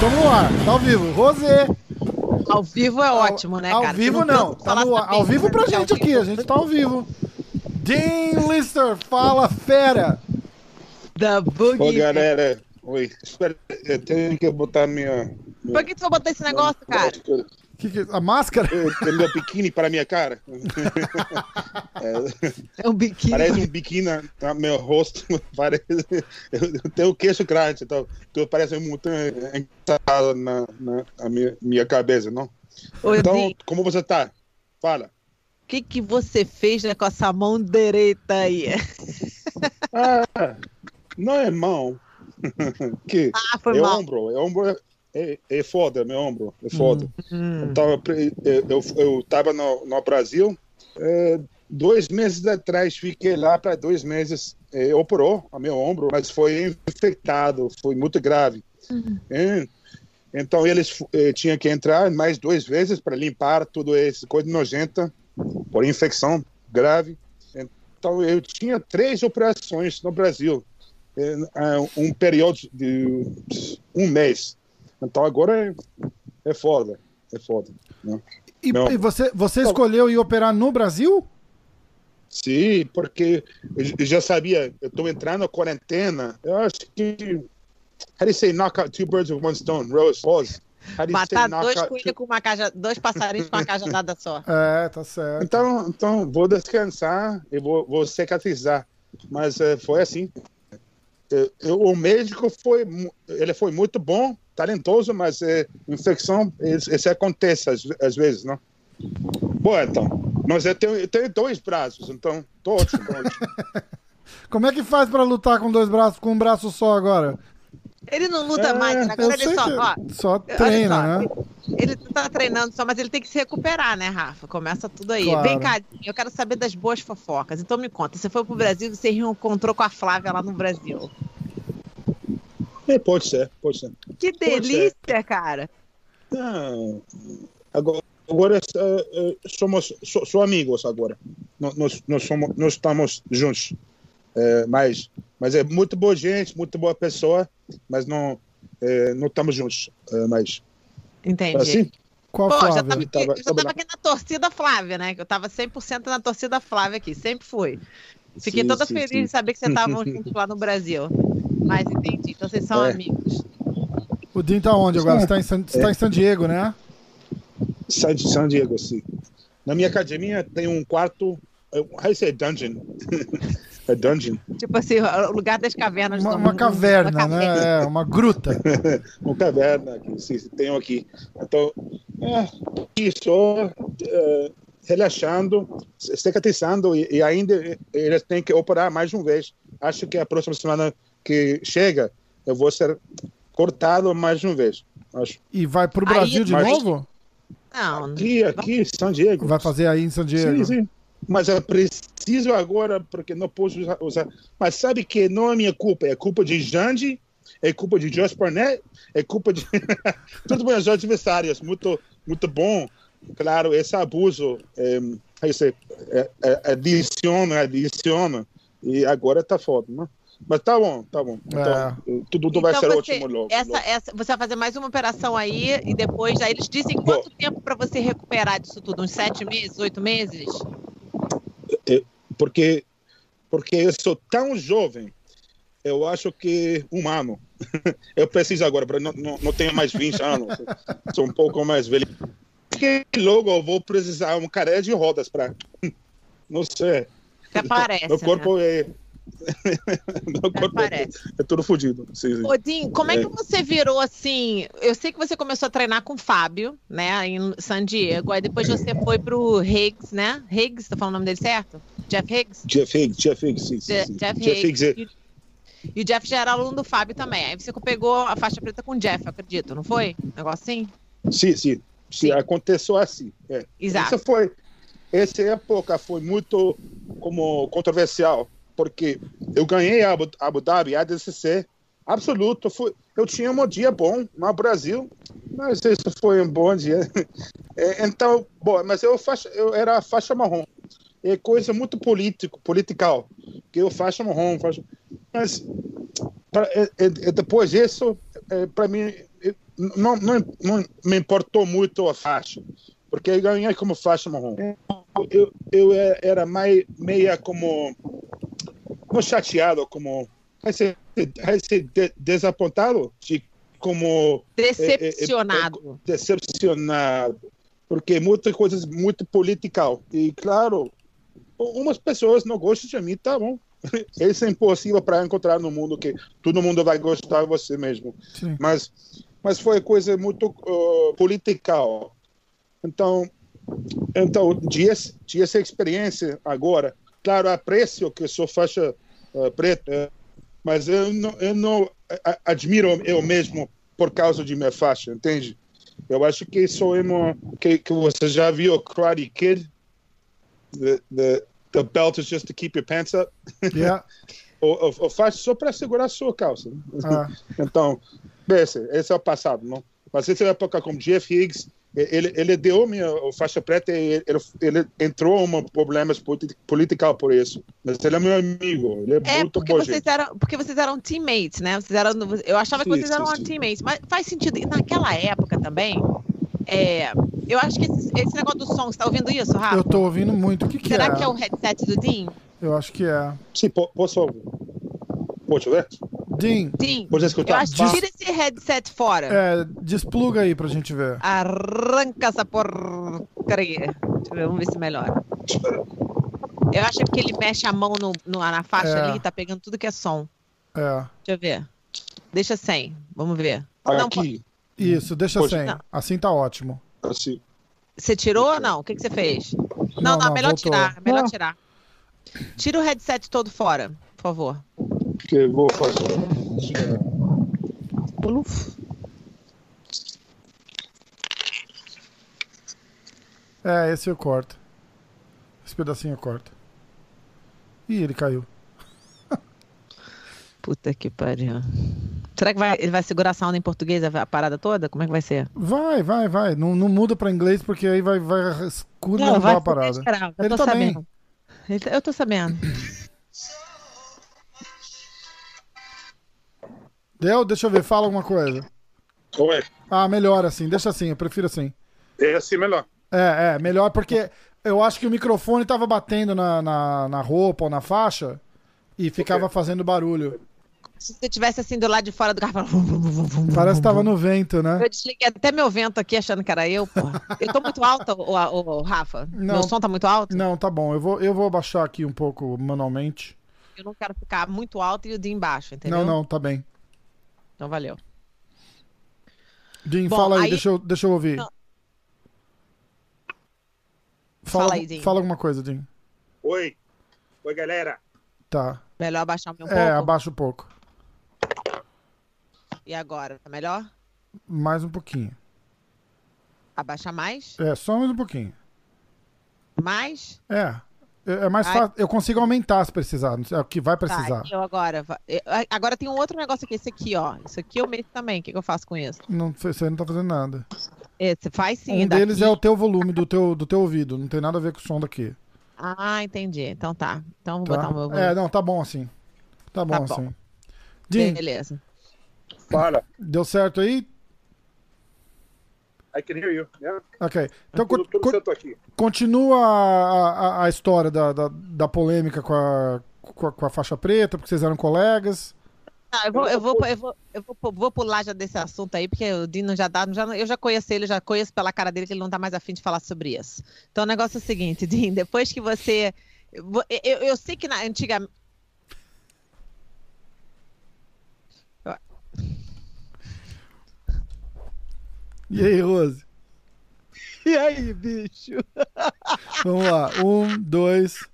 Tamo no ar, tá ao vivo. Rosê. Ao vivo é ótimo, né, Ao cara? vivo Você não, pode tá no Ao vivo pra gente ao aqui, vivo. a gente tá ao vivo. Dean Lister, fala fera. Da Ô Boogie. galera, oi. Espera, eu tenho que botar minha. Por que tu vai botar esse negócio, cara? Que que- a máscara? Tenho meu biquíni para minha cara. É, É um biquíni. parece um biquíni no meu rosto. Parece, eu tenho o queixo grande, então tudo parece muito engraçado na, na, na minha, minha cabeça, não? Ô, Então, Di, como você tá? Fala. o que, que você fez né, com essa mão direita aí? Ah, não é mão. que Ah, foi é mal. ombro, é ombro. É, é foda, meu ombro, é foda. Hum. Então, eu, eu, eu, eu tava no, no Brasil, é, dois meses atrás, fiquei lá para dois meses, é, operou o meu ombro, mas foi infectado, foi muito grave. É, então, eles eh, tinham que entrar mais duas vezes para limpar tudo isso, coisa nojenta, por infecção grave. Então, eu tinha três operações no Brasil, é, é, um período de um mês. Então, agora é, é foda, é foda. né? E, Não. e você, você escolheu ir operar no Brasil? Sim, porque eu já sabia, eu estou entrando na quarentena. Eu acho que. How do you say knock out two birds with one stone? Rose, Rose. How do you say Matar knock dois out coelhos two- com uma caja, dois passarinhos com uma cajadada só. É, tá certo. Então, então, vou descansar e vou, vou cicatrizar. Mas eh, foi assim. Eh, eu- o médico foi, ele foi muito bom, talentoso, mas eh, infecção, isso, isso acontece às, às vezes, não? Bom, então. Mas eu tenho, eu tenho dois braços, então, tô ótimo. Como é que faz pra lutar com dois braços, com um braço só agora? Ele não luta É, mais, Eu agora ele só. Ó, só treina, só, né? Ele tá treinando só, mas ele tem que se recuperar, né, Rafa? Começa tudo aí. Claro. Vem cá, eu quero saber das boas fofocas. Então me conta, você foi pro Brasil e você reencontrou com a Flávia lá no Brasil. É, pode ser, pode ser. Que delícia, cara. Ah, agora, agora eh, eh, somos so, só amigos agora. Nós, nós, somos, nós estamos juntos. Eh, mas, mas é muito boa gente, muito boa pessoa, mas não, eh, não estamos juntos. mas Entendi. assim, Qual Pô, já Flávia? tava, aqui, Tava- eu já tava aqui na torcida Flávia, né? Que eu tava 100% na torcida Flávia aqui, sempre fui. Fiquei Sim, toda sim, feliz sim. de saber que vocês estavam juntos lá no Brasil. Mas entendi, então vocês são É. amigos. O Dean tá onde agora? Você tá em San, você tá em San Diego, né? San, San Diego, sim. Na minha academia tem um quarto, eh, how you say dungeon? é dungeon. Tipo assim, o lugar das cavernas Uma, do uma mundo, caverna, uma caverna. né? É, uma gruta. uma caverna que tenho aqui. Então, é, isso, é, relaxando, cicatrizando e, e ainda eles têm que operar mais uma vez. Acho que a próxima semana que chega, eu vou ser cortado mais uma vez. Acho. E vai pro Aí- Brasil de Mas- novo? Não, Aqui, aqui, em São Diego. Vai fazer aí em San Diego? Sim, sim. Mas eu preciso agora, porque não posso usar. usar. Mas sabe que não é minha culpa, é culpa de Jandy, é culpa de Josh Barnett, é culpa de todos meus adversários. Muito, muito bom. Claro, esse abuso é, you say, é, é, adiciona, adiciona. E agora tá foda, né? Mas tá bom, tá bom. Então, tudo, tudo vai Então ser você- ótimo logo. essa, logo. essa, você vai fazer mais uma operação aí e depois aí eles dizem quanto tempo pra você recuperar disso tudo? Uns sete meses, oito meses? porque porque eu sou tão jovem eu acho que um ano eu preciso agora não, não, não tenho mais 20 anos sou um pouco mais velho porque logo eu vou precisar uma cadeira de rodas para não sei Até parece. meu corpo né? é meu corpo é, é tudo fodido. Odin, como é que É. você virou assim? Eu sei que você começou a treinar com o Fábio, né, em San Diego. Aí depois você foi pro Higgs, né? Higgs, tá falando o nome dele certo? Jeff Higgs? Jeff Higgs Jeff Higgs sim, sim, sim. Jeff Jeff Higgs é- E, o Jeff já era aluno do Fábio também. Aí você pegou a faixa preta com o Jeff, acredito, não foi? Um negócio assim? Sim, sim. Sim. sim aconteceu assim. É. Exato. Isso foi, essa época foi muito como controversial, porque eu ganhei a Abu, Abu Dhabi, ADCC, absoluto. Foi, eu tinha um dia bom no Brasil, mas esse foi um bom dia. É, então, bom, mas eu, faixa, eu era faixa marrom. É coisa muito político, political. Que eu faixa marrom, faixa... Mas pra, é, é, depois disso, é, para mim, não, não, não me importou muito a faixa. Porque eu ganhei como faixa marrom. Eu, eu era mais, meia como... Não chateado, como... Desapontado de como decepcionado é, é, é, decepcionado porque muitas coisas muito political e claro umas pessoas não gostam de mim tá bom isso é impossível para encontrar no mundo que todo mundo vai gostar de você mesmo Sim. mas mas foi coisa muito uh, political então então dias essa experiência agora claro aprecio que sou faixa uh, preta mas eu não, eu não admiro eu mesmo por causa de minha faixa, entende? Eu acho que sou uma que, que você já viu Karate Kid, the, the, the belt is just to keep your pants up. Yeah. o, o, o faixa só para segurar a sua calça. Ah. então, esse, esse é o passado, não? Mas essa época como Jeff Higgs, ele, ele deu minha faixa preta e ele, ele entrou em problemas políticos por isso. Mas ele é meu amigo, ele é, é muito porque bom vocês gente. eram Porque vocês eram teammates, né? Vocês eram, eu achava sim, que vocês eram sim, teammates, mas faz sentido. E naquela época também, é, eu acho que esse, esse, negócio do som, você tá ouvindo isso, Rafa? Eu tô ouvindo muito. O que, que Será é? Será que é o headset do Dean? Eu acho que é. Sim, posso ouvir. Pode ver? Dean. Dean. Pode escutar. Eu acho que tira esse headset fora. É, despluga aí pra gente ver. Arranca essa porcaria. Deixa eu ver, vamos ver se melhora. Eu acho que ele mexe a mão no, no na faixa é. ali, tá pegando tudo que é som. É. Deixa eu ver. Deixa sem. Vamos ver. Aqui. Não, Isso, deixa Pode. sem. Não. Assim tá ótimo. Assim. Você tirou ou não? O que, que você fez? Não, não, não melhor voltou. tirar. Melhor não. tirar. Tira o headset todo fora, por favor que vou fazer. É, esse eu corto. Esse pedacinho eu corto. Ih, ele caiu. Puta que pariu. Será que vai, ele vai segurar a sound em português a parada toda? Como é que vai ser? Vai, vai, vai. Não, não muda pra inglês porque aí vai, vai escuro não, vai a parada. Eu ele tô também. sabendo. Eu tô sabendo. Deu? Deixa eu ver, fala alguma coisa. Oi. Ah, melhor assim, deixa assim, eu prefiro assim. É assim melhor. É, é, melhor porque eu acho que o microfone tava batendo na, na, na roupa ou na faixa e ficava okay. fazendo barulho. Se você tivesse assim do lado de fora do carro, parece que tava no vento, né? Eu desliguei até meu vento aqui achando que era eu, pô. Eu tô muito alta, o, o, o Rafa? Não, meu som tá muito alto? Não, tá bom. Eu vou, eu vou abaixar aqui um pouco manualmente. Eu não quero ficar muito alto e o de embaixo, entendeu? Não, não, tá bem. Então valeu. Jim, Bom, fala aí, aí, Deixa, eu, deixa eu ouvir. Não. Fala, fala aí, Jim. Fala alguma coisa, Jim. Oi. Oi, galera. Tá. Melhor abaixar um pouco? É, abaixa um pouco. E agora, tá melhor? Mais um pouquinho. Abaixa mais? É, só mais um pouquinho. Mais? É. É, é mais fácil. Eu consigo aumentar se precisar. É o que vai tá, precisar. Tá, eu agora. Agora tem um outro negócio aqui, esse aqui, ó. Isso aqui eu mexo também. O que, que eu faço com isso? Não, você não tá fazendo nada. É, você faz sim. Um daqui. deles é o teu volume do teu, do teu ouvido. Não tem nada a ver com o som daqui. Ah, entendi. Então tá. Então vou tá. botar o meu volume. É, não, tá bom assim. Tá bom tá assim. Jim, Beleza. Fala. Deu certo aí? I can hear you. Yeah. Ok. Então, tudo, tudo aqui. continua a, a, a história da, da, da, polêmica com a, com a, com, a, faixa preta, porque vocês eram colegas. Ah, eu, vou, eu, vou, eu, vou, eu vou, vou pular já desse assunto aí, porque o Dino já dá. Já, eu já conheço ele, já conheço pela cara dele que ele não tá mais afim de falar sobre isso. Então o negócio é o seguinte, Dino, depois que você. Eu, eu, eu sei que na antiga. E aí, Rose? E aí, bicho? Vamos lá. Um, dois.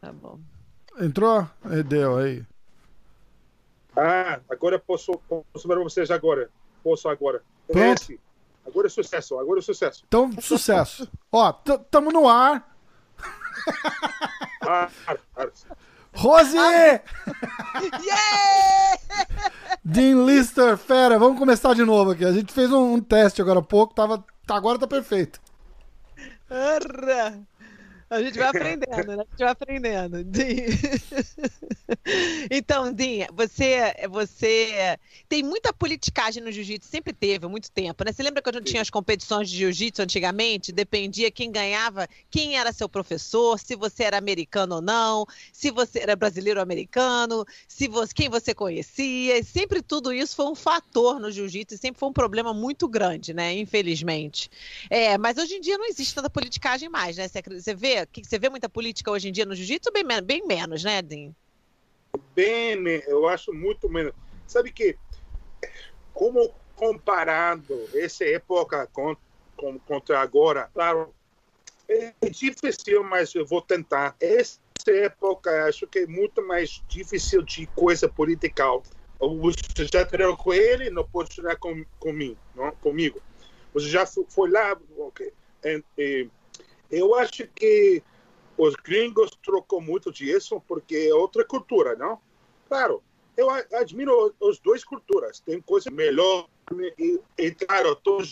Tá bom. Entrou? Deu aí. Ah, agora posso, posso ver vocês agora. Posso agora. Pronto. Agora é sucesso, agora é sucesso. Então, sucesso. Ó, tamo no ar. Ar, ar. Rose! yeah! Dean Lister, fera, vamos começar de novo aqui. A gente fez um, um teste agora há pouco, tava, agora tá perfeito. Arra. A gente vai aprendendo, né? A gente vai aprendendo. então, Dinha, você, você tem muita politicagem no jiu-jitsu, sempre teve, há muito tempo, né? Você lembra quando tinha as competições de jiu-jitsu antigamente? Dependia quem ganhava, quem era seu professor, se você era americano ou não, se você era brasileiro ou americano, se você, quem você conhecia. Sempre tudo isso foi um fator no jiu-jitsu e sempre foi um problema muito grande, né? Infelizmente. É, mas hoje em dia não existe tanta politicagem mais, né? Você, você vê que você vê muita política hoje em dia no jiu-jitsu? Bem, bem menos, né, Edinho? Bem, eu acho muito menos. Sabe que, como comparado essa época com, com, contra agora, claro, é difícil, mas eu vou tentar. Essa época, acho que é muito mais difícil de coisa política. Você já treinou com ele, não pode treinar com, comigo, não? comigo. Você já foi lá, ok. E, eu acho que os gringos trocam muito disso porque é outra cultura, não? Claro, eu admiro as duas culturas. Tem coisa melhor e, e claro, estou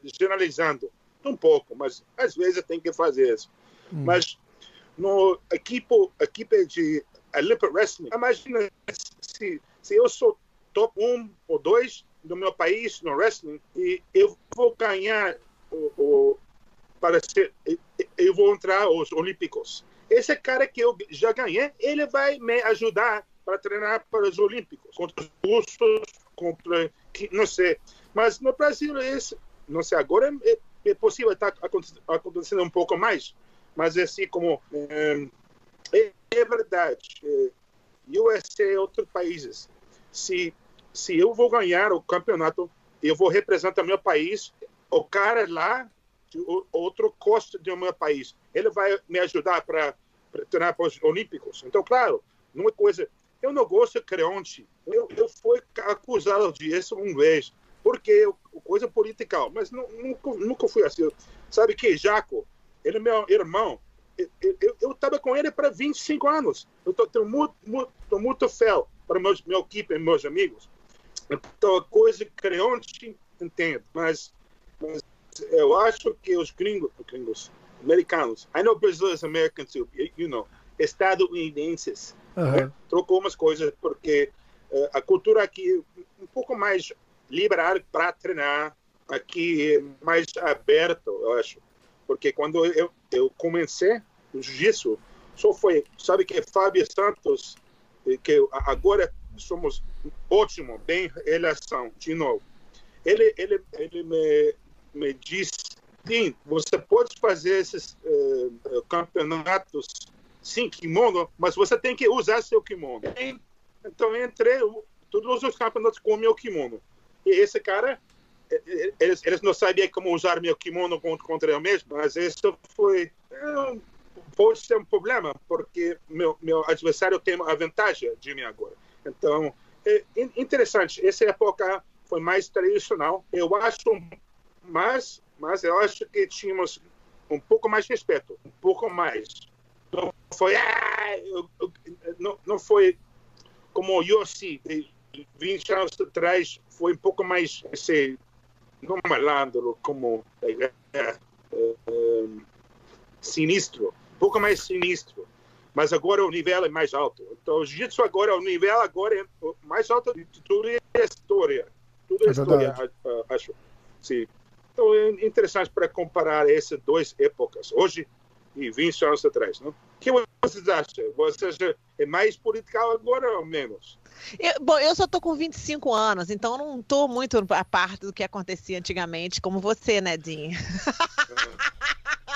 generalizando um pouco, mas às vezes tem que fazer isso. Hum. Mas no equipe, equipe de Olympic Wrestling, imagina se, se eu sou top 1 ou 2 do meu país no wrestling e eu vou ganhar o, o para ser, eu vou entrar aos Olímpicos. Esse cara que eu já ganhei, ele vai me ajudar para treinar para os Olímpicos, contra os russos, contra, não sei. Mas no Brasil, esse, não sei, agora é, é possível estar tá acontecendo um pouco mais, mas é assim como, é, é verdade, é, USA e outros países, se, se eu vou ganhar o campeonato, eu vou representar meu país, o cara lá outro custo do meu país. Ele vai me ajudar para treinar para os Olímpicos. Então, claro, é coisa. Eu não gosto de creonte. Eu, eu fui acusado disso uma vez, porque coisa política, mas não, nunca, nunca fui assim. Sabe que Jaco, ele é meu irmão. Eu estava com ele para 25 anos. Eu estou muito, muito, muito fé para meus, meu equipe e meus amigos. Então, coisa creonte, entendo. Mas, mas eu acho que os gringos, gringos americanos, I know Brazil is American too, you know, estadunidenses, uhum. né? trocou umas coisas porque uh, a cultura aqui um pouco mais liberal para treinar, aqui é mais aberto, eu acho. Porque quando eu, eu comecei o jiu-jitsu, só foi, sabe que Fábio Santos, que agora somos ótimo, bem relação, de novo. Ele, ele, ele me me disse, sim, você pode fazer esses uh, campeonatos sem kimono, mas você tem que usar seu kimono. Então, entrei todos os campeonatos com meu kimono. E esse cara, eh, eh, eles, eles não sabiam como usar meu kimono contra eu mesmo, mas isso foi. pode ser um problema, porque meu, meu adversário tem a vantagem de mim agora. Então, é interessante. Essa época foi mais tradicional. Eu acho mas, mas eu acho que tínhamos um pouco mais de respeito, um pouco mais. Não foi, ah, eu, eu, não, não foi como o Yossi, 20 anos atrás, foi um pouco mais, esse, não malandro, como é, é, é, sinistro, um pouco mais sinistro. Mas agora o nível é mais alto. Então, o jiu-jitsu agora, o nível agora é mais alto de tudo é história. Tudo é história, acho. Sim. Então é interessante para comparar essas duas épocas, hoje e 20 anos atrás. Não? O que vocês acham? Você é mais política agora ou menos? Eu, bom, eu só tô com 25 anos, então não tô muito a parte do que acontecia antigamente, como você, né, Dinho?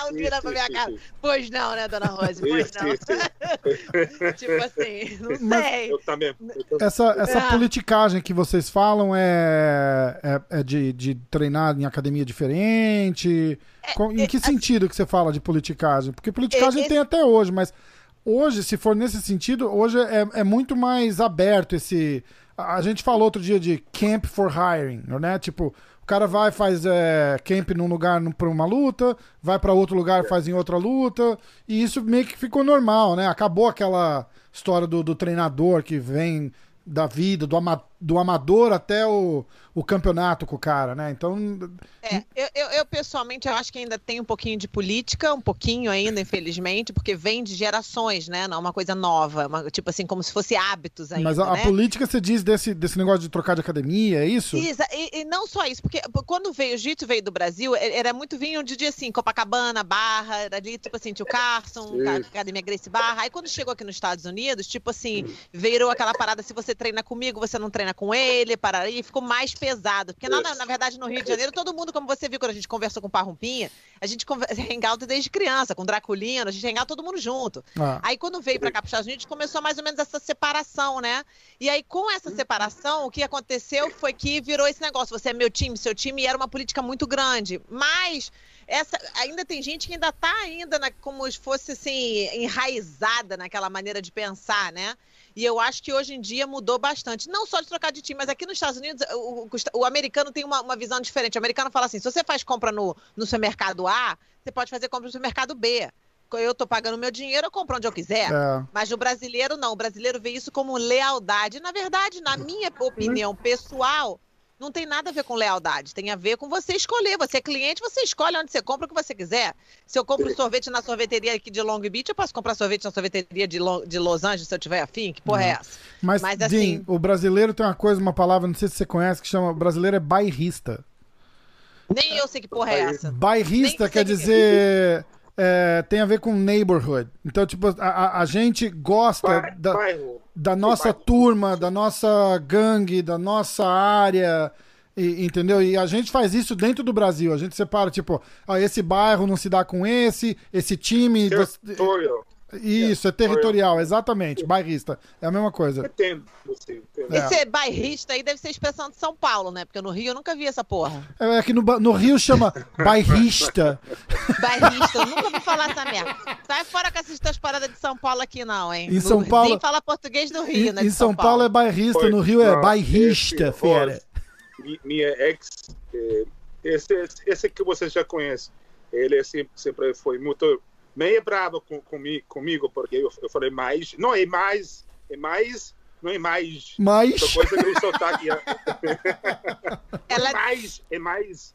Ela vira pra minha cara. Pois não, né, dona Rose? Pois não. tipo assim, não sei. Eu também. Eu essa essa é. politicagem que vocês falam é, é, é de, de treinar em academia diferente? É, em que é, sentido que você fala de politicagem? Porque politicagem tem até hoje, mas hoje, se for nesse sentido, hoje é, é muito mais aberto esse. A gente falou outro dia de camp for hiring, né? Tipo, cara vai faz é, camp num lugar para uma luta, vai para outro lugar faz em outra luta, e isso meio que ficou normal, né? Acabou aquela história do, do treinador que vem da vida, do, ama do amador até o, o campeonato com o cara, né? Então. É, eu, eu, eu, pessoalmente eu acho que ainda tem um pouquinho de política, um pouquinho ainda, infelizmente, porque vem de gerações, né? Não é uma coisa nova, uma, tipo assim, como se fosse hábitos ainda. Mas a, né? a política você diz desse, desse negócio de trocar de academia, é isso? Isso, e, e não só isso, porque quando veio o Jiu-Jitsu veio do Brasil, era muito vinho de dia assim, Copacabana, Barra, era ali, tipo assim, tio Carson, Academia Grace Barra. Aí quando chegou aqui nos Estados Unidos, tipo assim, virou aquela parada, se você treina comigo, você não treina com ele, para aí ficou mais pesado. Porque na, na, verdade no Rio de Janeiro, todo mundo, como você viu quando a gente conversou com o Parrumpinha, a gente hangout desde criança, com Draculino, a gente hangout todo mundo junto. Ah. Aí quando veio para cá para os Estados Unidos, começou mais ou menos essa separação, né? E aí com essa separação, o que aconteceu foi que virou esse negócio, você é meu time, seu time, e era uma política muito grande. Mas essa ainda tem gente que ainda está ainda na, como se fosse assim enraizada naquela maneira de pensar, né? E eu acho que hoje em dia mudou bastante. Não só de trocar de time, mas aqui nos Estados Unidos, o, o, o americano tem uma, uma, visão diferente. O americano fala assim: se você faz compra no, no supermercado A, você pode fazer compra no supermercado B eu tô pagando meu dinheiro, eu compro onde eu quiser. É. Mas o brasileiro não, o brasileiro vê isso como lealdade. Na verdade, na minha opinião pessoal, não tem nada a ver com lealdade, tem a ver com você escolher. Você é cliente, você escolhe onde você compra o que você quiser. Se eu compro sorvete na sorveteria aqui de Long Beach, eu posso comprar sorvete na sorveteria de, Long, de Los Angeles se eu tiver afim. Que porra é essa? Mas, Mas assim. o brasileiro tem uma coisa, uma palavra, não sei se você conhece, que chama. Brasileiro é bairrista. Nem eu sei que porra é essa. Bairrista quer dizer. É, tem a ver com neighborhood. Então, tipo, a, a gente gosta da, da nossa turma, da nossa gangue, da nossa área. E, entendeu? E a gente faz isso dentro do Brasil. A gente separa, tipo, ah, esse bairro não se dá com esse, esse time. Territorial. Isso, é territorial, exatamente. Bairrista. É a mesma coisa. Entendo, você, entendo. É. Esse bairrista aí deve ser expressão de São Paulo, né? Porque no Rio eu nunca vi essa porra. É, é que no, no Rio chama bairrista. bairrista, eu nunca ouvi falar essa merda. Sai fora com essas tuas paradas de São Paulo aqui, não, hein? Em São Paulo. Nem fala português do Rio, em, né? Em São, São Paulo. Paulo. é bairrista, no Rio é bairrista, esse, fera. Minha ex, eh, esse, esse que você já conhece, ele sempre, sempre foi muito meio brava com, comigo, comigo, porque eu, eu falei mais. Não, é mais. É mais. Não é mais. Mais. Coisa que o sotaque. É. Ela... É mais. É mais.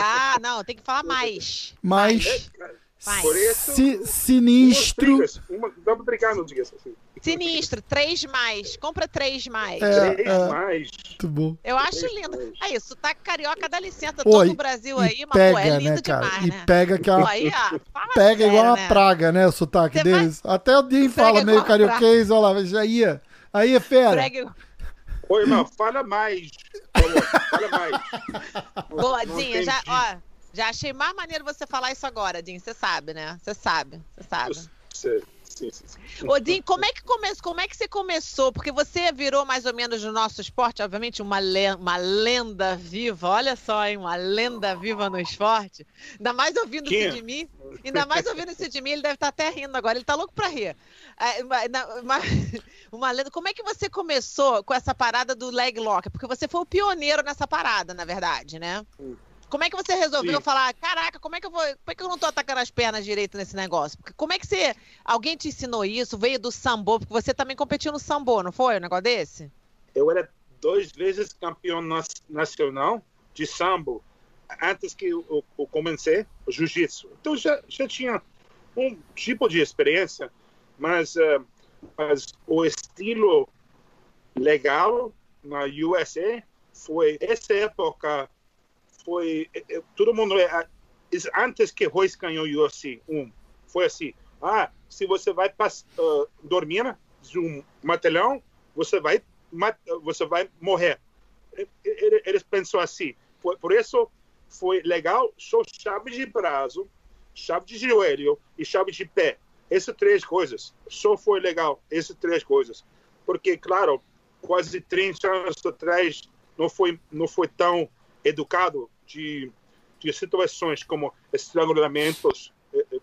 Ah, não, tem que falar mais. Mais. Por isso, Si, sinistro. Uma, no dia assim. Sinistro, três mais. Compra três mais. É, três é, mais. Muito bom. Eu acho três lindo. Mais. Aí, sotaque carioca dá licença. Todo o Brasil aí, mas pega, pô, é lindo né, cara? demais, e né? pega que é uma... aí, ó, Pega sério, igual uma né? praga, né? O sotaque Você deles. Vai... Até o Dinho fala meio carioquês, olha lá, já ia. Aí é fera. Prega... Ô, irmão, fala mais. Fala mais. Boa, Dinho, já, ó. Já achei mais maneiro você falar isso agora, Din. Você sabe, né? Você sabe, você sabe. Sim, sim, sim. Ô, Din, como é, que come... como é que você começou? Porque você virou mais ou menos no nosso esporte, obviamente, uma, le... uma lenda viva. Olha só, hein? Uma lenda viva no esporte. Ainda mais ouvindo Quem? isso de mim. Ainda mais ouvindo isso de mim, ele deve estar até rindo agora. Ele tá louco pra rir. É, uma, uma, uma lenda. Como é que você começou com essa parada do leg lock? Porque você foi o pioneiro nessa parada, na verdade, né? Hum. Como é que você resolveu Sim. falar, caraca, como é que eu vou. Como é que eu não tô atacando as pernas direito nesse negócio? Porque como é que você. Alguém te ensinou isso? Veio do sambo? Porque você também competiu no sambo, não foi? Um negócio desse? Eu era duas vezes campeão nacional de sambo antes que eu, eu comecei o jiu-jitsu. Então já, já tinha um tipo de experiência, mas, uh, mas o estilo legal na USA foi essa época foi é, é, todo mundo é, antes que Royce ganhou o UFC um foi assim ah se você vai uh, dormir um matelão você vai você vai morrer. Eles pensou assim por, por isso foi legal só chave de braço chave de joelho e chave de pé. Essas três coisas só foi legal essas três coisas. Porque claro quase 30 anos atrás não foi não foi tão educado de, de situações como estrangulamentos,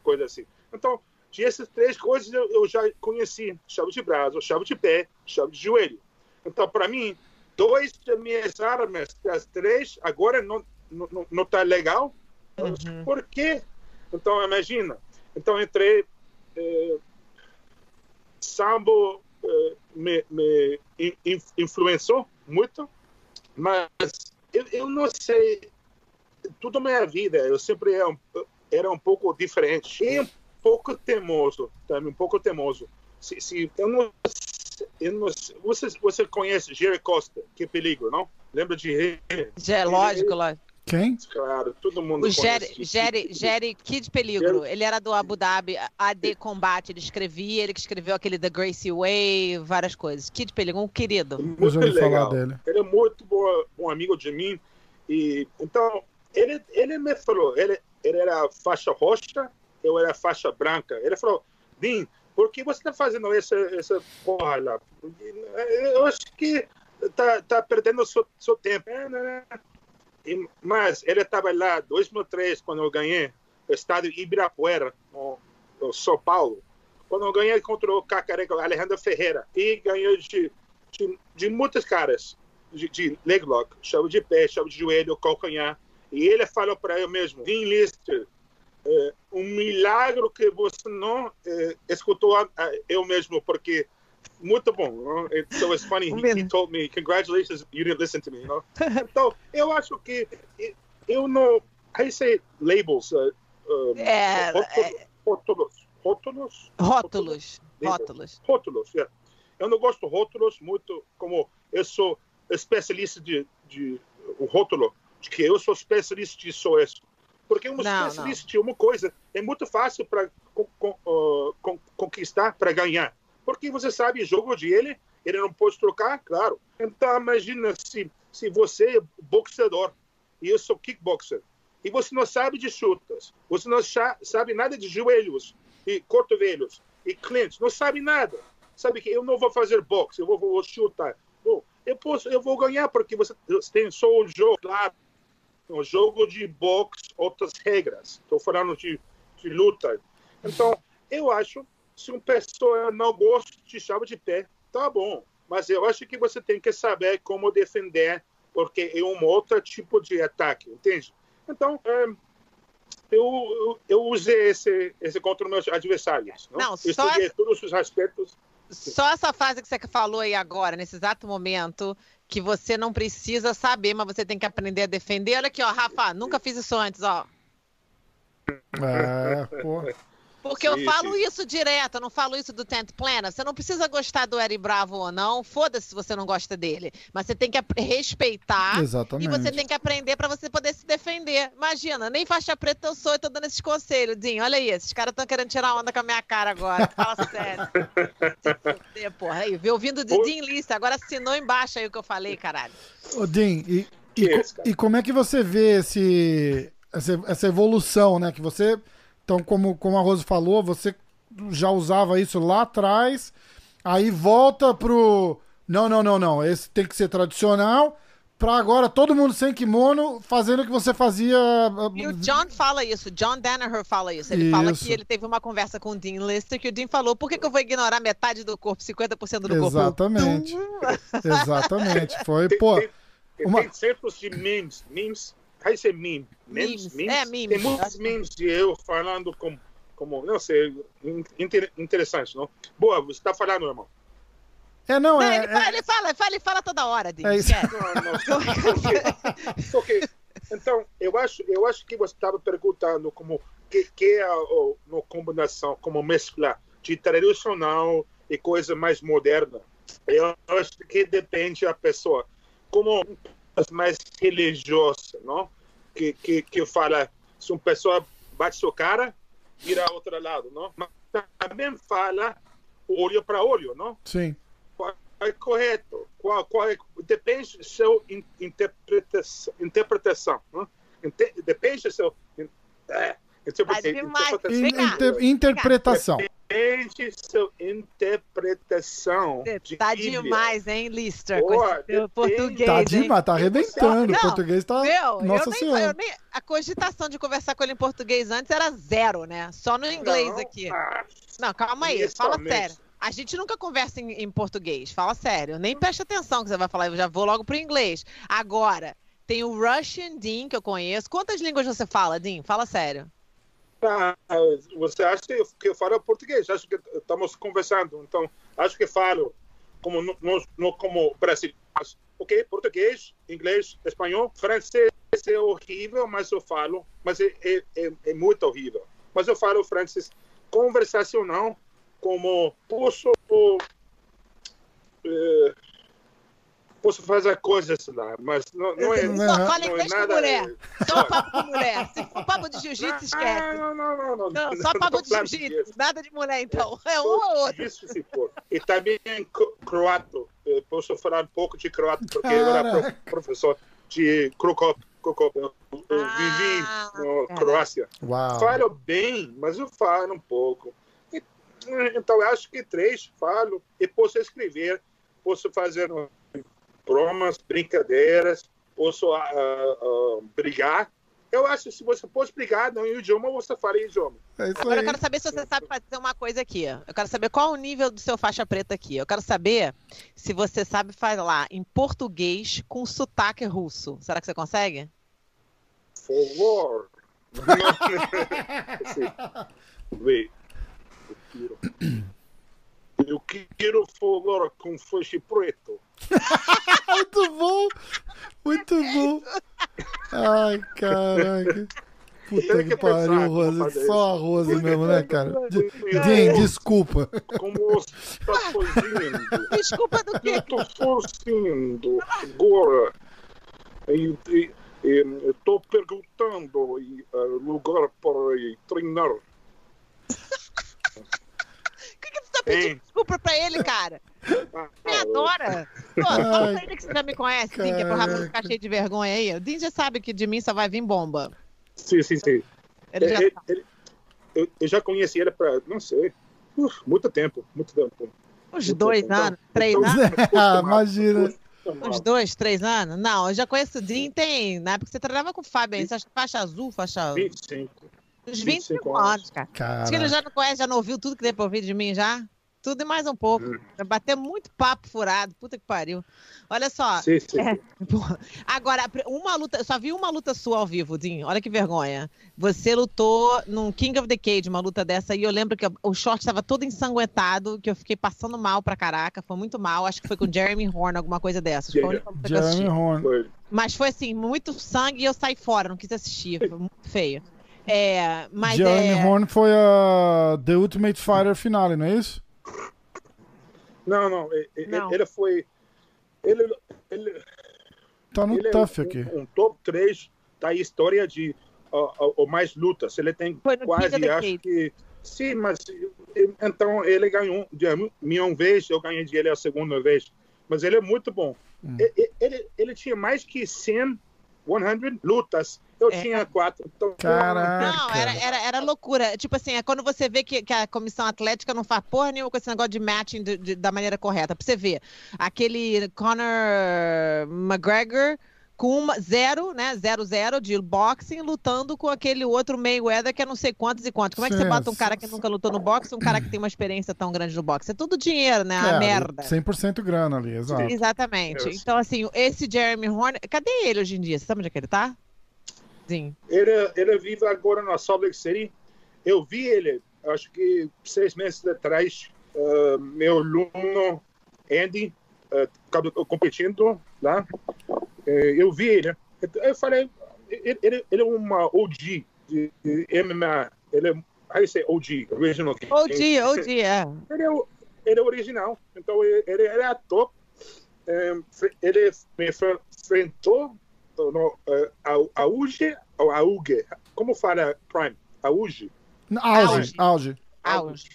coisas assim. Então, de essas três coisas eu, eu, já conheci: chave de braço, chave de pé, chave de joelho. Então, para mim, dois das minhas armas, das três, agora não não, não tá legal. Uhum. Por quê? Então, imagina. Então, entrei. Eh, sambo eh, me, me in, influenciou muito, mas eu, eu não sei. Toda a minha vida eu sempre era um, era um pouco diferente e um pouco teimoso, também um pouco teimoso. Se, se eu não, eu não você você conhece Jerry Costa? Que perigo, não? Lembra de? É lógico, lógico. Quem? Claro, todo mundo o Jerry, Jerry, Jerry Kid Peligro. Ele era do Abu Dhabi AD Combate. Ele escrevia, ele que escreveu aquele The Gracie Way, várias coisas. Kid Peligro, um querido. Muito legal. Dele. Ele é muito bom, bom amigo de mim. E, então, ele, ele me falou, ele, ele era faixa roxa, eu era faixa branca. Ele falou, Dean, por que você está fazendo essa, essa porra lá? Eu acho que tá, tá perdendo seu, seu tempo. É, né? mas ele estava lá em 2003, quando eu ganhei o estádio Ibirapuera, no, no São Paulo. Quando eu ganhei contra o Cacareco, Alejandro Ferreira. E ganhei de, de, de muitos caras, de, de leg lock, chave de pé, chave de joelho, calcanhar. E ele falou para eu mesmo, Vin Lister, é, um milagre que você não é, escutou a, a, eu mesmo, porque muito bom. So it's funny. He, he, told me, "Congratulations, you didn't listen to me." You know? então, eu acho que eu não. How you say labels? Uh, um, é, rótulos, rótulos, rótulos, rótulos, rótulos. Yeah. Eu não gosto de rótulos muito, como eu sou especialista de, de rótulo, de que eu sou especialista de só isso. Porque um especialista de uma coisa é muito fácil para uh, conquistar, para ganhar porque você sabe, jogo de ele, ele não pode trocar, claro. Então, imagina se, se você é boxeador e eu sou kickboxer, e você não sabe de chutas, você não sabe nada de joelhos e cotovelos e clinch, não sabe nada. Sabe que eu não vou fazer boxe, eu vou, vou chutar. Bom, eu, posso, eu vou ganhar porque você, você tem só o jogo, claro. O jogo de boxe, outras regras. Estou falando de, de luta. Então, eu acho se uma pessoa não gosta de chave de pé, tá bom. Mas eu acho que você tem que saber como defender, porque é um outro tipo de ataque, entende? Então, é, eu, eu usei esse, esse contra os meus adversários. Não, não eu só estudei todos os aspectos. Só essa frase que você falou aí agora, nesse exato momento, que você não precisa saber, mas você tem que aprender a defender. Olha aqui, ó, Rafa, nunca fiz isso antes, ó. É, pô. Porque sim, eu falo sim. isso direto, eu não falo isso do Tent Planner. Você não precisa gostar do Eric Bravo ou não, foda-se se você não gosta dele. Mas você tem que respeitar Exatamente. e você tem que aprender para você poder se defender. Imagina, nem faixa preta eu sou e tô dando esses conselhos, Dinho. Olha aí, esses caras estão querendo tirar onda com a minha cara agora. Fala sério. se porra. Aí, viu ouvindo de Din Lista, agora assinou embaixo aí o que eu falei, caralho. Ô, Din, e, e, e como é que você vê esse, essa, essa evolução, né? Que você então, como, como a Rose falou, você já usava isso lá atrás, aí volta pro. Não, não, não, não. Esse tem que ser tradicional. Pra agora todo mundo sem kimono fazendo o que você fazia. Ah, e o John fala isso, John Danaher fala isso. Ele isso. fala que ele teve uma conversa com o Dean Lister, que o Dean falou: por que, que eu vou ignorar metade do corpo, 50% do Exatamente. corpo? Exatamente. Exatamente. Foi, pô. Uma... Tem exemplos de memes, memes Aí você meme. Memes, memes? É, memes. Tem muitos memes de eu falando como, como não sei, inter, interessante, não? Boa, você está falando, irmão. É, não, é, ele, é, fala, ele, fala, ele fala, ele fala toda hora, Dean. É isso. Não, não, okay. Então, eu acho, eu acho que você estava perguntando como que, que é a, a, combinação, como mesclar de tradicional e coisa mais moderna. Eu acho que depende da pessoa. Como mais religiosa, não? Que, que, que fala, se uma pessoa bate sua cara, vira ao outro lado, não? Mas também fala olho para olho, não? Sim. Qual é correto? Qual, qual é, depende da sua interpretação, interpretação não? Depende da sua... É, Inter, interpretação. Depende sua interpretação. tá de demais, hein, Lister? Pô, português. Tá demais, tá arrebentando. O português tá. Meu, Nossa eu nem, eu nem, a cogitação de conversar com ele em português antes era zero, né? Só no inglês não, aqui. não, calma aí, fala sério. A gente nunca conversa em, em, português, fala sério. Nem preste atenção que você vai falar, eu já vou logo pro inglês. Agora, tem o Russian Dean, que eu conheço. Quantas línguas você fala, Dean? Fala sério. Ah, você acha que eu falo português? Acho que estamos conversando, então acho que falo como no, no como ok, português, inglês, espanhol, francês é horrível, mas eu falo, mas é, é, é, é muito horrível. Mas eu falo francês conversacional, como posso uh, posso fazer coisas lá, mas não, não é. Só fala inglês com mulher. Só papo com mulher. Se for papo de jiu-jitsu, esquece. Não, não, não, não. não só papo de jiu-jitsu. Nada de mulher, então. É um ou outro. Isso se for. E também croato. Eu posso falar um pouco de croato, porque eu era professor de Krokop. Krokop. Eu, eu ah, vivi na Croácia. Uau. Falo bem, mas eu falo um pouco. Então, eu acho que três falo e posso escrever, posso fazer bromas, brincadeiras, posso uh, uh, brigar. Eu acho que se você pode brigar no idioma, você fala idioma. É Agora eu quero saber se você sabe fazer uma coisa aqui. Eu quero saber qual o nível do seu faixa preta aqui. Eu quero saber se você sabe falar em português com sotaque russo. Será que você consegue? Por favor. Wait. Eu quero falar com faixa preto. muito bom! Muito bom! Ai, caraca. Puta que, que pariu, Rose. Só a Rose mesmo, né, cara? Din, desculpa. Como você está fazendo? Desculpa do quê? Eu estou fazendo agora. Estou perguntando uh, lugar para treinar. Que, que tu tá pedindo desculpa pra ele, cara? Me adora. Pô, fala pra ele que você já me conhece, Din, que é pro Rafa ficar cheio de vergonha aí. O Din já sabe que de mim só vai vir bomba. Sim, sim, sim. Ele já ele, ele, eu, eu, já conheci ele para, não sei, uf, muito tempo, muito tempo. Uns muito dois tempo. anos, então, três então, anos? ah, imagina. Uns dois, três anos? Não, eu já conheço o Din, tem. Na época você trabalhava com o Fábio, você acha faixa azul, faixa. 25. Uns 25, 25 anos, cara. Caraca. Acho que ele já não conhece, já não ouviu tudo que tem pra ouvir de mim já? Tudo e mais um pouco. Hum. Bater muito papo furado. Puta que pariu. Olha só. Sim, sim. É, agora, uma luta. Eu só vi uma luta sua ao vivo, Dinho. Olha que vergonha. Você lutou num King of the Cage, uma luta dessa, e eu lembro que o short estava todo ensanguentado, que eu fiquei passando mal pra caraca. Foi muito mal. Acho que foi com Jeremy Horn, alguma coisa dessas. Foi Jeremy Horn. Foi. Mas foi assim, muito sangue e eu saí fora, não quis assistir. Foi muito feio. É, mas Jeremy é... Horn foi a The Ultimate Fighter finale, não é isso? Não, não. Ele, não. ele foi. Ele, ele, tá no ele tough é um, aqui. Um top 3 da história de uh, mais lutas. Ele tem quase, acho que. Sim, mas então ele ganhou de minha uma vez, eu ganhei de ele a segunda vez. Mas ele é muito bom. Hum. Ele, ele, ele tinha mais que 100 100 lutas. Eu é. tinha quatro. Então, Caraca. Não, era, era, era loucura. Tipo assim, é quando você vê que, que a comissão atlética não faz porra nenhuma com esse negócio de matching de, de, da maneira correta. Pra você ver, aquele Conor McGregor com uma, zero, né? Zero, zero de boxing, lutando com aquele outro Mayweather que é não sei quantos e quantos. Como é que Sim, você bota um cara que nunca lutou no boxe um cara que tem uma experiência tão grande no boxe? É tudo dinheiro, né? É, a merda. 100% grana ali, exato. Exatamente. Então, assim, esse Jeremy Horn, cadê ele hoje em dia? Você sabe onde é que ele tá? Sim. Ele, ele vive agora na Salt Lake City. Eu vi ele, acho que seis meses atrás, uh, meu aluno Andy, uh, competindo lá. É, eu vi ele. Eu falei, ele, ele, ele é uma OG de, MMA. Ele é, how you say OG? Original. OG, OG, é. Ele é, ele é original. Então, ele, ele é ator. É, ele me enfrentou no, uh, a, auge ou auge? Como fala Prime? Auge? Auge. Auge. Auge.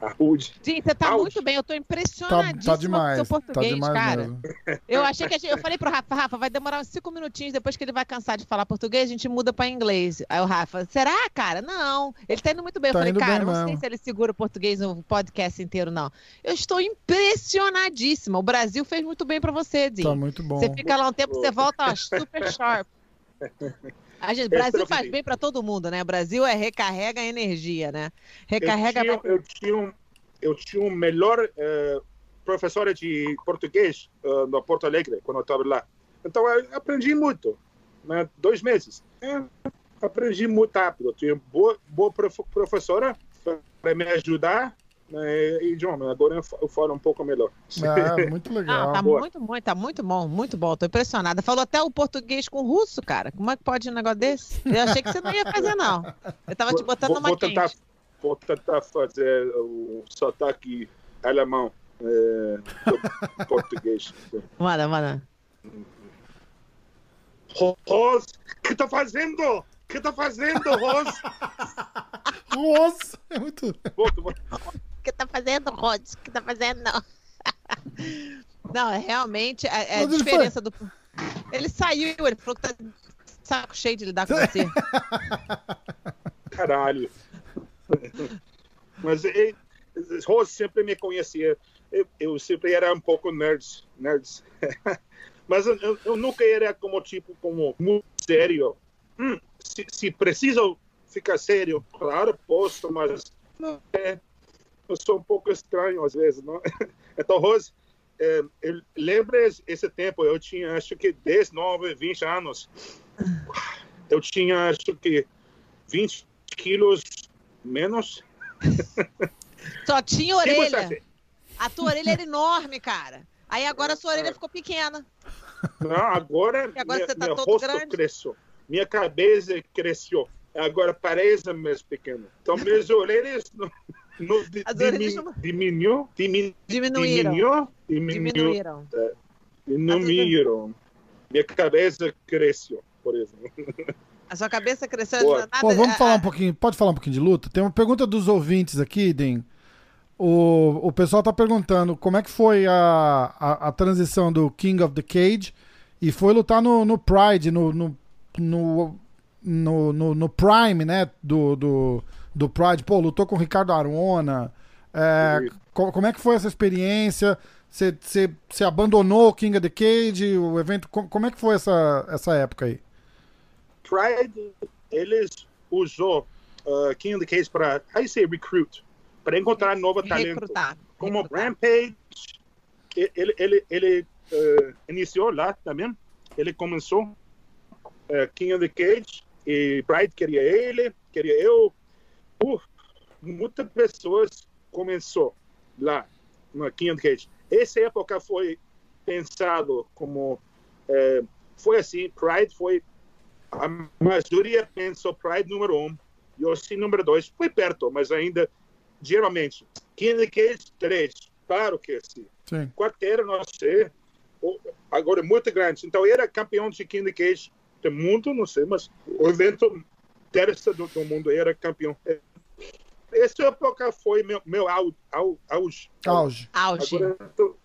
Arrude. Sim, você tá muito bem. Eu tô impressionadíssima tá, tá demais, com o seu tá português, tá cara. Mesmo. Eu achei que gente, eu falei pro Rafa, Rafa, vai demorar uns cinco minutinhos depois que ele vai cansar de falar português, a gente muda pra inglês. Aí o Rafa, será, cara? Não. Ele tá indo muito bem. Tá eu falei, cara, não mesmo. sei se ele segura o português no podcast inteiro, não. Eu estou impressionadíssima. O Brasil fez muito bem pra você, Dinho. Tá muito bom. Você fica lá um tempo, você volta ó, super sharp. A gente, Brasil faz bem para todo mundo, né? O Brasil é recarrega energia, né? Recarrega. Eu tinha, eu tinha, um, eu tinha um melhor uh, professor de português uh, no Porto Alegre, quando eu estava lá. Então, eu aprendi muito. Né? Dois meses. É, aprendi muito rápido. Eu tinha boa, boa professora para me ajudar é, idioma. Agora eu falo um pouco melhor. Ah, muito legal. Ah, tá Boa. muito, muito, tá muito bom, muito bom. Tô impressionada. Falou até o português com o russo, cara. Como é que pode um negócio desse? Eu achei que você não ia fazer, não. Eu tava te botando vou, numa vou tentar, quente. Vou tentar fazer o sotaque alemão. É, português. Manda, manda. Rose, o que tá fazendo? O que tá fazendo, Rose? Rose! É muito. Que tá fazendo, Rhodes? O que tá fazendo? Não, não é realmente a, é a diferença do. Ele saiu, ele falou que tá saco cheio de lidar com você. Caralho. Mas ele, Rose sempre me conhecia. Eu, eu, sempre era um pouco nerds. nerds. Mas eu, eu, nunca era como tipo, como muito sério. Hum, se, se preciso ficar sério, claro, posso, mas não é eu sou um pouco estranho às vezes, não? Então, Rose, é, lembra esse tempo, eu tinha acho que 10, 9, 20 anos. Eu tinha acho que 20 quilos menos. Só tinha orelha. A tua orelha era enorme, cara. Aí agora a sua orelha ficou pequena. Não, agora, agora minha, você tá meu todo rosto grande. cresceu. Minha cabeça cresceu. Agora parece mais pequeno. Então, minhas orelhas no, di, dimin, diminuiu, dimin, diminuíram. Diminuiu, diminuiu, diminuíram. É, diminuíram. Minha cabeça cresceu, por exemplo. A sua cabeça cresceu de nada. Pô, vamos falar um pouquinho. Pode falar um pouquinho de luta? Tem uma pergunta dos ouvintes aqui, Den. O, o pessoal tá perguntando como é que foi a, a, a transição do King of the Cage e foi lutar no, no Pride, no, no, no, no, no, no Prime, né? Do, do, do Pride, pô, lutou com o Ricardo Arona. É, como é que foi essa experiência? Você, você, você abandonou o King of the Cage, o evento? Como é que foi essa, essa época aí? Pride, eles usou uh, King of the Cage para, you say, recruit, para encontrar novo talento. Recrutar. Como recrutar. Rampage, ele, ele, ele uh, iniciou lá também, ele começou uh, King of the Cage, e Pride queria ele, queria eu, por muitas pessoas começou lá no King Cage. Essa época foi pensado como é, foi assim, Pride foi a maioria pensou Pride número um, Yoshi número dois, foi perto, mas ainda geralmente King Cage três, claro que sim. sim. Quarteira não sei, agora é muito grande. Então era campeão de King Cage do mundo, não sei, mas o evento terça do, do mundo era campeão essa época foi meu, meu au, au, auge. Auge. Auge. Tô,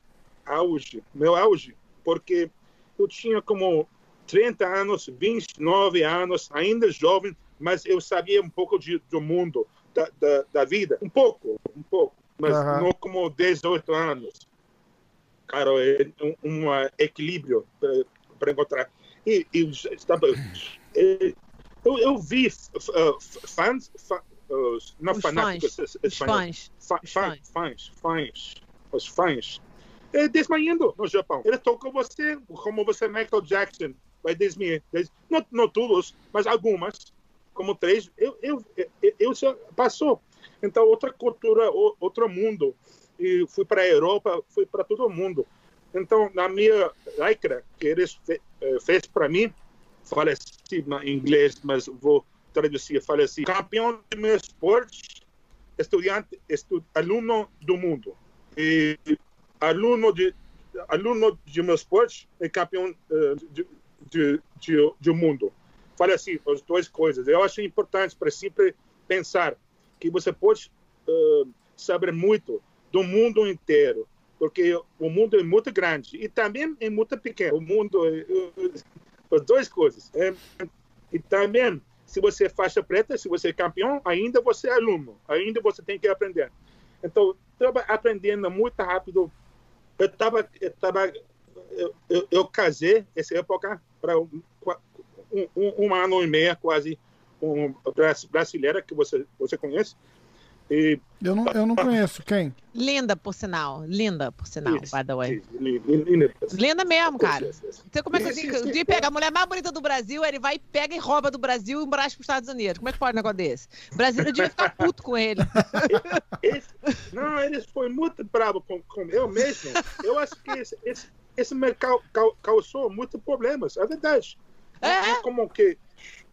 auge. Meu auge. Porque eu tinha como 30 anos, 29 anos, ainda jovem, mas eu sabia um pouco de, do mundo, da, da, da vida. Um pouco, um pouco. Mas uhum. não como 18 anos. Cara, é um, um equilíbrio para encontrar. E, e estava, eu, eu vi uh, fãs, fãs os, não os fanáticos fãs, os fãs, fãs, fãs, fãs, os fãs, é, desmaiando no Japão. Ele tocou você, como você, Michael Jackson, vai desmaiar. Des... Não, não todos, mas algumas, como três, eu, eu, eu, eu já passou. Então, outra cultura, outro mundo. E fui para a Europa, fui para todo mundo. Então, na minha lycra, que eles eh, fez para mim, falei assim em inglês, mas vou traduzir, fala assim, campeão de meu esporte, estudante, estu, aluno do mundo. E aluno de, aluno de meu esporte e campeão uh, de, de, de, de mundo. Fala assim, as duas coisas. Eu acho importante para sempre pensar que você pode uh, saber muito do mundo inteiro, porque o mundo é muito grande e também é muito pequeno. O mundo, é, as duas coisas. É, e também se você é faixa preta, se você é campeão, ainda você é aluno, ainda você tem que aprender. Então, estava aprendendo muito rápido. Eu estava, eu, tava, eu, eu, eu, casei essa época para um, um, um, ano e meio quase um brasileira que você você conhece. E... Eu, não, eu não conheço. Quem? Linda, por sinal. Linda, por sinal, isso, by the way. Linda, linda mesmo, cara. Você como é que assim, o dia pega a mulher mais bonita do Brasil, ele vai, pega e rouba do Brasil e embraça para os Estados Unidos. Como é que pode um negócio desse? O brasileiro devia ficar puto com ele. Esse, não, ele foi muito bravo com, com eu mesmo. Eu acho que esse, esse, esse mercado causou muitos problemas, é verdade. É, é como que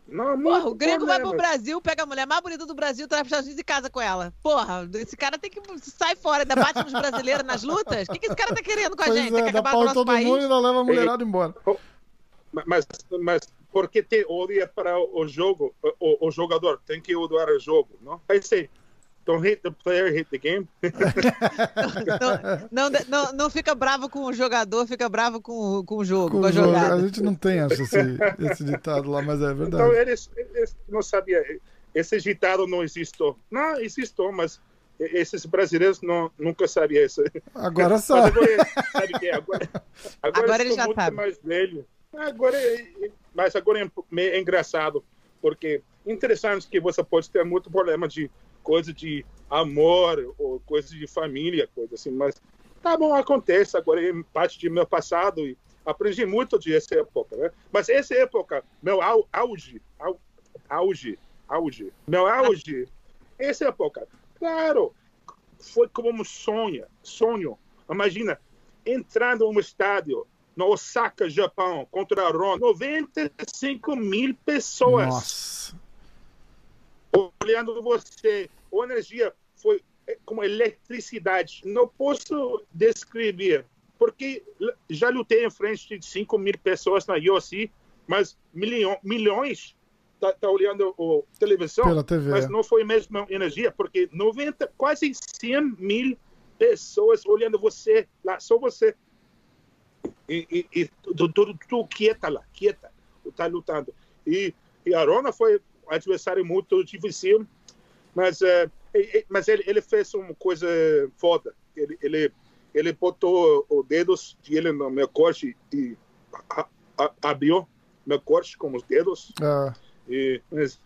não, Porra, o grego vai pro Brasil, pega a mulher mais bonita do Brasil, traz para Estados Unidos e casa com ela. Porra, esse cara tem que sair fora, ainda bate nos brasileiros nas lutas. O que, que esse cara tá querendo com a pois gente? É, tem que acabar com o nosso todo país? mundo e leva a mulherada embora. Mas, mas por que ter ódio para o jogo, o, o jogador? Tem que odiar o jogo, não? Aí sim, Don't hate the player, hate the game. não, não, não, não, fica bravo com o jogador, fica bravo com, com o jogo, com, com a jogo. jogada. A gente não tem, acho, esse, esse ditado lá, mas é verdade. Então, eles, eles não sabia. Esse ditado não existiu. Não, existiu, mas esses brasileiros não, nunca sabiam isso. Agora sabe. Agora, sabe que é? Agora, agora, agora ele já muito sabe. mais velho. Agora, mas agora é meio engraçado, porque interessante que você pode ter muito problema de coisa de amor ou coisa de família, coisa assim, mas tá bom, acontece, agora é parte de meu passado e aprendi muito de essa época, né? Mas essa época, meu auge, auge, auge, meu auge, essa época, claro, foi como um sonho, sonho. Imagina, entrando no estádio no Osaka, Japão, contra a Ron, 95 mil pessoas. Nossa olhando você, a energia foi é, como eletricidade. Não posso descrever, porque já lutei em frente de 5 mil pessoas na UFC, mas milhão, milhões tá, tá olhando a televisão, Pela TV. mas não foi a mesma energia, porque 90, quase 100 mil pessoas olhando você lá, só você. E, e, e tu, tu, tu, quieta lá, quieta, tá lutando. E, e a Rona foi adversário muito difícil, mas, uh, mas ele, ele fez uma coisa foda. Ele, ele, ele botou os dedos dele no meu corte e a, a, abriu meu corte com os dedos. Ah. E, mas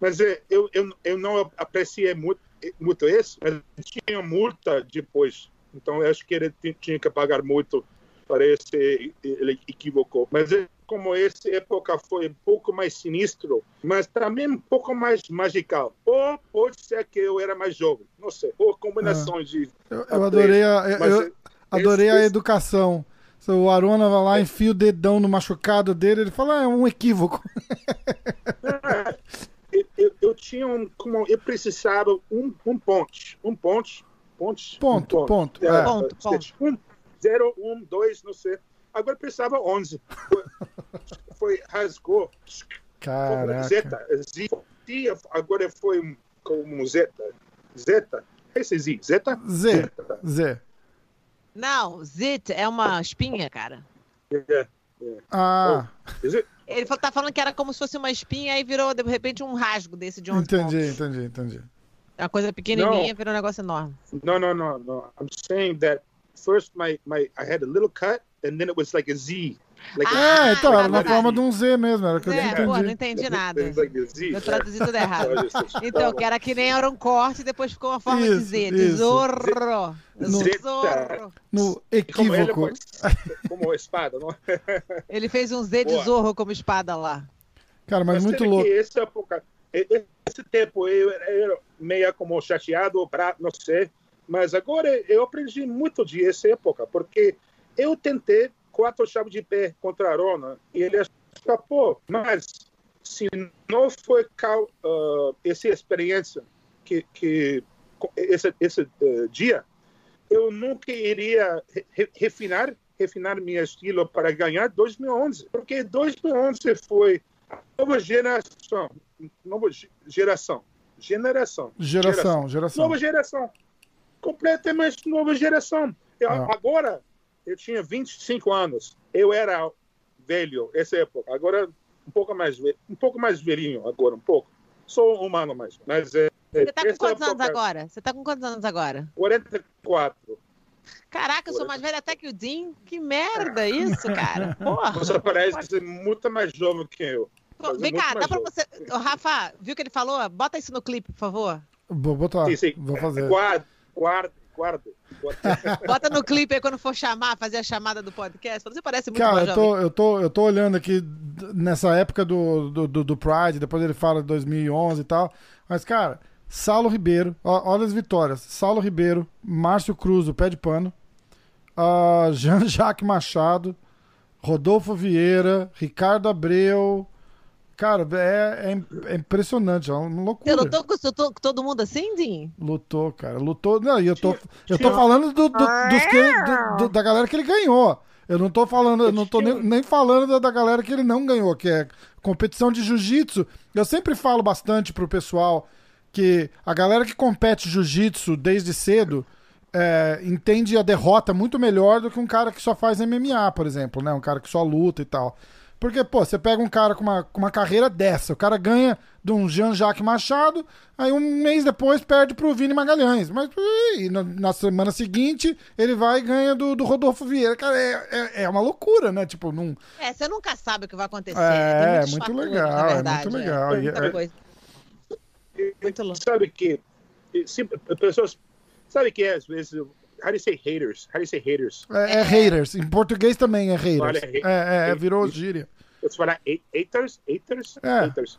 mas eh, eu, eu, eu não apreciei muito, muito isso, mas tinha multa depois. Então eu acho que ele tinha que pagar muito parece ele equivocou. Mas é como essa época foi um pouco mais sinistro, mas também um pouco mais magical. Ou pode ser que eu era mais jovem, não sei. Ou combinações ah, de. Eu, eu adorei a, eu, eu adorei esse, a educação. O Arona vai lá, é. enfia o dedão no machucado dele, ele fala, ah, é um equívoco. É, eu, eu, tinha um, como eu precisava um, um ponte, um ponte, ponte, ponto, um ponto, ponto, é, ponto, ponto. Um, 0, 1, 2, não sei. Agora precisava 11. Foi, rasgou. Caraca. Zeta. Z, agora foi como Zeta. Zeta. Esse Z. Zeta? Z. Zeta. Z. Não, Zit é uma espinha, cara. Yeah, yeah. Ah. Oh, Ele tá falando que era como se fosse uma espinha e virou, de repente, um rasgo desse de 11 Entendi, pontos. entendi, entendi. É uma coisa pequenininha, no. virou um negócio enorme. Não, não, não, não. I'm saying that first my my I had a little cut and then it was like a Z. Like ah, a, então, era na forma de um Z mesmo, era que é, eu entendi. Pô, não entendi nada. eu traduzi tudo errado. então, que era que nem era um corte e depois ficou uma forma isso, de Z, de zorro. No, zorro. no equívoco. Como, espada, não? Ele fez um Z de Boa. zorro como espada lá. Cara, mas, mas muito louco. Esse, época, esse tempo eu era meio como chateado, pra, não sei, mas agora eu aprendi muito dessa época, porque eu tentei quatro chaves de pé contra a Rona e ele escapou. Mas se não foi uh, essa experiência que, que esse, esse uh, dia, eu nunca iria re refinar refinar meu estilo para ganhar 2011, porque 2011 foi a nova geração, nova geração, geração, geração, geração, nova geração completamente nova geração. Eu, ah. Agora, eu tinha 25 anos. Eu era velho essa época. Agora, um pouco mais um pouco mais velhinho agora, um pouco. Sou humano mais. Mas é, Você está com quantos época, anos agora? Você está com quantos anos agora? 44. Caraca, eu sou mais velha até que o Dean. Que merda isso, cara. Porra. Você parece muito mais jovem que eu. Pô, vem cá, dá pra você. Rafa, viu o que ele falou? Bota isso no clipe, por favor. Vou botar, sim, sim. vou fazer. Guarda, guarda, Bota no clipe aí quando for chamar, fazer a chamada do podcast. Você parece muito Cara, eu tô, eu, tô, eu tô olhando aqui nessa época do, do, do, do Pride, depois ele fala de 2011 e tal. Mas, cara, Saulo Ribeiro, ó, olha as vitórias. Saulo Ribeiro, Márcio Cruz, o pé de pano, uh, Jean-Jacques Machado, Rodolfo Vieira, Ricardo Abreu. Cara, é, é, é impressionante, é uma loucura. Você lutou com, com todo mundo assim, Dinho? Lutou, cara. Lutou. Não, e eu tô, eu tô falando do, do, dos que ele, do, da galera que ele ganhou. Eu não tô falando, eu não tô nem, nem falando da, da, galera que ele não ganhou, que é competição de jiu-jitsu. Eu sempre falo bastante pro pessoal que a galera que compete jiu-jitsu desde cedo é, entende a derrota muito melhor do que um cara que só faz MMA, por exemplo, né? Um cara que só luta e tal. Porque, pô, você pega um cara com uma, com uma carreira dessa, o cara ganha de um Jean-Jacques Machado, aí um mês depois perde pro Vini Magalhães. Mas e na, na, semana seguinte ele vai e ganha do, do Rodolfo Vieira. Cara, é, é, é, uma loucura, né? Tipo, num... É, você nunca sabe o que vai acontecer. É, é muito legal, é muito legal. É, muita é, coisa. Muito louco. Sabe que, sim, pessoas, sabe que às vezes How do you say haters? How do you say haters? É, é haters. Em português também é haters. é, é, é, virou gíria. Você fala haters? Haters? É. Haters.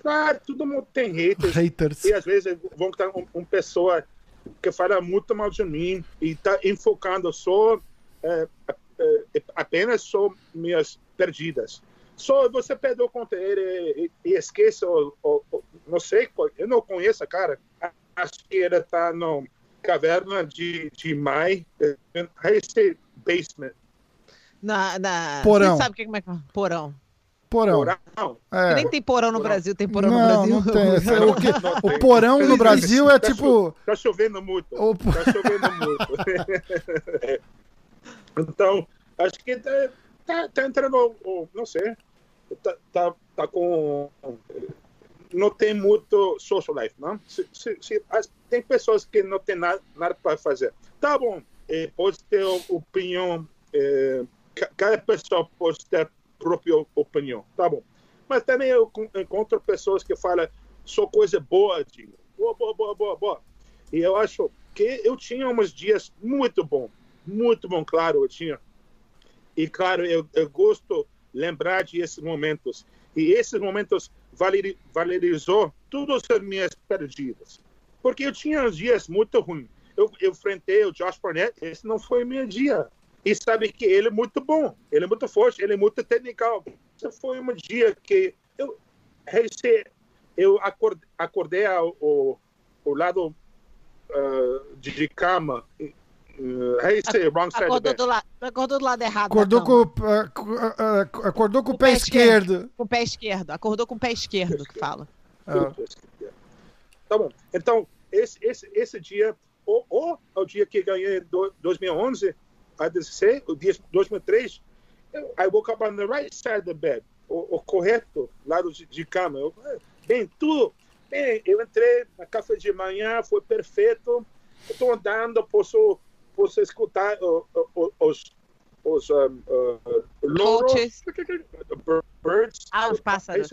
Claro, todo mundo tem haters. Haters. E às vezes vão estar uma um pessoa que fala muito mal de mim e está enfocando só é, é, apenas só minhas perdidas. Só você perdeu contra ele e, e esqueça, ou, ou, não sei, eu não conheço a cara. Acho que ele está no caverna de, de Mai, esse basement. Na, na... Porão. Você sabe o que é que é? Porão. Porão. porão. É. Nem tem porão no porão. Brasil, tem porão não, no Brasil. Não tem. o, que, o porão no Brasil é tá tipo. Tá chovendo muito. O... Tá chovendo muito. então, acho que tá, tá, tá entrando, não sei, tá, tá, tá com não tem muito social life, não? Se, se, se, tem pessoas que não tem nada, nada para fazer. Tá bom, eh, pode ter opinião, eh, cada pessoa pode ter própria opinião, tá bom. Mas também eu encontro pessoas que falam só coisa boa, de boa, boa, boa, boa, boa. E eu acho que eu tinha uns dias muito bom, muito bom, claro, eu tinha. E claro, eu, eu gosto lembrar de esses momentos. E esses momentos valorizou todas as minhas perdidas. Porque eu tinha uns dias muito ruins. Eu, eu enfrentei o Josh Barnett, esse não foi meu dia. E sabe que ele é muito bom, ele é muito forte, ele é muito técnico. Esse foi um dia que eu, eu acordei, acordei ao, ao, ao lado uh, de cama You say wrong side acordou, do la... acordou do lado errado. Acordou com, uh, acordou com, com o pé, pé esquerdo. esquerdo. Com o pé esquerdo. Acordou com o pé esquerdo, que fala. Ah. Tá bom. Então, esse, esse, esse dia, ou, ou o dia que ganhei em 2011, a DC, o dia 2003, I woke up on the right side of the bed. O, o correto, lado de, de cama. Eu, bem, tudo. Bem, eu entrei na café de manhã, foi perfeito. Estou andando, posso você escutar uh, uh, os, os um, uh, louros, birds. Ah, os pássaros.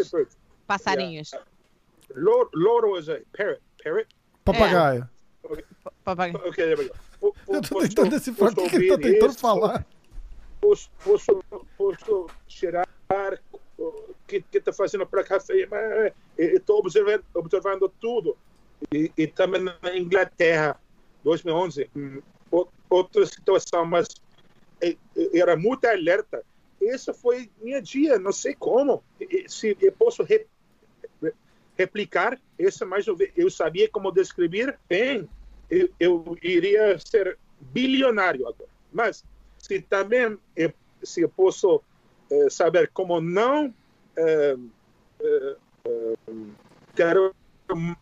Passarinhos. Yeah. Loro, loro is a parrot. Parrot? Papagaio. É. Okay. Papagaio. Ok, there we go. Eu tô tentando decifrar o que ele tá tentando isso, falar. Posso, posso, posso tirar o que está fazendo para café. Estou observando, observando tudo. E, e também na Inglaterra, 2011, outra situação, mas é, é, era muito alerta. Esse foi minha dia, não sei como. Se eu posso re, replicar esse mais eu sabia como descrever bem, eu, eu, iria ser bilionário agora. Mas se também se eu posso é, saber como não é, ter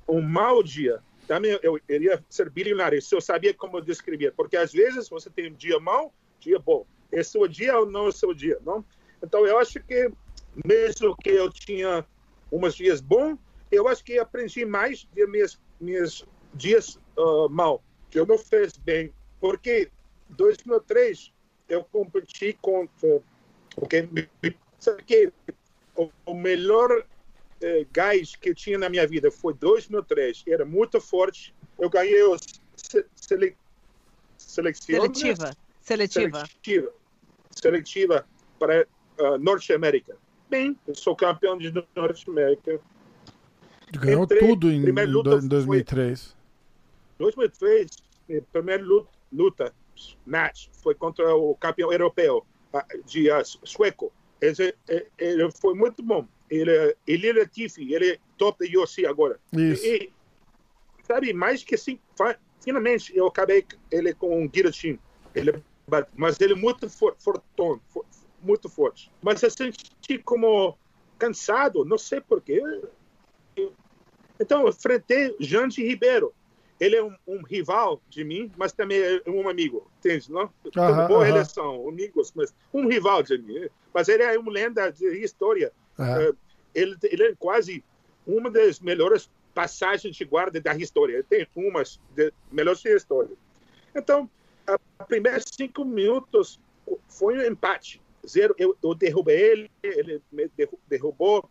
um mau dia também eu iria ser bilionário se eu sabia como descrever, porque às vezes você tem um dia mau, dia bom. É seu dia ou não é seu dia, não? Então eu acho que mesmo que eu tinha uns dias bons, eu acho que aprendi mais de meus meus dias uh, mal, que eu não fiz bem, porque 2003 eu competi contra, porque sabe que o, o melhor eh, gás que tinha na minha vida foi 2003. Era muito forte. Eu ganhei os sele, seletiva. Seletiva. Seletiva. Seletiva para uh, Norte América. Bem, eu sou campeão de Norte América. Ganhou Entrei, tudo em, em 2003. 2003, primeira luta, luta, match, foi contra o campeão europeu de uh, sueco. Ele, ele, foi muito bom. Ele, ele é Latifi, ele é top da UFC agora. Isso. E, sabe, mais que assim, finalmente eu acabei ele com um guillotine. Ele, mas ele é muito for, fortão, for, muito forte. Mas eu senti como cansado, não sei porquê. Então, eu enfrentei Jandy Ribeiro. Ele é um, um, rival de mim, mas também é um amigo, entende? Não? Uh -huh, boa uh -huh. relação, amigos, mas um rival de mim. Mas ele é uma lenda de história. -huh. uh, ele, ele é quase uma das melhores passagens de guarda da história. Ele tem umas de, melhores da história. Então, a primeiros cinco minutos foi um empate. Zero, eu, eu derrubei ele, ele me derrubou,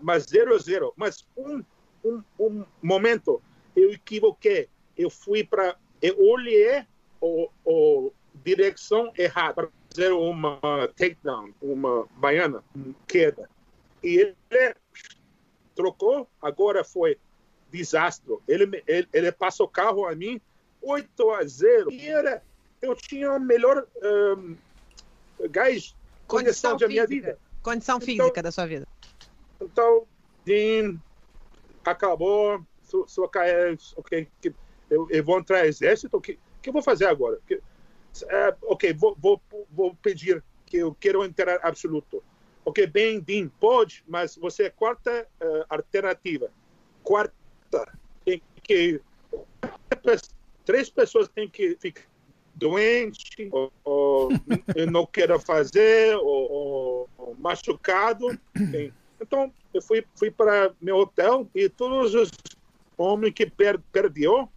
mas zero a zero. Mas um, um, um momento eu equivoquei. Eu fui para. Eu olhei o, o direção errada fazer uma takedown, uma baiana, queda. E ele trocou, agora foi desastre. Ele, ele, ele passou o carro a mim 8 a 0. E era, eu tinha o melhor um, gás, condição da minha vida. Condição então, física da sua vida. Então, Dean acabou, sua, sua carreira, ok, que, eu, eu, vou entrar no exército, o que, que eu vou fazer agora? Que, uh, ok, vou, vou, vou pedir que eu quero entrar absoluto. Ok, bem, Dean, pode, mas você é quarta uh, alternativa. Quarta. Tem que três pessoas têm que ficar doente, ou, ou não quero fazer, ou, ou machucado. Então, eu fui, fui para meu hotel e todos os homens que per, perdeu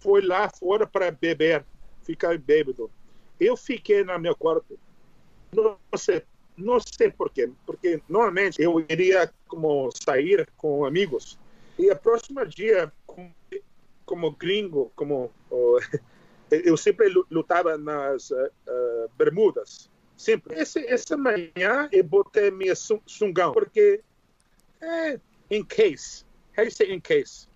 foi lá fora para beber, ficar bêbado. Eu fiquei no meu quarto. Não sei, não sei porquê, porque normalmente eu iria como sair com amigos e a próxima dia como gringo, como oh, eu sempre lutava nas uh, Bermudas, sempre. Esse, essa manhã eu botei minha sungão, porque é in case. How you say in case?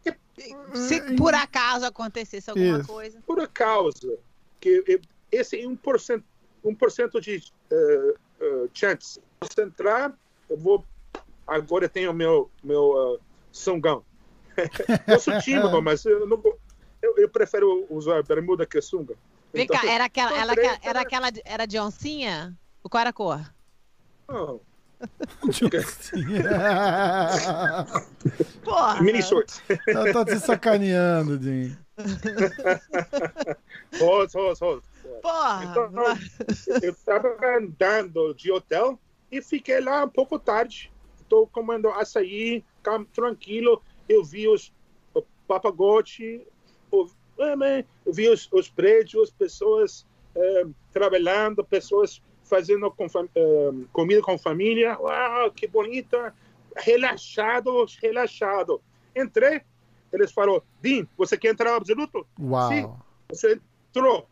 Se por acaso acontecesse alguma Isso. coisa. Por acaso, que esse é 1%, 1% de uh, uh, chance. Se entrar, eu vou. Agora eu tenho meu, meu uh, sungão. eu sou tímido, mas eu, não, eu, eu, prefiro usar bermuda que sunga. Vem então, cá, era aquela, ela, era, aquela, era de oncinha? Qual era a cor? Não. Porra. Mini shorts. Ela tá te sacaneando, Jim. Rosa, rosa, rosa. Porra. Então, eu estava andando de hotel e fiquei lá um pouco tarde. Estou comendo açaí, tranquilo eu vi os papagote, é, eu vi os, os prédios, pessoas é, trabalhando, pessoas fazendo com, é, comida com família. Uau, que bonita! Relaxado, relaxado. Entrei, eles falaram, Dim, você quer entrar no absoluto? Uau! Sim, você entrou.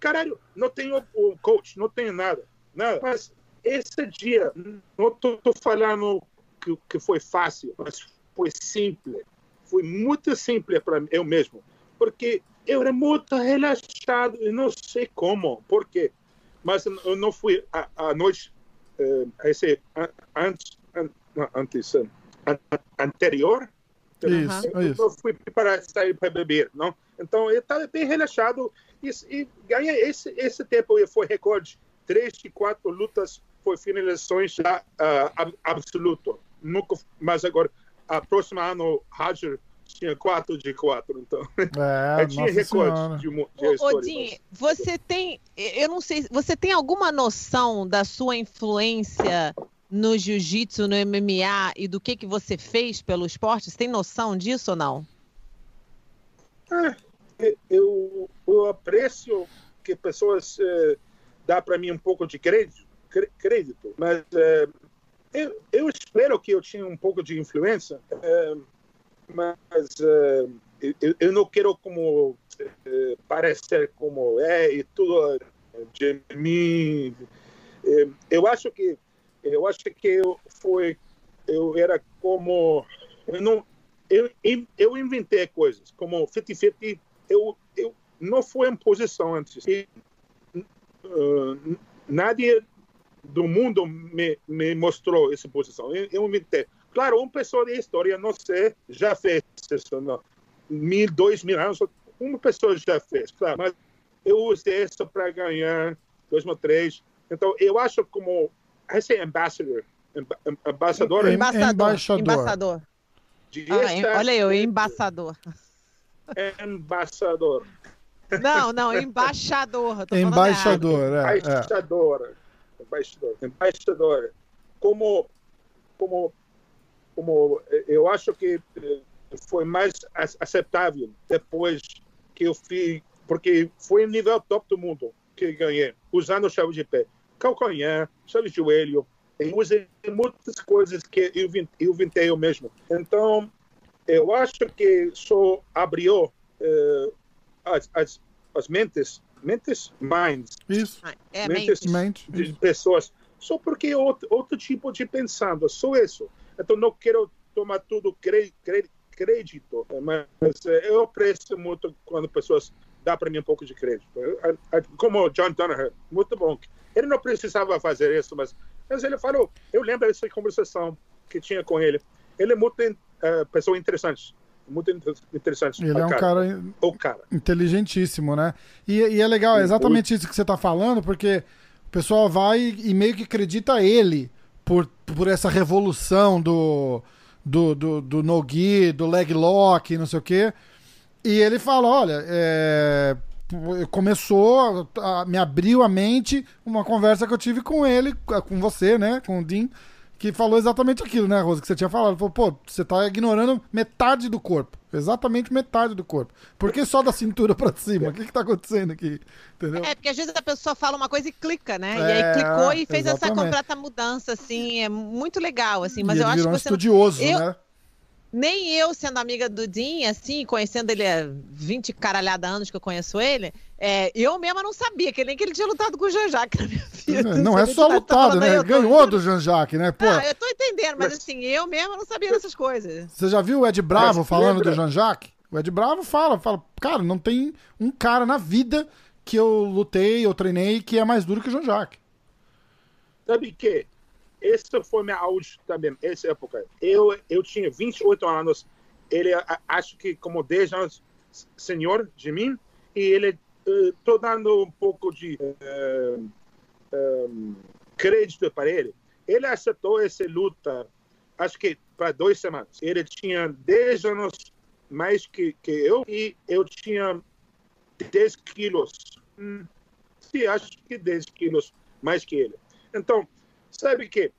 Caralho, não tenho o coach, não tenho nada, nada. Mas esse dia, não estou falando que, que foi fácil, mas foi simples. Foi muito simples para eu mesmo. Porque eu era muito relaxado, e não sei como, por quê. Mas eu não fui à noite, uh, esse, antes, antes anterior, isso, eu isso. não fui para sair para beber, não? Então eu estava bem relaxado e, e ganhei esse esse tempo e foi recorde três de quatro lutas foi finalizações já uh, absoluto nunca mas agora a próxima ano Roger tinha 4 de 4, então. É, tinha recorde de, de Odin, você tem, eu não sei, você tem alguma noção da sua influência no jiu-jitsu, no MMA e do que que você fez pelo esporte? Você tem noção disso ou não? É, eu, eu aprecio que pessoas é, dá para mim um pouco de crédito, crédito mas é, eu, eu, espero que eu tinha um pouco de influência, é, mas é, eu, eu, não quero como é, parecer como é e tudo de mim. É, eu acho que eu acho que eu foi eu era como eu não eu, eu inventei coisas como 50-50 eu, eu não foi em posição antes e, uh, do mundo me, me mostrou essa posição. Eu, eu inventei. Claro, uma pessoa de história, não sei, já fez isso, não. mil, dois mil anos, uma pessoa já fez, claro, mas eu usei isso para ganhar 2003. Então, eu acho como, esse é ambassador, embaixador, embaixador, embaixador. Ah, olha eu, embaixador. Embaixador. Não, não, embaixador. Embaixador, é, embaixador. É embaixador, embaixador, como, como, como eu acho que eh, foi mais aceitável depois que eu fiz, porque foi o nível top do mundo que ganhei, usando chave de pé, calcanhar, chave de joelho, eu usei muitas coisas que eu, eu inventei eu mesmo. Então, eu acho que só abriu uh, as, as, as mentes mentes, minds. Isso. É, mentes, mente. de pessoas. Só porque é outro, outro tipo de pensando, só isso. Então não quero tomar tudo crédito, mas eh, eu aprecio muito quando pessoas dão para mim um pouco de crédito. Como John Donaher, muito bom. Ele não precisava fazer isso, mas, mas ele falou. Eu lembro dessa conversação que tinha com ele. Ele é muito uh, pessoa interessante muito interessante. Ele é um cara, cara, o cara. inteligentíssimo, né? E, e é legal, é exatamente isso que você está falando, porque o pessoal vai e meio que acredita ele por, por essa revolução do, do, do, do no-gi, do leg lock, não sei o quê. E ele fala, olha, é, começou, a, me abriu a mente uma conversa que eu tive com ele, com você, né, com o Dean, que falou exatamente aquilo, né, Rosa, que você tinha falado. Falou, pô, você tá ignorando metade do corpo. Exatamente metade do corpo. Por que só da cintura pra cima? O que que tá acontecendo aqui? Entendeu? É, porque às vezes a pessoa fala uma coisa e clica, né? É, e aí é, clicou e fez exatamente. essa completa mudança, assim. É muito legal, assim. Mas eu acho que você. Um estudioso, eu... né? Nem eu, sendo amiga do Din, assim, conhecendo ele há 20 caralhada anos que eu conheço ele, é, eu mesma não sabia que nem que ele tinha lutado com o Jean-Jacques na minha vida. É, não, é só tá lutado, né? Ele ganhou do Jean-Jacques, né? Pô. Ah, eu tô entendendo, mas assim, eu mesma não sabia dessas coisas. Você já viu o Ed Bravo falando do Jean-Jacques? O Ed Bravo fala, fala, cara, não tem um cara na vida que eu lutei, eu treinei, que é mais duro que o Jean-Jacques. Sabe que essa foi minha auge também, essa época. Eu, eu tinha 28 anos, ele acho que como 10 anos senhor de mim, e ele estou uh, dando um pouco de uh, um, crédito para ele. Ele aceitou essa luta, acho que para duas semanas. Ele tinha 10 anos mais que, que eu e eu tinha 10 quilos. Hum, sim, acho que 10 quilos mais que ele. Então, sabe que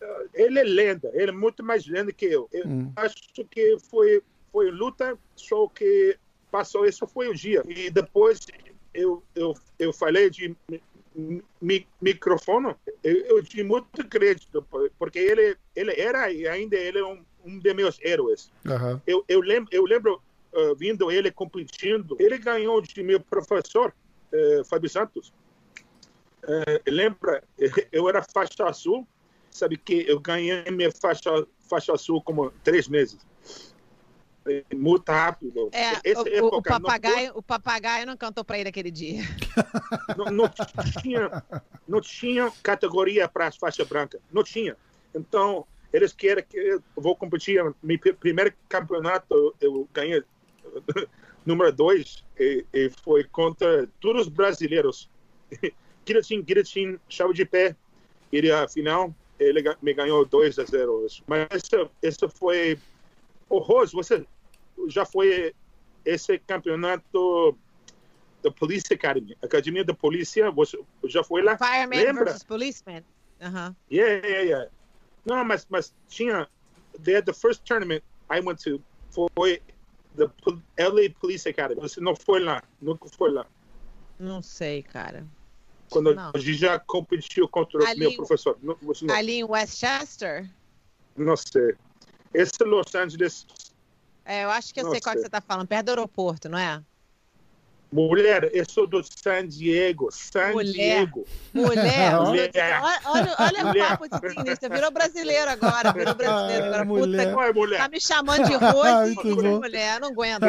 eh, ele é lenda, ele é muito mais lenda que eu. Eu hum. acho que foi foi luta, só que passou isso foi o dia. E depois eu eu, eu falei de mi, microfone, eu, eu tinha muito crédito porque ele ele era e ainda ele é um, um de meus heróis. Uhum. Eu, eu lembro eu lembro uh, vindo ele competindo, ele ganhou de meu professor uh, Fábio Santos. Uh, lembra, eu era faixa azul, sabe que eu ganhei minha faixa, faixa azul como três meses. É muito rápido. É, o, o, papagaio, não... o papagaio não cantou para ele aquele dia. Não, não, tinha, não tinha categoria para as faixas brancas. Não tinha. Então, eles querem que eu vou competir. Meu primeiro campeonato eu ganhei número dois e, e foi contra todos os brasileiros. Guillotine, guillotine, chave de pé. E a final ele me ganhou 2 a 0. Mas esse, esse foi. O Rose, você já foi esse campeonato da Police Academy, Academia da Polícia, você já foi lá? Fireman Lembra? versus Policeman. Uh -huh. Yeah, yeah, yeah. Não, mas, mas tinha. They had the first tournament I went to foi the LA Police Academy. Você não foi lá, nunca foi lá. Não sei, cara. Quando Não. a gente já competiu contra o meu professor. Não, você não, Ali em Westchester? não sei. Esse é Los Angeles, É, eu acho que eu sei qual que você tá falando, perto do aeroporto, não é? mulher, eu sou do San Diego. San Mulher. Diego. Mulher, Mulher. olha, olha, olha o Mulher. papo de teenager, virou brasileiro agora, virou brasileiro agora. Mulher. Puta, é mulher. tá me chamando de Rose e bom. mulher, não aguento.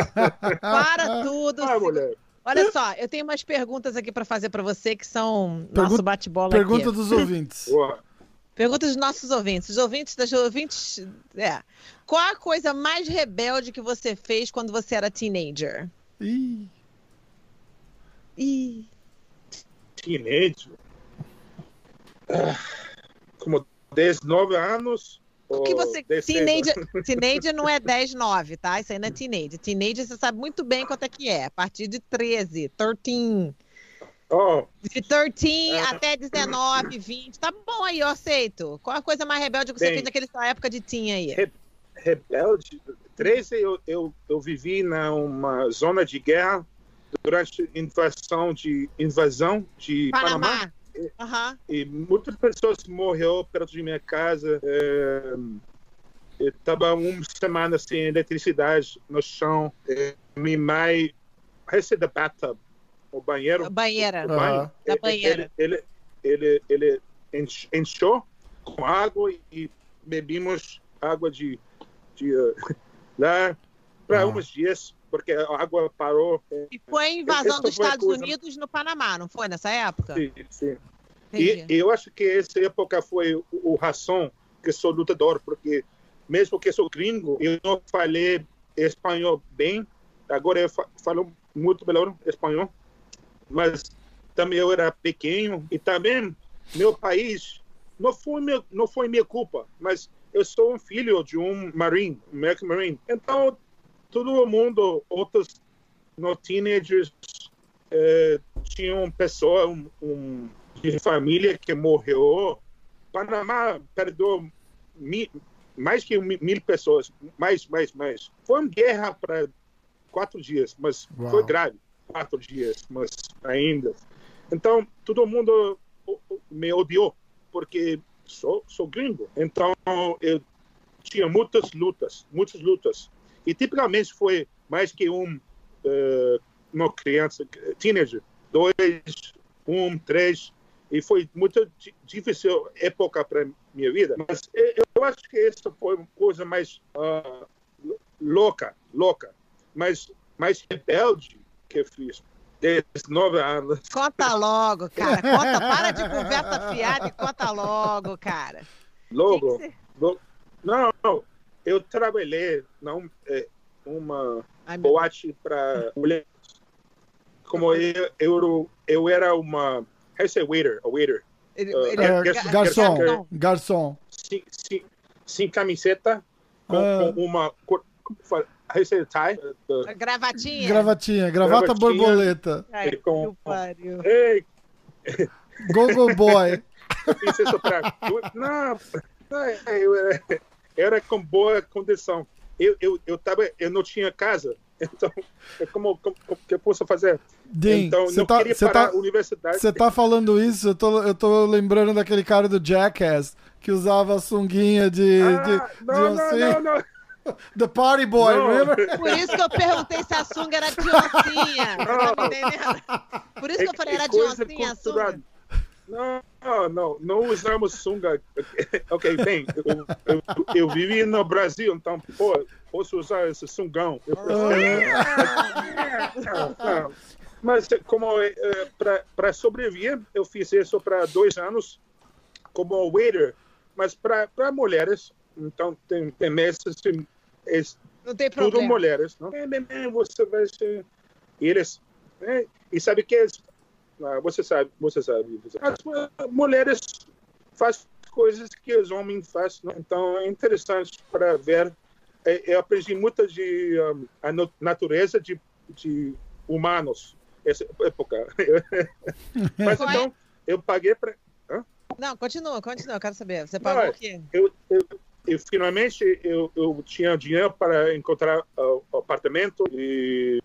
Para tudo. Não é mulher. Olha só, eu tenho umas perguntas aqui pra fazer pra você que são Pergunta- nosso bate-bola Pergunta aqui. dos ouvintes. Boa. Perguntas dos nossos ouvintes. Os ouvintes das ouvintes. É. Qual a coisa mais rebelde que você fez quando você era teenager? Ih, Ih, Teenage. Ah, Como 19 anos. O que você. 16 Teenager, teenager não é 10, 9, tá? Isso aí não é teenager. Teenager você sabe muito bem quanto é que é. A partir de 13, 13. Oh, De 13 É. até 19, 20. Tá bom aí, eu aceito. Qual a coisa mais rebelde que você Bem. fez naquela sua época de teen aí? Re- rebelde. 13 eu, eu, eu vivi numa zona de guerra durante a invasão de, invasão de Panamá. Panamá. Aham. E muitas pessoas morreram perto de minha casa. É, eu estava uma semana sem eletricidade no chão. É, minha mãe recebeu da bathtub, o banheiro. Banheira. o banho, Aham. Da banheira. Ele, ele, ele, ele enche- encheu com água e bebimos água de, de uh, lá para Ah. uns dias, porque a água parou. E foi a invasão dos Estados coisa- Unidos no Panamá, não foi nessa época? Sim, sim. E, Entendi. e eu acho que essa época foi o, o razão que sou lutador, porque mesmo que sou gringo, eu não falei espanhol bem. Agora eu fa- falo muito melhor espanhol, mas também eu era pequeno e também meu país não foi meu, não foi minha culpa, mas eu sou um filho de um marine, um American Marine. Então todo mundo, outros no teenagers eh, tinham pessoa um, um de família que morreu. Panamá perdeu mais que mi- mil pessoas, mais, mais, mais. Foi uma guerra para quatro dias, mas Uau. foi grave, quatro dias, mas ainda. Então todo mundo me odiou porque sou, sou gringo. Então eu tinha muitas lutas, muitas lutas. E tipicamente foi mais que um eh, uma criança, teenager, dois, um, três, e foi muito di- difícil época para minha vida. Mas eu, acho que essa foi uma coisa mais ah, louca, louca, mas mais rebelde que eu fiz. 19 anos. Conta logo, cara. Conta, para de conversa fiada e conta logo, cara. Logo, você- lo- não, não, eu trabalhei não é, uma Ai, boate para mulheres. Como eu, eu, eu era uma, how you say waiter, a waiter, Ele- ele- É, Gar- garçom, garçom. garçom. sem, sem, sem camiseta, com, Ah. com uma, cor- como fala, how you say tie? Uh, Gravatinha. Gravatinha, gravata Gravatinha. borboleta. Ai, que com- pariu. Ei, Gogo Boy. eu fiz isso pra... Não, não, eu era, era com boa condição. Eu, eu, eu, tava, eu não tinha casa, então, como, como, como que eu posso fazer? Din, então, você não tá, queria você parar tá, a universidade. você tá falando isso, eu tô, eu tô lembrando daquele cara do Jackass que usava a sunguinha de, Ah, de, não, de não, assim, não, não. The Party Boy, Não. lembra? Por isso que eu perguntei se a sunga era de oncinha. Tá? Por isso que eu falei, era de É oncinha a sunga. Não, não, não, usamos sunga. Ok, bem, eu, eu, eu vivi no Brasil, então, pô, posso usar esse sungão. Eu Não, não. Mas como para sobreviver, eu fiz isso para dois anos como waiter, mas para mulheres, então tem, tem meses que é Não tem tudo problema. mulheres, não? É, bem, bem, você vai ser e eles é, e sabe que eles, ah, você sabe, você sabe, você sabe. as mulheres fazem coisas que os homens fazem, não? então é interessante para ver. É, Eu aprendi muito de um, a no- natureza de, de humanos essa época. Mas Qual é? então eu paguei para Não, continua, continua, eu quero saber. Você Não, pagou é- o quê? eu, eu, eu finalmente eu, eu tinha dinheiro para encontrar uh, apartamento e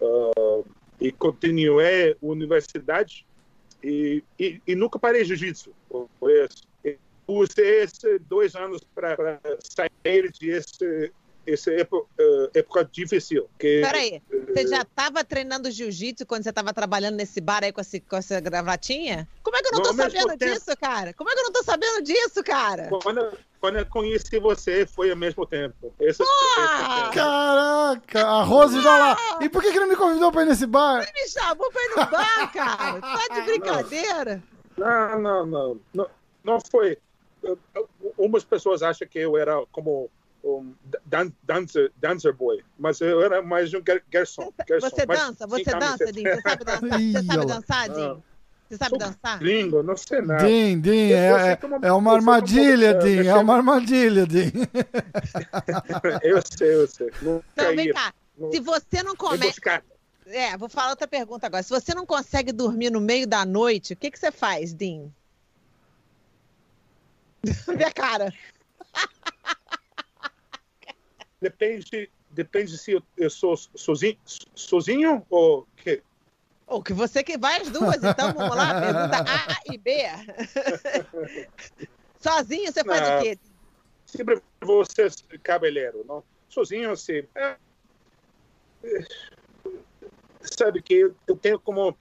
uh, e continuei a universidade e, e, e nunca parei jiu-jitsu. Isso. Usei esses dois anos para sair de esse essa época, uh, época difícil. Que, Peraí, você já estava treinando jiu-jitsu quando você estava trabalhando nesse bar aí com, esse, com essa gravatinha? Como é que eu não tô sabendo disso, cara? Como é que eu não tô sabendo disso, cara? Quando, quando eu conheci você, foi ao mesmo tempo. Esse, esse Caraca, a Rose já lá. E por que, que não me convidou pra ir nesse bar? Você me chamou pra ir no bar, cara. Tá de brincadeira? Não, não, não. Não, não foi. Umas pessoas acham que eu era como um dan dancer, dancer boy, mas eu era mais um garçom. garçom você dança? Você dança, Dinho? Você sabe dançar? Você sabe dançar, Dinho? Você sabe dançar? Gringo, não sei nada. Din, Din, é, é uma armadilha, Din, é uma armadilha, Din. eu sei, eu sei. Não então, vem cá. Se você não começa. É, vou falar outra pergunta agora. Se você não consegue dormir no meio da noite, o que, que você faz, Din? Minha cara. Depende, depende se eu, eu sou sozinho, sozinho ou que? O que você que vai as duas, então vamos lá, pergunta A e B. sozinho você faz não, o quê? Sempre vou ser cabeleiro, não? Sozinho, assim. É, é, sabe que eu tenho como.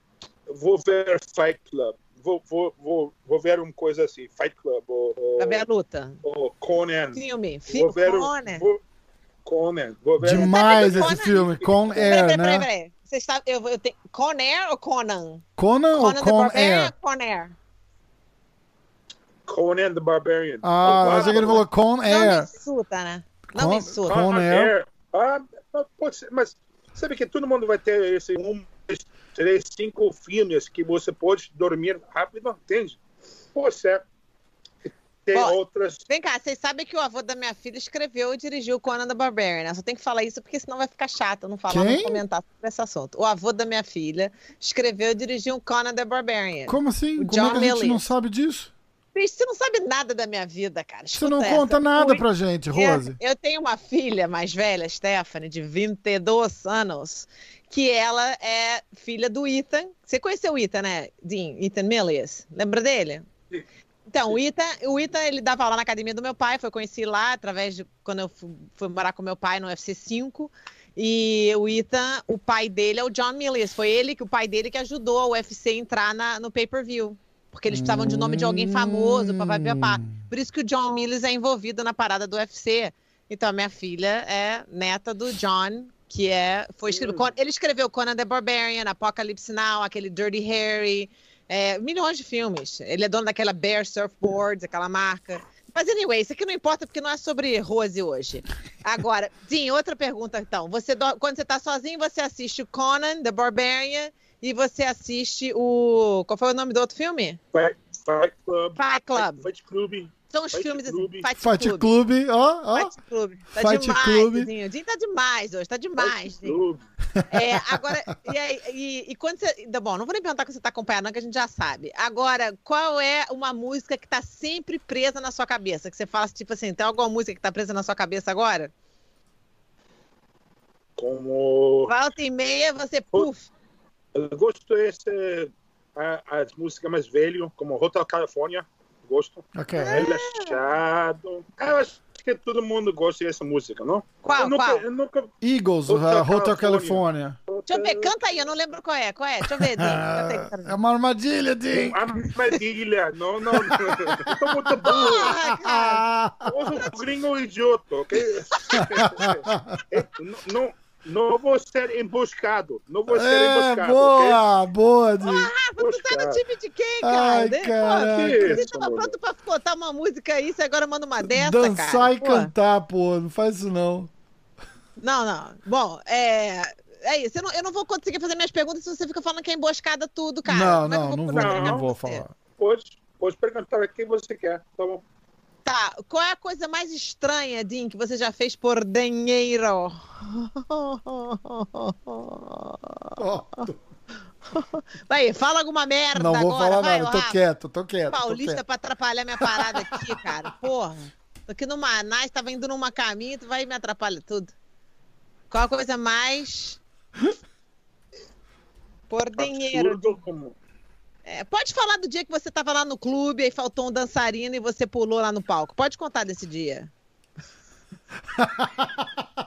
Vou ver Fight Club. Vou, vou, vou, vou ver uma coisa assim, Fight Club. Ou, ou, ver a luta. Ou Conan. Filme, filme Conan. Vou, Conan. Demais esse filme, Con Air, peraí, né? Peraí, peraí. Você está, eu, eu tenho, Con Air ou Conan? Conan, Conan ou Con Air? Con Air. Conan the Barbarian. Ah, oh, achei que ele falou Con Air. Não me insulta, né? Não Con, me insulta. Con Air. Ah, pode ser, mas sabe que todo mundo vai ter esse um, três, cinco filmes que você pode dormir rápido, entende? Pode ser tem Bom, outras. Vem cá, vocês sabem que o avô da minha filha escreveu e dirigiu Conan the Barbarian, né? Só tem que falar isso porque senão vai ficar chato não falar, Quem? não comentar sobre esse assunto. O avô da minha filha escreveu e dirigiu Conan the Barbarian. Como assim? O Como é que a gente não sabe disso? Bicho, você não sabe nada da minha vida, cara. Escuta você não essa. conta nada pra gente, Rose. Eu, eu tenho uma filha mais velha, Stephanie, de 22 anos, que ela é filha do Ethan. Você conheceu o Ethan, né, Dean? Ethan Millius? Lembra dele? Sim. Então, o Ita, o Ita, ele dava aula na academia do meu pai, foi conheci lá através de quando eu fui, fui morar com meu pai no UFC 5. E o Ita, o pai dele é o John Milius. Foi ele que o pai dele que ajudou a UFC a entrar na, no pay-per-view. Porque eles precisavam de um nome de alguém famoso para vai pá. Por isso que o John Milius é envolvido na parada do UFC. Então, a minha filha é neta do John, que é. Foi escrito, ele escreveu Conan the Barbarian, Apocalypse Now, aquele Dirty Harry. É, milhões de filmes. Ele é dono daquela Bear Surfboards, aquela marca. Mas, anyway, isso aqui não importa porque não é sobre Rose hoje. Agora, Sim, outra pergunta então. Você, quando você está sozinho, você assiste o Conan, The Barbarian, e você assiste o. Qual foi o nome do outro filme? Fight, Fight Club. Fight Club. Fight Club. São os Fight filmes Club. assim. Fight, Fight Club. Club. ó, ó. Fight Club. Tá Fight demais, Club. Dinho. Dinho tá demais hoje, tá demais. Fight Club. É, agora, e, aí, e, e, quando você. Tá bom, não vou nem perguntar que você tá acompanhando, não, que a gente já sabe. Agora, qual é uma música que tá sempre presa na sua cabeça? Que você fala, tipo assim, tem alguma música que tá presa na sua cabeça agora? Como. Volta e meia, você, puf. Eu gosto desse, as músicas mais velhas, como Hotel California gosto. Ok. Relaxado. Eu acho que todo mundo gosta dessa música, não? Qual? Eu nunca, qual? Eu nunca... Eagles, Hotel, uh, Hotel California. California. Deixa eu ver, canta aí, eu não lembro qual é. Qual é? Deixa eu ver, Dinho. É uma armadilha, Dinho. Armadilha, não, não. Eu tô muito burro. Ah, cara. Eu gringo idiota, ok? não, não vou ser emboscado. Não vou ser é, emboscado. Boa, okay? boa, Di. Ah, Rafa, tu tá no time de quem, cara? Ai, cara. Você tava pronto pra botar uma música aí, você agora manda uma dessa, Dançar cara. e pô. cantar, pô. Não faz isso, não. Não, não. Bom, é... É isso, eu não, eu não vou conseguir fazer minhas perguntas se você fica falando que é emboscada tudo, cara. Não, não, é vou não, vou, não, não vou falar. Pode, pode perguntar quem você quer, tá bom. Tá, qual é a coisa mais estranha, Din, que você já fez por dinheiro? Vai, fala alguma merda Não vou agora. falar vai, nada, tô Rafa. quieto, tô quieto. Paulista tô quieto. pra atrapalhar minha parada aqui, cara. Porra. Tô aqui no Manaus, tava indo numa caminho, tu vai e me atrapalha tudo. Qual a coisa mais... Por dinheiro. Absurdo como É, pode falar do dia que você estava lá no clube e faltou um dançarino e você pulou lá no palco. Pode contar desse dia.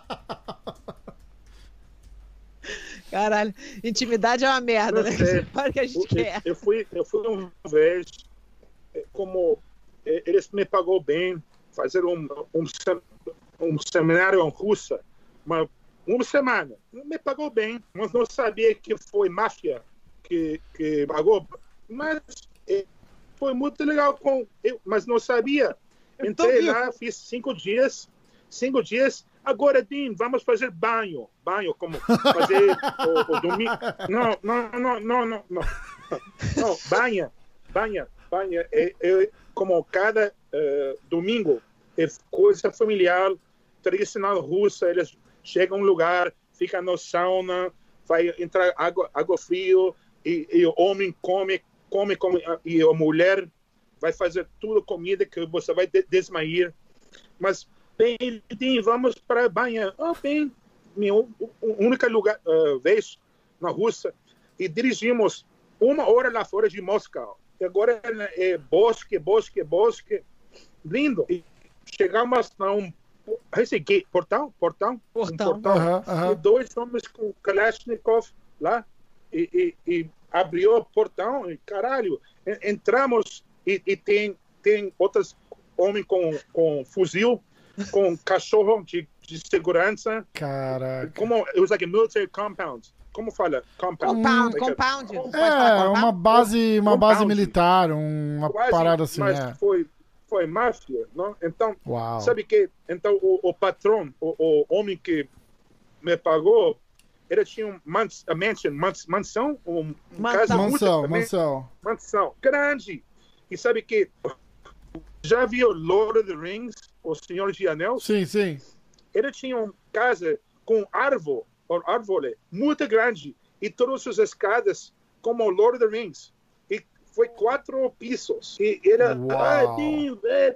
Caralho, intimidade é uma merda, né? Para que a gente eu, quer. Eu fui, eu fui uma vez, é, como é, eles me pagou bem, fazer um, um, um seminário em Rússia, uma, uma semana. Me pagou bem, mas não sabia que foi máfia que, que pagou. Mas é, foi muito legal, com, eu, mas não sabia. Entrei lá, fiz cinco dias, cinco dias. Agora, Dean, vamos fazer banho. Banho, como fazer o, o domingo. Não, não, não, não, não, não. Não, banha, banha, banha. É, é como cada uh, domingo, é coisa familiar, tradicional russa. Eles chegam a um lugar, ficam no sauna, vai entrar água, água frio, e, e o homem come, come, come, e a mulher vai fazer tudo comida que você vai desmaiar. Mas bem, vamos para a banha. Oh, bem, minha única lugar, uh, vez na Rússia e dirigimos uma hora lá fora de Moscou. E agora é bosque, bosque, bosque, lindo. E chegamos a um esse gate, portão, portão, portão, um portão. Uh -huh. e dois homens com Kalashnikov lá e, e, e, abriu o portão e caralho, entramos e, e tem tem outros homens com com fuzil com cachorro de, de segurança. Caraca. Como it was like a military compound. Como fala? Compound. Compound. compound. É, uma base, uma base militar, uma Quase, parada assim. Mas é. foi, foi máfia, não? Então, Uau. sabe que então o, o patrão, o, o, homem que me pagou, ele tinha um mans, a mansion, mans, mansão, um mansão. casa mansão, mansão, mansão, grande. E sabe que já viu Lord of the Rings? o Senhor de Anel. Sim, sim. Ele tinha uma casa com árvore, árvore muito grande e todas as escadas como o Lord of the Rings. E foi quatro pisos. E ele, ah,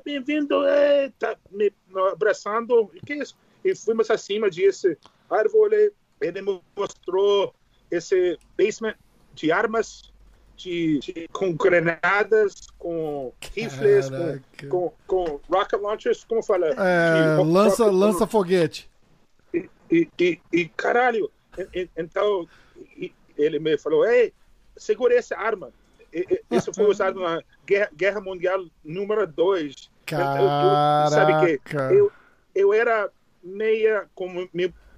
bem-vindo, é, tá me abraçando. E que é isso? E fomos acima desse árvore. Ele me mostrou esse basement de armas de, de, com granadas, com rifles, com, com, com, rocket launchers, como fala? É, de, lança, lança foguete. E, e, e, e caralho, então ele me falou, ei, segura essa arma. Isso foi usado na Guerra, Guerra Mundial número 2. Sabe que eu, eu era meia como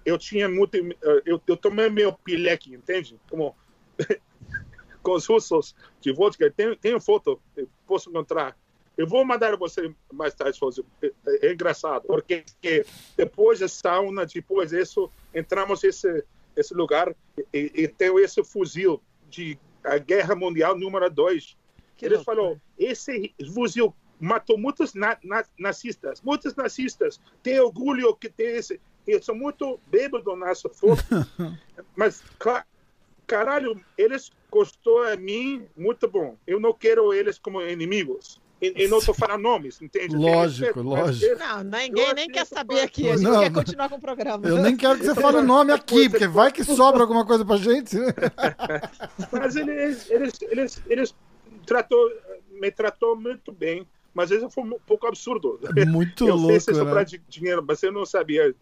eu tinha muito eu, eu tomei meu pileque, entende? Como com os russos de vodka. Tem, tem foto, posso encontrar. Eu vou mandar você mais tarde, é, é, engraçado, porque depois da sauna, depois disso, entramos nesse esse lugar e, e tem esse fuzil de a Guerra Mundial número 2. Ele falou, esse fuzil matou muitos na, na, nazistas, muitos nazistas. Tem orgulho que tem esse. Eu sou muito bêbado nessa foto, mas caralho, eles gostou a mim, muito bom. Eu não quero eles como inimigos. E, e não estou falando nomes, entende? Lógico, lógico. Não, ninguém nem quer saber aqui. A gente não, quer continuar com o programa. Eu nem quero que você fale o nome aqui, porque vai que sobra alguma coisa pra gente. Mas eles, eles, eles, eles tratou, me tratou muito bem, mas isso foi um pouco absurdo. Muito eu louco, fiz isso né? para dinheiro, mas eu não sabia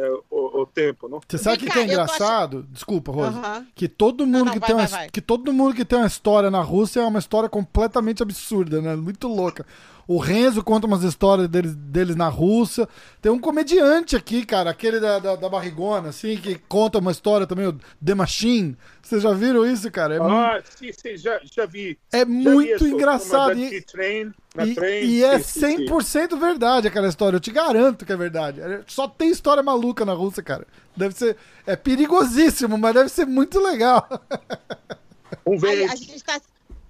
é, o, o, tempo, não? Você sabe o que, que, é engraçado? Achando... Desculpa, Rosa. Que todo mundo não, não, que vai, tem uma, vai, vai. que todo mundo que tem uma história na Rússia é uma história completamente absurda, né? Muito louca. O Renzo conta umas histórias deles, deles na Rússia. Tem um comediante aqui, cara, aquele da, da, da, barrigona, assim, que conta uma história também, o The Machine. Vocês já viram isso, cara? É ah, muito... sim, sim, já, já vi. É já muito vi engraçado. E, train, e, train, e é 100% verdade aquela história. Eu te garanto que é verdade. É, só tem história maluca na Rússia, cara. Deve ser. É perigosíssimo, mas deve ser muito legal. Um vez. A, a gente tá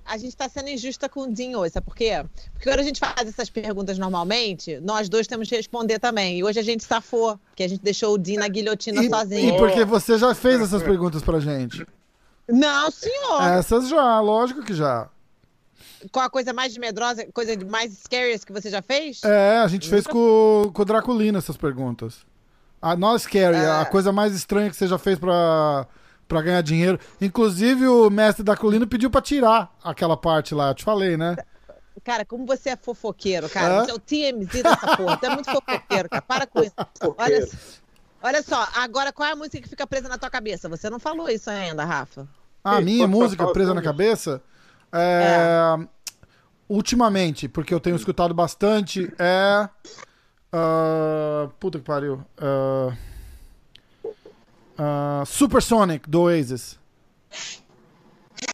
a gente está sendo injusta com o Dinho hoje, sabe por quê? Porque quando a gente faz essas perguntas normalmente, nós dois temos que responder também. E hoje a gente safou, porque a gente deixou o Dinho na guilhotina e, sozinho. E porque você já fez essas perguntas pra gente. Não, senhor. Essas já, lógico que já. Qual a coisa mais medrosa, coisa mais scary que você já fez? É, a gente fez com, com o Draculino essas perguntas. A não scary, é. a coisa mais estranha que você já fez pra, pra ganhar dinheiro. Inclusive, o mestre da colina pediu pra tirar aquela parte lá, eu te falei, né? Cara, como você é fofoqueiro, cara. Você é o TMZ dessa porra. Você é muito fofoqueiro, cara. Para com isso. Olha, olha só, agora qual é a música que fica presa na tua cabeça? Você não falou isso ainda, Rafa. A ah, minha música presa na cabeça? É... é. Ultimamente, porque eu tenho escutado bastante, é. Uh... Puta que pariu. Uh... Uh... Supersonic, do Oasis.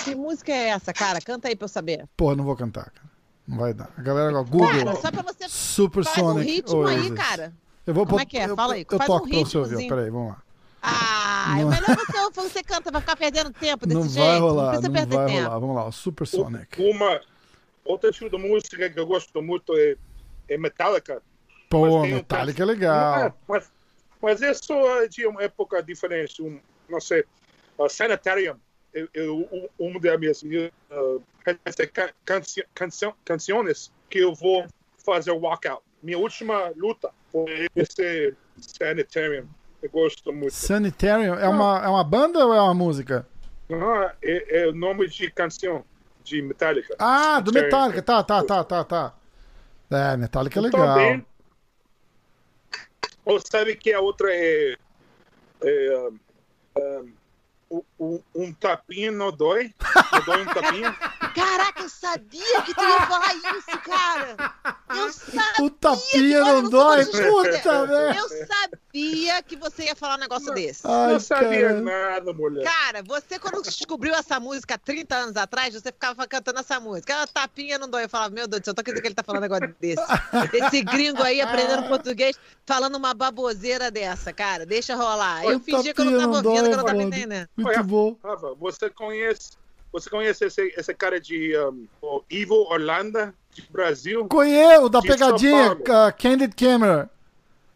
Que música é essa, cara? Canta aí pra eu saber. Porra, não vou cantar, cara. Não vai dar. A galera, Google. Cara, só pra você Supersonic. Faz um ritmo Oasis. aí, cara. Eu vou, Como é que é? Fala aí. Eu, Faz toco um pra você ouvir. Peraí, vamos lá. Ah, não. é melhor você, você canta, vai ficar perdendo tempo desse não jeito. Vai rolar, não, não vai tempo. rolar. Vamos lá, o Supersonic. Uma, outra estilo de música que eu gosto muito é, é Metallica. Pô, Metallica um, é legal. É, mas, mas é só de uma época diferente. Um, não sei, uh, Sanitarium. Eu, eu, uma das minhas uh, cancio, canções que eu vou fazer walkout. Minha última luta foi esse Sanitarium. Eu gosto muito. Sanitarium é uma, é uma banda ou é uma música? Não, é, é o nome de canção de Metallica. Ah, do Metallica. Tá, tá, tá, tá, tá. É, Metallica é legal. Também, ou sabe que a outra é, é um, um, um, um tapinha não dói? Não dói um tapinha? Caraca, eu sabia que tu ia falar isso, cara! Eu sabia! O tapinha não dói, puta, velho! Eu sabia que você ia falar um negócio não, desse. Ai, não sabia cara. nada, mulher. Cara, você quando descobriu essa música 30 anos atrás, você ficava cantando essa música. Ela tapinha não dói. Eu falava, meu Deus do céu, eu tô acreditando que ele tá falando um negócio desse. Esse gringo aí aprendendo português, falando uma baboseira dessa, cara. Deixa rolar. Eu fingi que eu não tava ouvindo, que eu não tava entendendo. Muito bom. Rafa, você conhece você conhece esse, esse cara de um, Ivo Orlando, de Brasil? Conheço, da pegadinha, uh, Candid Camera.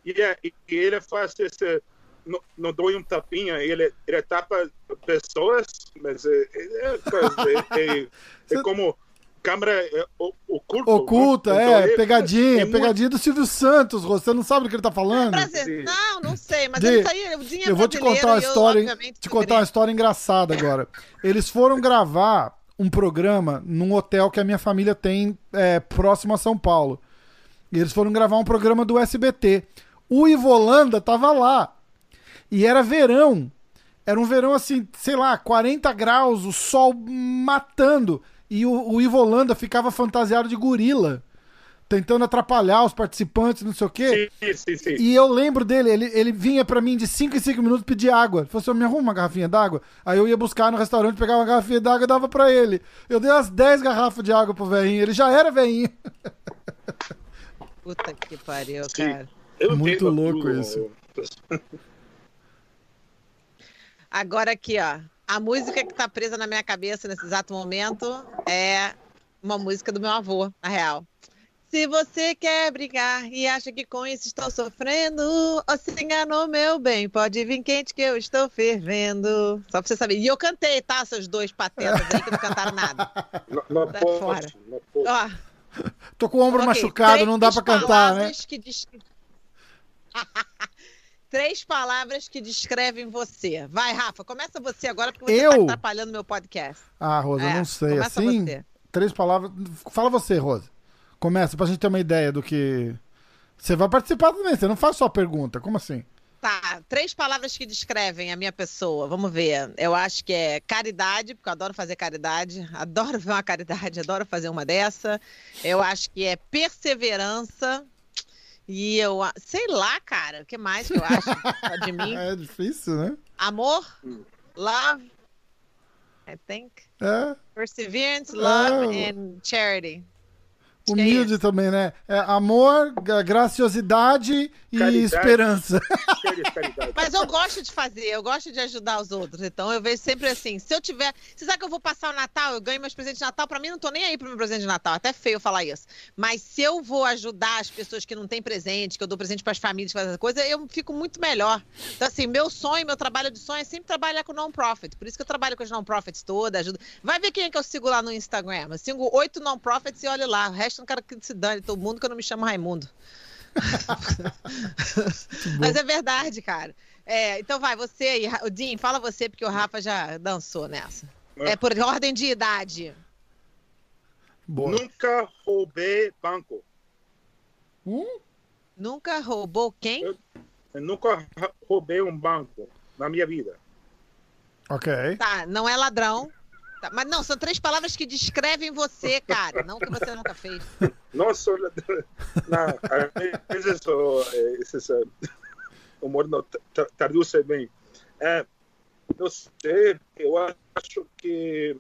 Yeah, e, e ele faz esse. Não, não dou um tapinha, ele, ele tapa pessoas, mas é, é, é, é, é como câmera é, oculta. Oculta, né? é, pegadinha, é pegadinha muito... do Silvio Santos, você não sabe do que ele tá falando? É não, não sei, mas de... ele tá aí, o Dinho Eu vou te contar uma história, eu, te contar uma história engraçada agora. Eles foram gravar um programa num hotel que a minha família tem é, próximo a São Paulo. E eles foram gravar um programa do SBT. O Ivolanda tava lá. E era verão. Era um verão assim, sei lá, 40 graus, o sol matando. E o, o Ivo Holanda ficava fantasiado de gorila, tentando atrapalhar os participantes, não sei o quê. Sim, sim, sim. E eu lembro dele, ele, ele vinha para mim de 5 em 5 minutos pedir água. Ele falou assim: me arruma uma garrafinha d'água. Aí eu ia buscar no restaurante, pegava uma garrafinha d'água e dava para ele. Eu dei umas 10 garrafas de água pro velhinho, ele já era velhinho. Puta que pariu, cara. Muito louco tudo. isso. Agora aqui, ó. A música que tá presa na minha cabeça nesse exato momento é uma música do meu avô, na real. Se você quer brigar e acha que com isso estou sofrendo, ou se enganou, meu bem, pode vir quente que eu estou fervendo. Só pra você saber. E eu cantei, tá? Seus dois patetas aí que não cantaram nada. Não, não tá posso, fora. Não posso. Ó. Tô com o ombro okay, machucado, não dá pra cantar, né? Que diz... três palavras que descrevem você. Vai, Rafa, começa você agora, porque você tá eu? tá atrapalhando meu podcast. Ah, Rosa, é, eu não sei. Assim, você. três palavras. Fala você, Rosa. Começa pra gente ter uma ideia do que. Você vai participar também, você não faz só pergunta. Como assim? Tá, três palavras que descrevem a minha pessoa. Vamos ver. Eu acho que é caridade, porque eu adoro fazer caridade. Adoro ver uma caridade, adoro fazer uma dessa. Eu acho que é perseverança. E eu, sei lá, cara, o que mais que eu acho de mim? É difícil, né? Amor, love, I think. É. Perseverance, love é. and charity. Humilde é também, né? É amor, graciosidade e caridade. esperança. Mas eu gosto de fazer, eu gosto de ajudar os outros. Então eu vejo sempre assim: se eu tiver. Você sabe que eu vou passar o Natal, eu ganho meus presentes de Natal. Pra mim, não tô nem aí pro meu presente de Natal. Até feio falar isso. Mas se eu vou ajudar as pessoas que não têm presente, que eu dou presente pras famílias, fazer coisa, eu fico muito melhor. Então, assim, meu sonho, meu trabalho de sonho é sempre trabalhar com non-profit. Por isso que eu trabalho com as non-profits todas, ajudo. Vai ver quem é que eu sigo lá no Instagram. Eu sigo oito non-profits e olha lá. O resto não quero que se dane todo mundo, que eu não me chamo Raimundo. Mas é verdade, cara. É, então vai, você aí, o Din, fala você, porque o Rafa já dançou nessa. É, é por ordem de idade. Boa. Nunca roubei banco. Hum? Nunca roubou quem? Eu, eu nunca roubei um banco na minha vida. Ok. Tá, não é ladrão. Tá, mas não, são três palavras que descrevem você, cara, não que você nunca fez. Não sou ladrão. Não, às vezes esse humor não traduz bem. É, não sei, eu acho que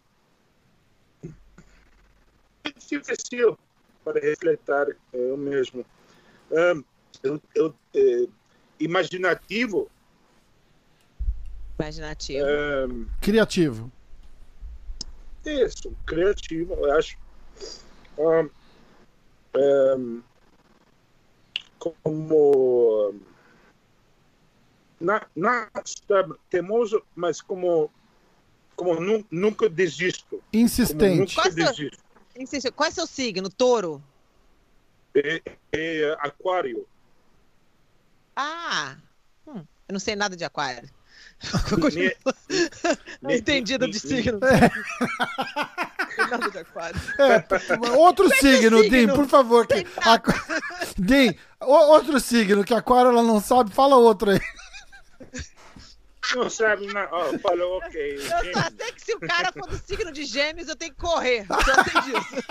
é difícil para refletir eu mesmo. Um, eu, eu, é, imaginativo. Imaginativo. Um, criativo. Isso, criativo, eu acho. Um, um, como na, na, temoso, mas como como nu, nunca desisto. Insistente. Nunca qual, desisto. Seu, qual é seu signo? Touro? É, é aquário. Ah, hum, eu não sei nada de aquário. não entendido de signo. É. nada de aquário. É, outro signo, Dim, por favor. Que, Dim, outro signo que aquário ela não sabe, fala outro aí. Não sabe, não. Oh, falou, ok. Eu só sei que se o cara for do signo de gêmeos, eu tenho que correr. Só sei disso.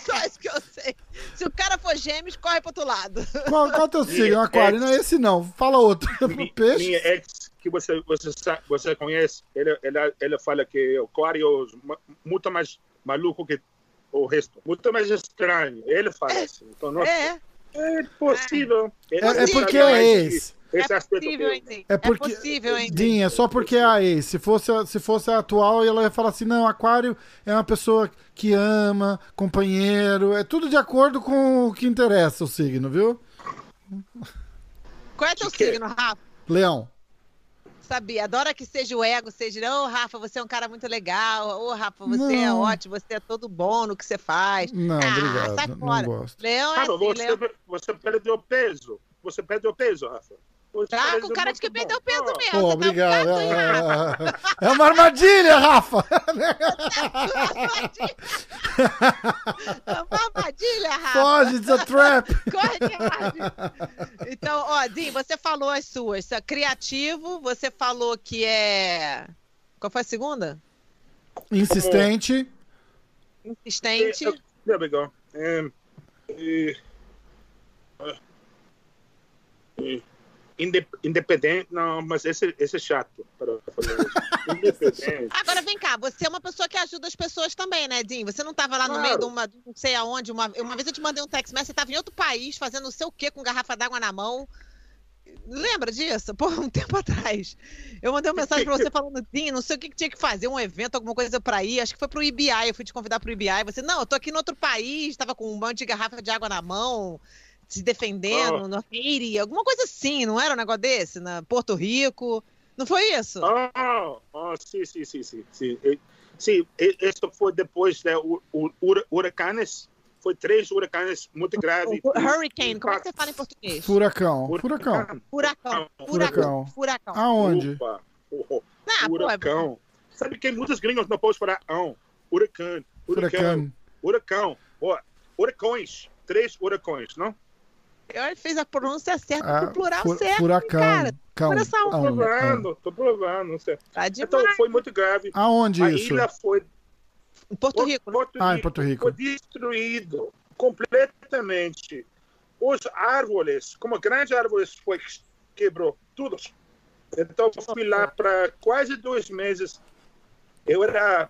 só isso que eu sei. Se o cara for gêmeos, corre pro outro lado. Qual, qual é o teu signo? Aquário? Não é esse não. Fala outro. Mi, Peixe? Minha ex, que você, você, você conhece, ele, ele, ele fala que o aquário é muito mais maluco que o resto. Muito mais estranho. Ele fala é. assim. Então, nossa, é. É possível. É, é porque é esse. Esse é possível, hein, É, porque, é possível, é só porque é a ex. Se fosse, se fosse a atual, ela ia falar assim: não, Aquário é uma pessoa que ama, companheiro. É tudo de acordo com o que interessa o signo, viu? Qual é teu signo, Rafa? Leão. Sabia, adora que seja o ego, seja, ô oh, Rafa, você é um cara muito legal, ô oh, Rafa, você é não. é ótimo, você é todo bom no que você faz. Não, ah, obrigado, sai fora. não gosto. Leão é assim, você, Leão... você perdeu peso, você perdeu peso, Rafa. Tá com cara de que perdeu peso mesmo. Pô, tá obrigado. é uma armadilha, Rafa. é uma armadilha, Rafa. Foge, it's a trap. Então, ó, Dim, você falou as suas. Criativo, você falou que é... Qual foi a segunda? Insistente. Insistente. There we go. Um, independente, não, mas esse, esse é chato para fazer Independente. Agora vem cá, você é uma pessoa que ajuda as pessoas também, né, Dinho? Você não estava lá claro. no meio de uma, não sei aonde, uma, uma vez eu te mandei um text message, você estava em outro país fazendo não sei o quê com garrafa d'água na mão. Lembra disso? Pô, um tempo atrás. Eu mandei uma mensagem pra você falando, Dinho, não sei o que, que tinha que fazer, um evento, alguma coisa pra ir. Acho que foi pro IBI, eu fui te convidar pro IBI. Você, não, eu tô aqui no outro país, tava com um monte de garrafa de água na mão se defendendo oh. no Haiti, alguma coisa assim, não era um negócio desse? Na Porto Rico. Não foi isso? Ah, oh, sim, sim, sim, sim. Sim, sim isso foi depois da né, huracanes. Foi três huracanes muito graves. Hurricane, como é que você fala em português? Furacão. Furacão. Furacão. Furacão. Furacão. Aonde? Opa. Oh, ah, Furacão. Pô, Sabe que muitos gringos não podem falar ão. Huracão. Huracão. Huracão. Oh, huracões. Três huracões, não? Ele fez a pronúncia certa ah, o plural certo, furacão, cara. Cão, tô provando, tô provando. Tá então foi muito grave. Aonde a isso? A ilha foi... Em Porto Rico. Porto Rico. Ah, em Porto Rico. Foi destruído completamente. Os árvores, como grandes árvores, foi quebrou tudo. Então fui lá para quase dois meses. Eu era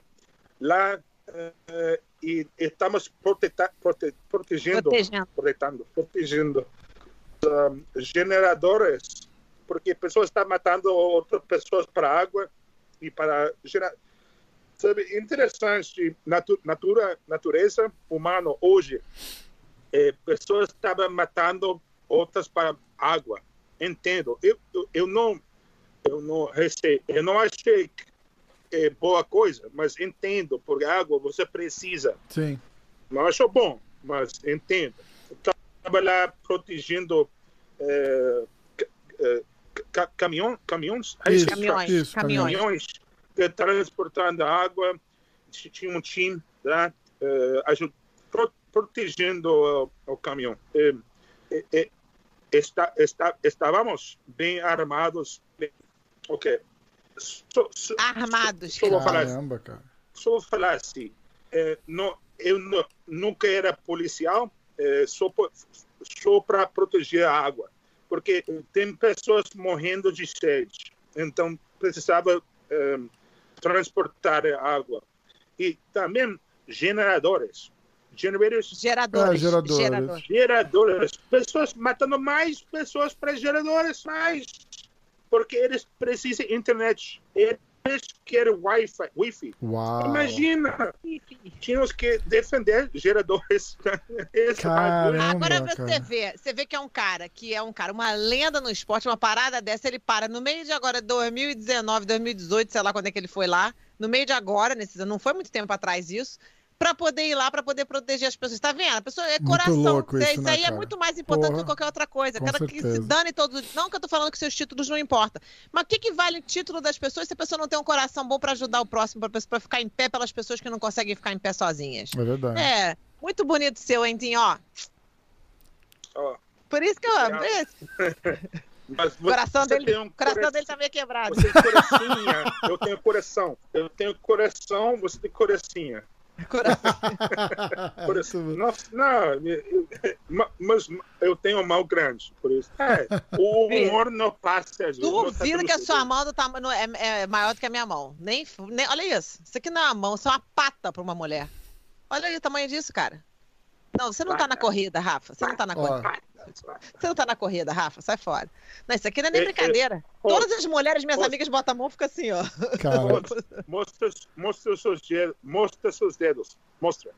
lá uh, e estamos prote, protegendo, protegendo, protegendo, um, generadores, porque pessoas estão matando outras pessoas para água e para gerar. Sabe, interessante, natu, natura, natureza humana hoje, é, pessoas estavam matando outras para água. Entendo. Eu, eu, eu não eu não recebi, eu não achei é boa coisa, mas entendo, porque água você precisa. Sim. Não acho bom, mas entendo. Estava lá protegendo é, é, ca, caminhão, caminhões, Isso, Caminhões, isso, caminhões. caminhões que transportando água, tinha um time, né, eh, aju- pro- protegendo o, o caminhão. Está, está, estávamos bem armados. ok. Só, só, Armados. só vou falar assim, Caramba, cara. só vou falar assim. eh, não, eu nu- nunca era policial, eh, só, só para proteger a água. Porque tem pessoas morrendo de sede. Então, precisava eh, transportar água. E também geradores. Generators, Geradores. É, geradores. gerador. geradores. Pessoas matando mais pessoas para geradores, mais. Porque eles precisam de internet. Eles querem Wi-Fi. Wi-Fi. Uau. Imagina, tínhamos que defender geradores. Caramba. Agora você cara. vê, você vê que é um cara que é um cara, uma lenda no esporte, uma parada dessa, ele para no meio de agora 2019, 2018, sei lá quando é que ele foi lá, no meio de agora, nesse não foi muito tempo atrás isso, pra poder ir lá, pra poder proteger as pessoas. Tá vendo? A pessoa é Muito coração. louco isso, isso, né, aí é cara? muito mais importante Porra. do que qualquer outra coisa. Quero que se dane todos. Não que eu tô falando que seus títulos não importam. Mas o que, que vale o título das pessoas se a pessoa não tem um coração bom pra ajudar o próximo, pra ficar em pé pelas pessoas que não conseguem ficar em pé sozinhas? É verdade. É, muito bonito seu, hein, Tim, ó. Ó, Por isso que eu amo. Mas o coração, você dele, tem um coração coração- dele tá meio quebrado. Você tem coracinha, eu tenho coração. Eu tenho coração, você tem coracinha. Coração. Coração. Muito bom. Nossa, não, mas eu tenho uma mão grande, por isso. É, o humor não passa. às vezes, não tá Duvido que a sua bem. mão do tamanho é, é maior do que a minha mão. Nem, nem, olha isso. Isso aqui não é uma mão, isso é uma pata pra uma mulher. Olha aí o tamanho disso, cara. Não, você não tá na corrida, Rafa. Você não tá na corrida. Você não tá na corrida, Rafa. Sai fora. Não, isso aqui não é nem brincadeira. Todas as mulheres, minhas amigas, botam a mão e fica assim, ó. Cara, Mostra, mostra, seus dedos, mostra seus dedos. Mostra.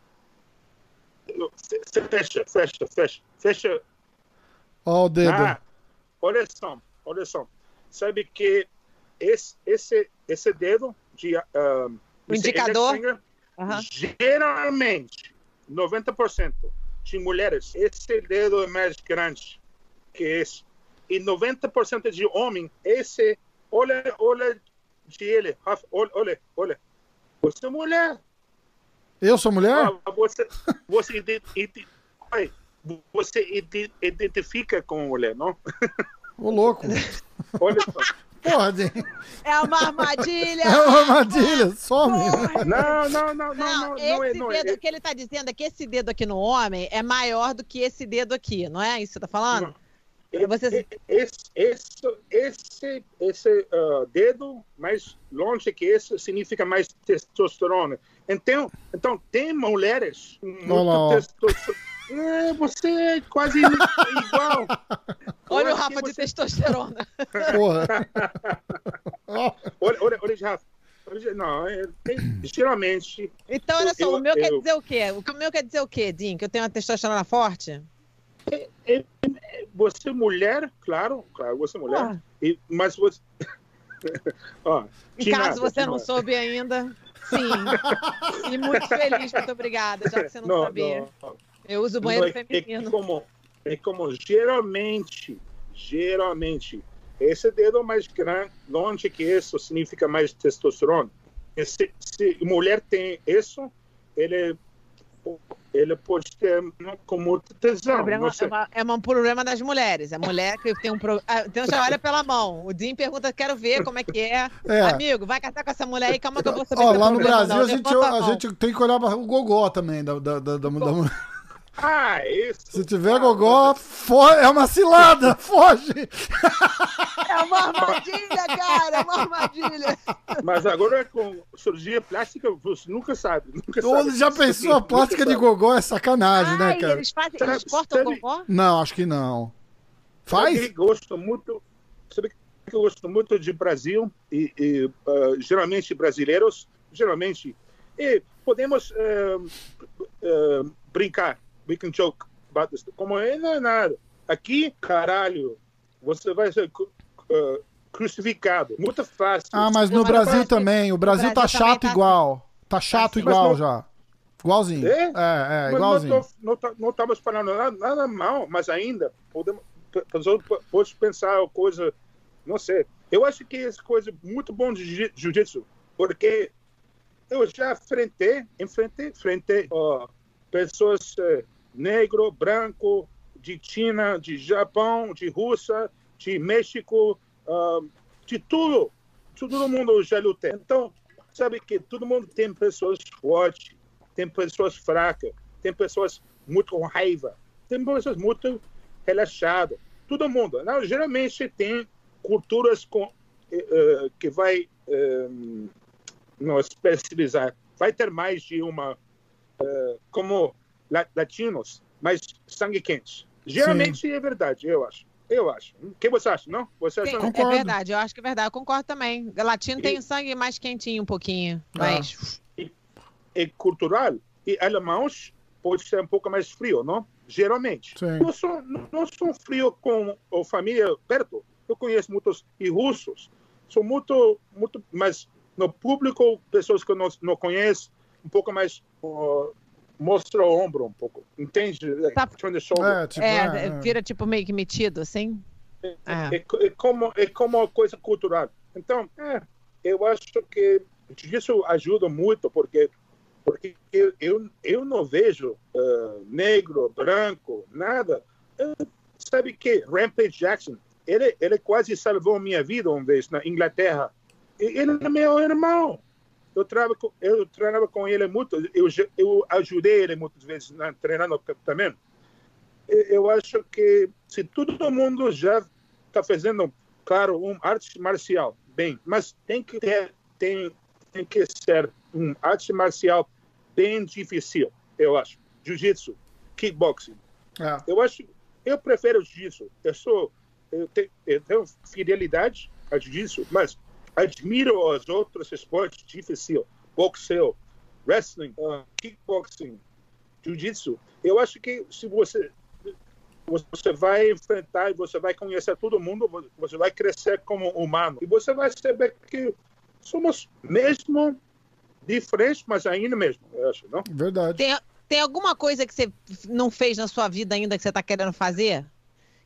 Fe- Fecha, fecha, fecha. Fecha. ó o dedo. Ah, olha só, olha só. Sabe que esse, esse, esse dedo de. O esse indicador? finger, Aham. Geralmente, 90% de mulheres, esse dedo é mais grande que esse. E 90% de homem, esse, olha, olha de ele, olha, olha, olha. Você é mulher. Eu sou mulher? Ah, você, você, você ide- identifica com mulher, não? Ô, louco. Olha só. Gente. É uma armadilha! É uma armadilha. Some. Não, não, não, não, Não, não, não, esse é, não é. dedo, o que ele tá dizendo é que esse dedo aqui no homem é maior do que esse dedo aqui, não é isso que você tá falando? É- Você- é- Esse, esse, esse, esse ah, dedo mais longe que esse significa mais testosterona. Então, então tem mulheres muito testosterona. É, você é quase igual. Olha o Eu acho Rafa que de você- testosterona. Porra. Olha, olha, olha, Rafa. Não, é, tem- geralmente. Então, olha só, Eu- o meu quer eu- dizer o quê? O meu quer dizer o quê, Din? Que eu tenho uma testosterona forte? é- é- você é mulher, claro, claro, você mulher. Ah. E, mas você. Ó, Em caso nada, você não nada. soube ainda, sim. e muito feliz, muito obrigada, já que você não, sabia. não. Eu uso o banheiro é- feminino. É como, é como geralmente, geralmente, esse dedo mais grande, longe que isso, significa mais testosterona. E Se, se a mulher tem isso, ele, ele pode ter não, com muito tesão. Problema- é, uma- é um problema das mulheres. A mulher que tem um problema. Então já olha pela mão. O Din pergunta: quero ver como é que é. É. Amigo, vai casar com essa mulher aí, calma que eu vou saber. Ó, é lá no Brasil a gente, a mão. gente tem que olhar o gogó também da, da, da, da, da- Ah, isso. Se tiver gogó, fo- é uma cilada, foge! É uma armadilha, cara, é uma armadilha. Mas agora com cirurgia plástica, você nunca sabe. Nunca Todo sabe. já pensou a plástica de gogó é sacanagem, né, cara? eles fazem, Sabe- eles cortam sabe- gogó? Não, acho que não. Sabe Faz? que gosto muito. Sabe que eu gosto muito de Brasil e, e, ah, geralmente brasileiros, geralmente, e podemos ah, ah, brincar, we can joke about this. Como é, não é nada. Aqui, caralho, você vai ser ah, crucificado. Muito fácil. Ah, mas no Brasil também. O Brasil no tá Brasil também chato tá igual. Tá chato igual já. Igualzinho. É? É, é, igualzinho. Não, tô- não, tá- não estamos falando nada, nada mal, mas ainda podemos, pode pensar coisa não sei. Eu acho que é coisa muito bom de jiu-jitsu, porque eu já enfrentei, enfrentei, enfrentei uh, pessoas uh, negro, branco, de China, de Japão, de Rússia, de México, uh, de tudo. Todo mundo já lutei. Então, sabe que todo mundo tem pessoas fortes, tem pessoas fracas, tem pessoas muito com raiva, tem pessoas muito relaxadas. Todo mundo. Não, geralmente tem culturas com, uh, que vai uh, não especializar. Vai ter mais de uma, uh, como latinos, mais sangue quente. Geralmente Sim. é verdade, eu acho. Eu acho. O que você acha, não? Você acha Sim, É verdade, eu acho que é verdade. Eu concordo também. Latino e... tem sangue mais quentinho um pouquinho, ah. mas... E, e cultural. E alemãos pode ser um pouco mais frio, não? Geralmente. Sim. Não sou, não sou frio com a família perto. Eu conheço muitos e russos. Sou muito, muito, mas no público, pessoas que eu não, não conheço, um pouco mais uh, mostra o ombro um pouco, entende? Tá. É, tipo, é, é, vira tipo meio que metido, assim? É, é. é, é como, é como uma coisa cultural. Então, é, eu acho que isso ajuda muito, porque porque eu, eu, eu não vejo uh, negro, branco, nada. Uh, sabe que Rampage Jackson, ele, ele quase salvou minha vida uma vez na Inglaterra. Ele é meu irmão eu treinava com, eu treinava com ele muito, eu, eu ajudei ele muitas vezes né, treinando também. Eu acho que se todo mundo já está fazendo, claro, uma arte marcial, bem, mas tem que ter, tem, tem que ser uma arte marcial bem difícil, eu acho. Jiu-jitsu, kickboxing. É. Eu acho, eu prefiro jiu-jitsu. Eu sou, eu tenho, eu tenho fidelidade a jiu-jitsu, mas admiro os outros esportes difíceis, boxeo, wrestling, kickboxing, jiu-jitsu. Eu acho que se você você vai enfrentar e você vai conhecer todo mundo, você vai crescer como humano e você vai saber que somos mesmo diferentes, mas ainda mesmo, eu acho, não? Verdade. Tem, tem alguma coisa que você não fez na sua vida ainda que você está querendo fazer?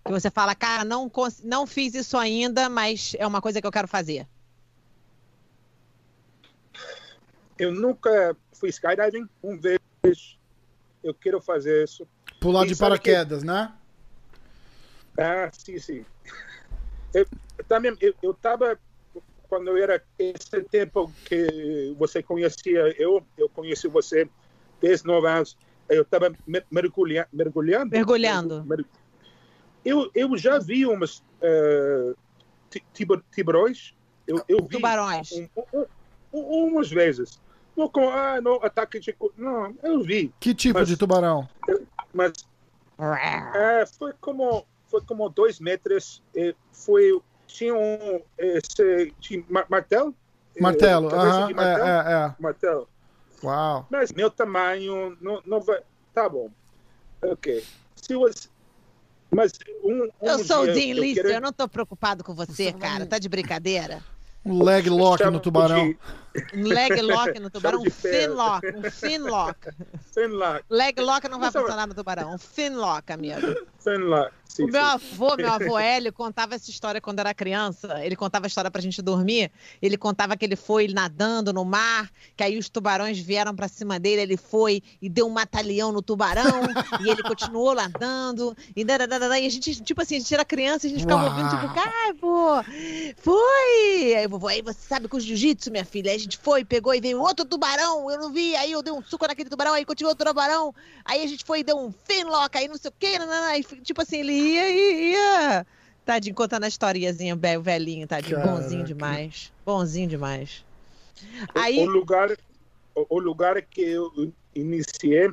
Que você fala, cara, não, não fiz isso ainda, mas é uma coisa que eu quero fazer. Eu nunca fui skydiving. Um vez eu quero fazer isso. Pular de paraquedas, que... né? Ah, sim, sim. Eu, também, eu, eu tava quando eu era esse tempo que você conhecia eu, eu conheci você desde nove anos. Eu estava mergulha, mergulhando. Mergulhando. Eu, eu já vi umas uh, tiburões. Eu, eu vi Tubarões. Um, um, um, umas vezes. No, ah, no ataque de. Não, eu vi. Que tipo mas, de tubarão? Mas. É, foi como. Foi como dois metros. Foi. Tinha um. Esse, tinha martelo? Martelo, aham. Uh -huh, é, é, é. Martelo. Uau. Mas meu tamanho não, não vai. Tá bom. Ok. Se você. Mas um, um eu sou o Dean List, eu, quero... eu não tô preocupado com você, cara. Tá de brincadeira? Um leg lock no tubarão. Um leg lock no tubarão. Um fin lock. Um fin lock. Fin lock. Leg lock não vai funcionar no tubarão. Um fin lock, amigo. Fin lock. Sim, o meu sim. avô, meu avô Hélio, contava essa história quando era criança. Ele contava a história pra gente dormir. Ele contava que ele foi nadando no mar, que aí os tubarões vieram pra cima dele, ele foi e deu um matalhão no tubarão, e ele continuou nadando, e, dadadada, e a gente, tipo assim, a gente era criança, a gente ficava Uau. ouvindo, tipo, ai, vô, foi! Aí o vovô, aí você sabe com o jiu-jitsu, minha filha, aí a gente foi, pegou e veio outro tubarão, eu não vi, aí eu dei um suco naquele tubarão, aí continuou o tubarão, aí a gente foi e deu um finlock, aí não sei o quê, aí, tipo assim, ele ia e ia. Tadinho, contando a historiazinha, o velhinho, tadinho. Caraca. Bonzinho demais. Bonzinho demais. Aí... O, lugar, o, lugar que eu iniciei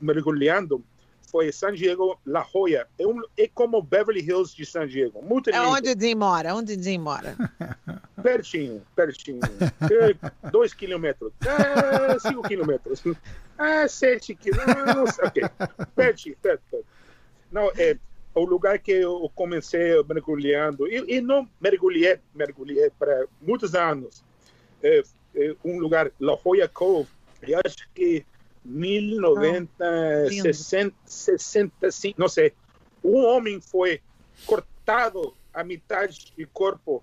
mergulhando foi San Diego, La Jolla. É, um, é como Beverly Hills de San Diego. Muito é onde o Dean mora, onde Dean mora. Pertinho, pertinho. É, dois quilômetros. É, cinco quilômetros. É, sete quilômetros. Ok. Pertinho, perto, perto. Não, é, o lugar que eu comecei mergulhando, e, e não mergulhei, mergulhei para muitos anos, é, é um lugar, La Jolla Cove, eu acho que 1965, não sei, um homem foi cortado a metade do corpo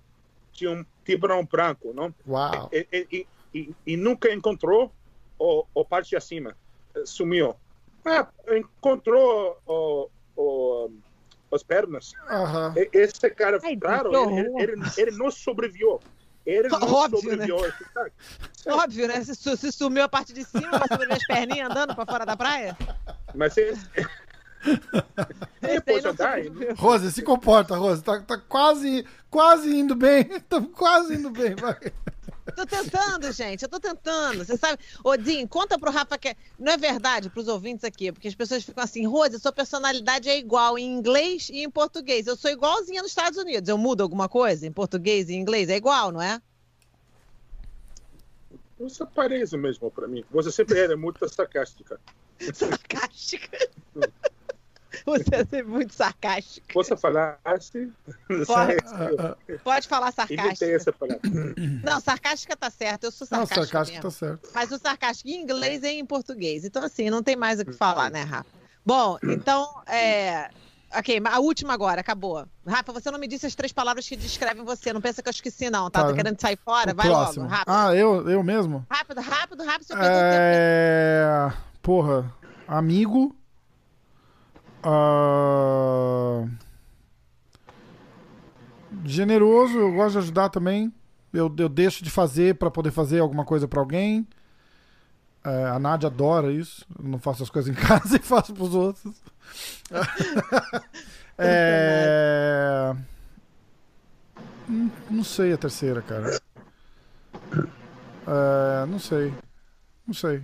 tinha um tiburão branco, não? Uau! E, e, e, e nunca encontrou o, o parte de acima, sumiu. Ah, encontrou o, o, as pernas. Aham. E- Esse cara, Ai, claro, ele, horror. ele, ele não sobreviveu. Ele não Óbvio, né? sobreviveu. esse cara. Óbvio, né? Se, se sumiu a parte de cima, vai sobreviver as perninhas andando pra fora da praia? Mas ele, andar. sobreviveu. Rose, se comporta, Rose. Tá, tá quase, quase indo bem. Estamos quase indo bem. Vai. Tô tentando, gente, eu tô tentando. Você sabe, Odin, conta pro Rafa que é- não é verdade pros ouvintes aqui, porque as pessoas ficam assim, Rose, sua personalidade é igual em inglês e em português. Eu sou igualzinha nos Estados Unidos. Eu mudo alguma coisa em português e em inglês? É igual, não é? Você parece mesmo para mim. Você sempre era muito sarcástica. Sarcástica. Você é muito sarcástica. Você falasse. Pode. Pode falar Imitei sarcástica. essa. Não, sarcástica tá certo. Eu sou Não, sarcástica. sarcástico tá certo. Mas o sarcástico em inglês e em português. Então, assim, não tem mais o que falar, né, Rafa? Bom, então, é. Ok, a última agora, acabou. Rafa, você não me disse as três palavras que descrevem você. Não pensa que eu esqueci, não, tá? Tá. Tá querendo sair fora? O Vai próximo. logo, rápido. Ah, eu, eu mesmo? Rápido, rápido, rápido. Você tempo. É. Porra. Amigo. Ah, Generoso, eu gosto de ajudar também. Eu, eu deixo de fazer pra poder fazer alguma coisa pra alguém. É, a Nádia adora isso. Eu não faço as coisas em casa e faço pros outros. é... Não, não sei a terceira, cara. É, não sei. Não sei.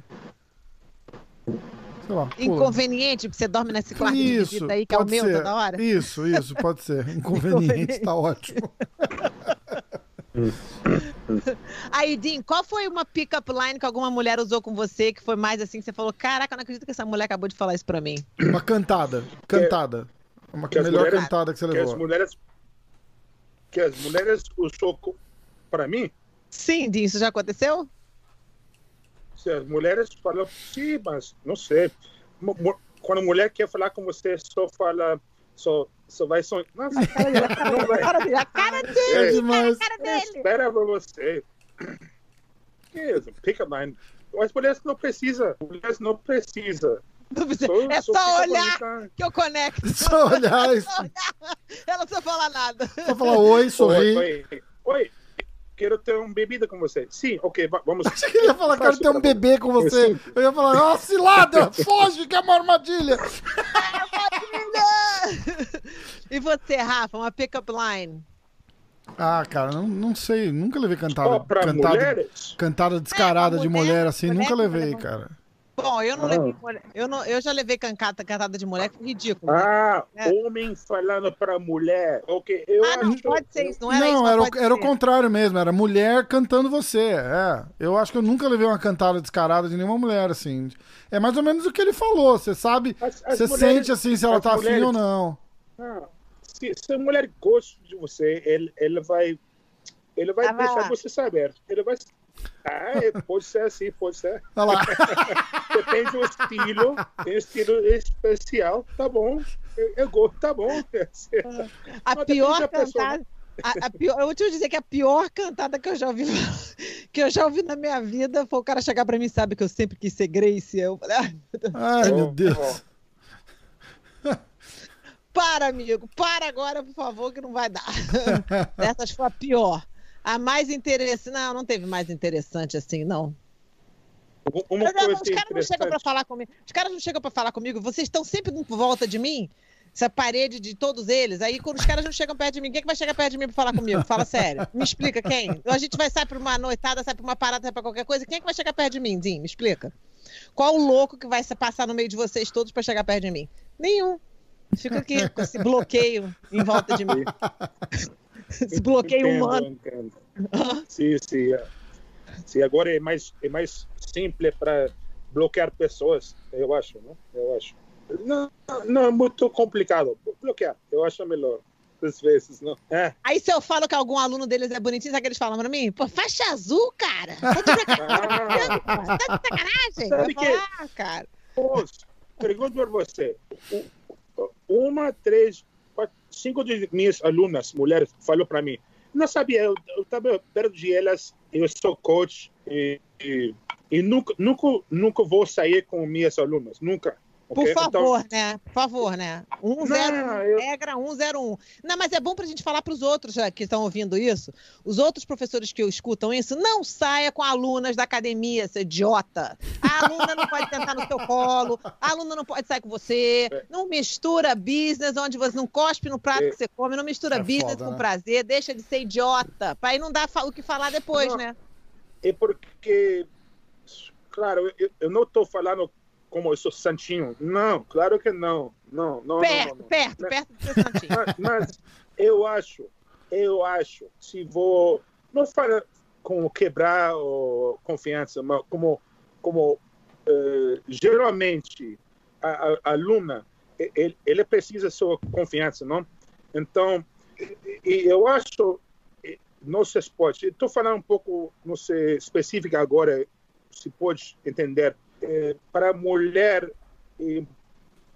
Sei lá. pula. Inconveniente, porque você dorme nesse quarto de Isso, aí, que é o meu ser. toda hora. Isso, isso, pode ser. Inconveniente, tá ótimo. Aí, Din, qual foi uma pick-up line que alguma mulher usou com você que foi mais assim, que você falou, caraca, eu não acredito que essa mulher acabou de falar isso pra mim. Uma cantada. Cantada. Uma que melhor mulheres- cantada que você Que as levou. mulheres. Que as mulheres usou para mim. Sim, Din, isso já aconteceu? Se as mulheres falam, sim, mas não sei. Quando a mulher quer falar com você, só fala, só, só vai sonhar. Nossa, não vai. cara dele, a cara dele, É demais. a cara dele. Espera pra você. Que isso? Pick up line. As mulheres não precisam. As mulheres não precisam. Não precisa- Só- É só olhar bonita. que eu conecto. Só olhar isso. Ela não precisa falar nada. Só falar oi, sorrir. Oi, oi, oi, quero ter uma bebida com você. Sim, ok, va- vamos. Ele ia falar, quero ter um bebê com você. Eu. Eu ia falar, ó, cilada, foge que é uma armadilha. E você, Rafa, uma pick-up line? Ah, cara, não, não sei. Nunca levei cantada. Ó, pra cantada, mulheres, cantada descarada É, de mulher, mulher assim, mulher, nunca mulher, levei, mulher. cara. Bom, eu não Ah. levei. Eu, não, eu já levei cancata, cantada de mulher, foi ridículo. ah, É. homem falando pra mulher. Ok, eu ah, não acho. pode ser isso, não era não, isso. era, o, era o contrário mesmo, era mulher cantando você. É. Eu acho que eu nunca levei uma cantada descarada de nenhuma mulher, assim. É mais ou menos o que ele falou. Você sabe, As- as você mulheres- sente assim se ela tá afim mulheres- ou não. Ah, se, se a mulher gosta de você, ele, ele vai. Ele vai Ah, vai deixar lá. você saber. Ele vai. Ah, é, pode ser assim, pode ser. Olha lá. Depende do estilo. Tem um estilo especial. Tá bom. Eu, eu gosto, tá bom. A Mas pior cantada. A, a pior, eu vou te dizer que a pior cantada que eu já ouvi que eu já ouvi na minha vida foi o cara chegar pra mim, sabe, que eu sempre quis ser Grace. Eu falei, "Ah, Ai, meu Deus. ó. para, amigo, para agora, por favor, que não vai dar. Essas foi a pior. A mais interessante. Não, não teve mais interessante assim, não. Uma não, coisa os caras não chegam pra interessante. falar comigo. Os caras não chegam pra falar comigo. Vocês estão sempre por volta de mim. Essa parede de todos eles. Aí, quando os caras não chegam perto de mim, quem é que vai chegar perto de mim pra falar comigo? Fala sério. Me explica quem. A gente vai sair pra uma noitada, sai pra uma parada, sai pra qualquer coisa. Quem é que vai chegar perto de mim, Dim? Me explica. Qual o louco que vai se passar no meio de vocês todos pra chegar perto de mim? Nenhum. Fica aqui com esse bloqueio em volta de mim. esse bloqueio Entendo, humano. entendo. Sim, sim. Sim, agora é mais, é mais simples para bloquear pessoas, eu acho, né? Eu acho. Não, não é muito complicado. Bloquear, eu acho melhor. Às vezes, não. É. Aí se eu falo que algum aluno deles é bonitinho, sabe que eles falam pra mim? Pô, faixa azul, cara. Tá de Ah, tá de sacanagem. Sabe Eu falo, ah, cara. moço, pergunto para você. Uma, três, cinco de minhas alunas, mulheres, falou para mim, não sabia, eu estava perto de elas, eu sou coach e, e, e, nunca, nunca, nunca vou sair com minhas alunas, nunca. Por okay? favor, então... né? Por favor, né? 101, eu... regra 101. Não, mas é bom para a gente falar para os outros já que estão ouvindo isso. Os outros professores que escutam isso, não saia com alunas da academia, seu idiota. A aluna não pode sentar no seu colo, a aluna não pode sair com você. É. Não mistura business onde você não cospe no prato é. que você come, não mistura é business foda, com né? prazer, deixa de ser idiota, para aí não dar o que falar depois, não. né? É porque, claro, eu, eu não estou falando como eu sou santinho. Não, claro que não. Não, não, perto, não, não, perto, mas, perto de ser santinho. Mas, mas, eu acho, eu acho, se vou, não fala com quebrar a confiança, mas como, como uh, geralmente a, a, a aluna, ele, ele precisa sua confiança, não? Então, e eu acho, não se pode, estou falando um pouco, não sei, específico agora, se pode entender, é, para a mulher,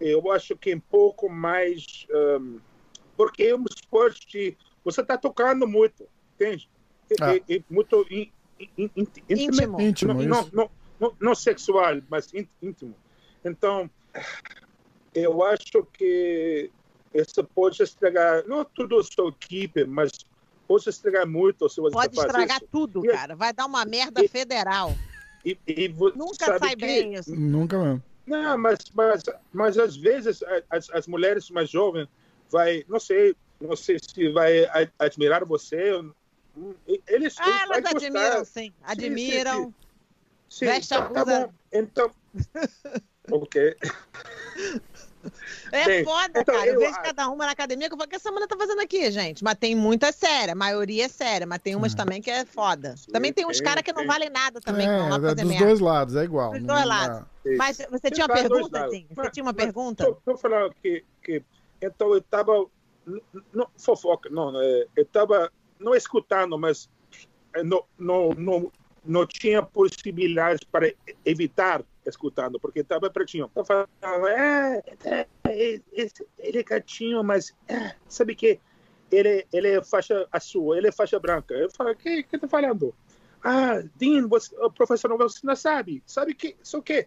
eu acho que é um pouco mais. Um, porque é um esporte. Você está tocando muito, entende? Ah. É, é, muito in, in, in, íntimo. íntimo não, não, não, não, não sexual, mas íntimo. Então, eu acho que isso pode estragar, não tudo a sua equipe, mas pode estragar muito se você Pode estragar isso. tudo, e, cara. Vai dar uma merda e, federal. E, e Nunca sai que... bem isso. Nunca mesmo. Não, mas, mas, mas às vezes as, as mulheres mais jovens vai, não sei, não sei se vai admirar você. Eles, ah, elas admiram, sim. Admiram. Sim, sim, sim. Veste a blusa. Tá então, ok. É Bem, foda, então, cara. Eu, eu vejo cada uma na academia que eu falo, o que essa mulher tá fazendo aqui, gente? Mas tem muita séria, a maioria é séria, mas tem umas também que é foda. Sim, também tem uns caras que não valem nada também. É, que é dos merda. dois lados, é igual. Dos dois lados. Mas você tinha uma pergunta, Zinho? Você tinha uma pergunta? Tô falando que, que então eu tava não, fofoca, não, é, eu tava não escutando, mas é, não, não, não, não tinha possibilidade para evitar escutando, porque estava pretinho. Eu falava, é, é, é, ele é gatinho, mas é, sabe que ele, ele é faixa azul, ele é faixa branca. Eu falo, o que, que tá falando? Ah, Dean, você, professor, você não sabe. Sabe que, o quê?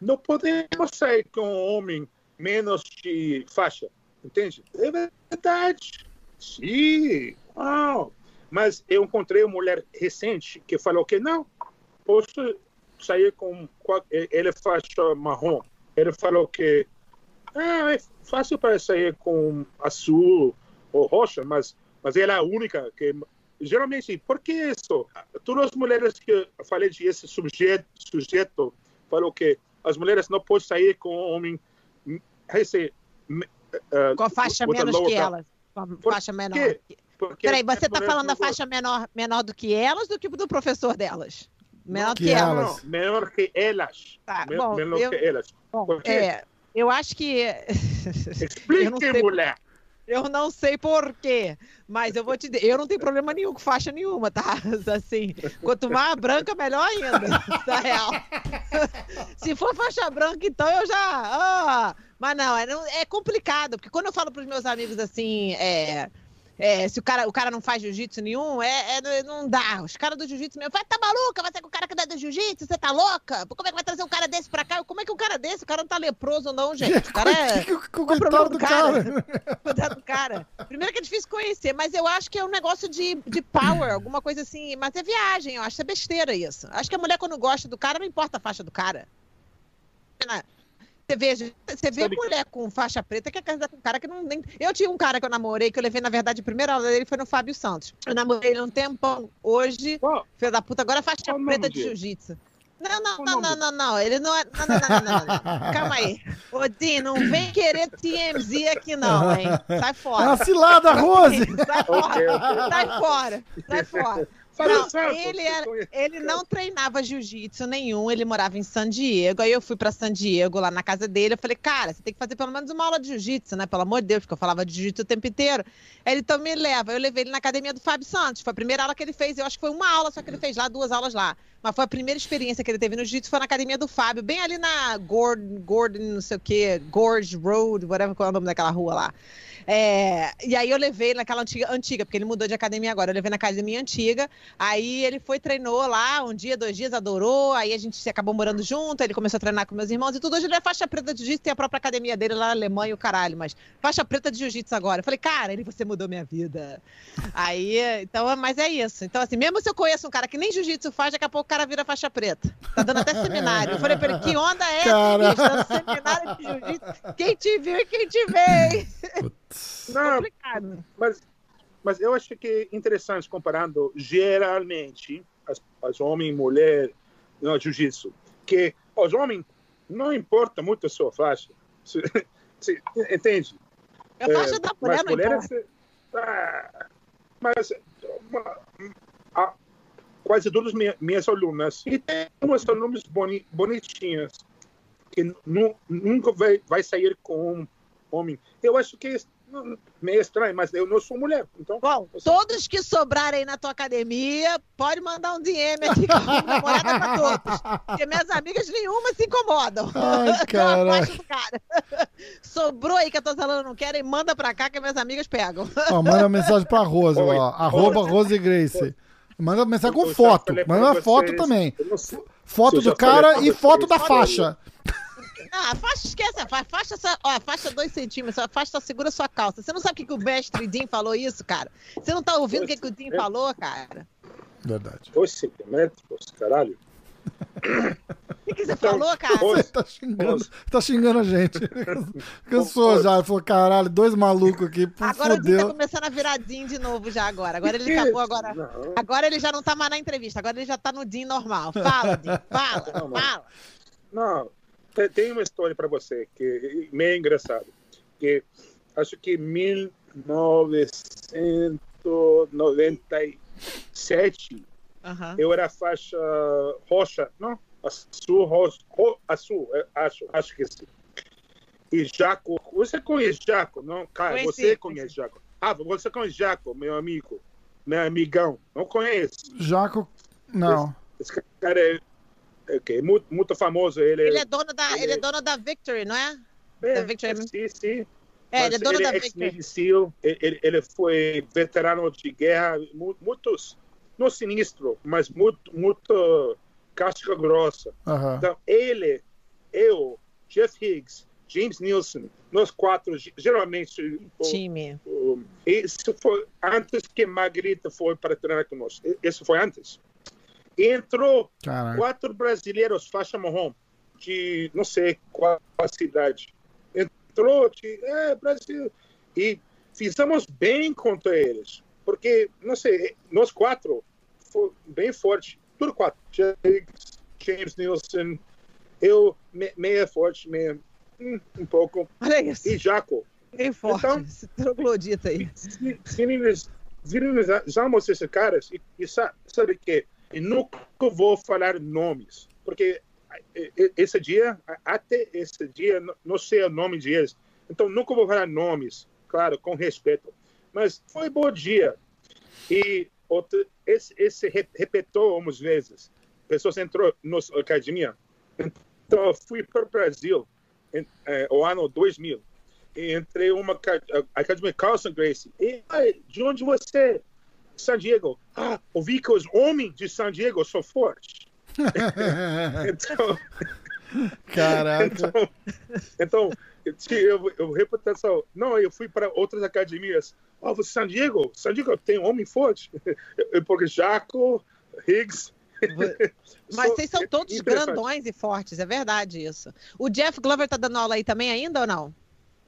Não podemos sair com um homem menos de faixa, entende? É verdade. Sim, oh. mas eu encontrei uma mulher recente que falou que não, posso sair com. Ele faixa marrom. Ele falou que ah, é fácil para sair com azul ou roxa, mas, mas ela é a única que. Geralmente, por que isso? Todas as mulheres que eu falei de esse sujeito, sujeito falou que as mulheres não podem sair com um homem. Esse, uh, com a faixa menos que elas. Com a faixa menor. Porque Peraí, você está falando da faixa menor, menor do que elas do que do professor delas? Menor que, que elas. elas. Menor que elas. Tá, bom, menor eu, que elas. Bom, é, eu acho que. Explique, mulher. Eu não sei por quê, mas eu vou te dizer, eu não tenho problema nenhum com faixa nenhuma, tá? Assim, quanto mais branca, melhor ainda, na real. Se for faixa branca, então eu já. Ah, mas não é, é complicado, porque quando eu falo para os meus amigos assim, é é, se o cara, o cara não faz jiu-jitsu nenhum, é, é, não dá. Os caras do jiu-jitsu mesmo, vai, tá maluca? Vai ser com o cara que dá do jiu-jitsu? Você tá louca? Como é que vai trazer um cara desse pra cá? Como é que um cara desse? O cara não tá leproso, não, gente. O cara é. o problema do cara. Cuidado do cara. Primeiro que é difícil conhecer, mas eu acho que é um negócio de, de power, alguma coisa assim. Mas é viagem, eu acho que é besteira isso. Acho que a mulher, quando gosta do cara, não importa a faixa do cara. Você vê, você vê mulher com faixa preta que é casada com um cara que não. Nem... Eu tinha um cara que eu namorei, que eu levei, na verdade, a primeira aula dele foi no Fábio Santos. Eu namorei ele um tempão. Hoje, Qual? filho da puta, agora faixa preta de jiu-jitsu. Não, não, não, não, não, não, Ele não é. Não, não, não, não, não. Calma aí. Ô, Di, não vem querer TMZ aqui, não, hein? Sai fora. É uma cilada, Rose! Sai fora. Sai fora. Sai fora. Não, ele, era, ele não treinava jiu-jitsu nenhum, ele morava em San Diego. Aí eu fui para San Diego, lá na casa dele. Eu falei, cara, você tem que fazer pelo menos uma aula de jiu-jitsu, né? Pelo amor de Deus, porque eu falava de jiu-jitsu o tempo inteiro. Aí ele então me leva. Eu levei ele na academia do Fábio Santos. Foi a primeira aula que ele fez. Eu acho que foi uma aula só que ele fez lá, duas aulas lá. Mas foi a primeira experiência que ele teve no jiu-jitsu, foi na academia do Fábio, bem ali na Gordon, Gordon não sei o quê, Gorge Road, whatever qual é o nome daquela rua lá. É, e aí eu levei naquela antiga, antiga, porque ele mudou de academia agora. Eu levei na academia antiga. Aí ele foi, treinou lá um dia, dois dias, adorou. Aí a gente acabou morando junto. Ele começou a treinar com meus irmãos e tudo. Hoje ele é faixa preta de jiu-jitsu, tem a própria academia dele lá na Alemanha, o caralho. Mas faixa preta de jiu-jitsu agora. Eu falei, cara, ele, você mudou minha vida. Aí, então, mas é isso. Então, assim, mesmo se eu conheço um cara que nem jiu-jitsu faz, daqui a pouco o cara vira faixa preta. Tá dando até seminário. Eu falei pra ele, que onda é essa, bicho? Dando seminário de jiu-jitsu. Quem te viu e quem te vê. Não, mas, mas eu acho que é interessante comparando geralmente as, as homens e mulher no jiu-jitsu, que os homens não importa muito a sua faixa. Se, se, entende? A faixa é, da mulher não mulheres, importa. Ah, mas a, quase todas minhas, minhas alunas, e tem umas alunas boni, bonitinhas, que nu, nunca vai, vai sair com um homem. Eu acho que meio estranho, mas eu não sou mulher. Então, Bom, todos que sobrarem na tua academia, pode mandar um DM aqui com namorada pra todos. Porque minhas amigas nenhuma se incomodam. Ai, cara. cara. Sobrou aí que as tuas alunas não querem, manda pra cá que minhas amigas pegam. Ó, manda mensagem pra Rose, Oi. ó. Arroba Rose Grace. Manda mensagem com foto. Manda uma foto também. Foto do cara e foto da faixa. Ah, a faixa esquece, a faixa, ó, a faixa 2 centímetros, a faixa só segura sua calça. Você não sabe o que, que o mestre Dean falou isso, cara? Você não tá ouvindo o que, que o Dean falou, cara? Verdade. 2 centímetros, caralho. O que, que você então, falou, cara? Você tá xingando, tá xingando a gente. Cansou já. Falou, caralho, dois malucos aqui. agora fodeu. o Dean tá começando a virar Dean de novo já agora. Agora ele acabou, agora. Não. Agora ele já não tá mais na entrevista, agora ele já tá no Dean normal. Fala, Dean, fala, não, fala. Não, tem uma história para você que é meio engraçado. Que acho que 1997 eu era faixa roxa, não? Azul, roxa, ro, azul, é, acho, acho que sim. E Jaco, você conhece Jaco, não? Cara, conheci, você conhece Jaco. Ah, você conhece Jaco, meu amigo, meu amigão. Não conhece? Jaco, não. Esse, esse cara é que é muito, muito famoso. Ele, ele é dono da, ele, ele é dono da Victory, não é? é da Victory. Sim, sim. É, ele é dono ele da é Victory. Seal, ele, ele foi veterano de guerra, muitos, não sinistro, mas muito, muito casca grossa. Uhum. Então, ele, eu, Jeff Higgs, James Nielsen, nós quatro, geralmente. Time. O, o, isso foi antes que Margarita foi para treinar conosco. Isso foi antes. Entrou Caraca. quatro brasileiros faixa marrom, de não sei qual a cidade. Entrou de é, Brasil. E fizemos bem contra eles. Porque, não sei, nós quatro foi bem forte. Tudo quatro. James Nielsen, eu me, meia forte, meia hum, um pouco. Olha isso. E Jaco. Bem forte, então, esse troglodita aí. Se, se, esses caras, e, e sabe, sabe que e nunca vou falar nomes, porque esse dia, até esse dia, não sei o nome deles. Então, nunca vou falar nomes, claro, com respeito. Mas foi bom dia. E outro, esse, esse repetiu algumas vezes. Pessoas entrou na academia. Então, eu fui para o Brasil em, é, o ano 2000. E entrei uma academia Carlson Gracie. E, de onde você San Diego. Ah, ouvi que os homens de San Diego são fortes. então, Caraca. Então, então eu, eu reputação. Não, eu fui para outras academias. Ah, oh, San Diego, San Diego tem homem forte. Porque Jaco, Higgs. Mas vocês são todos grandões e fortes, é verdade isso. O Jeff Glover tá dando aula aí também ainda ou não?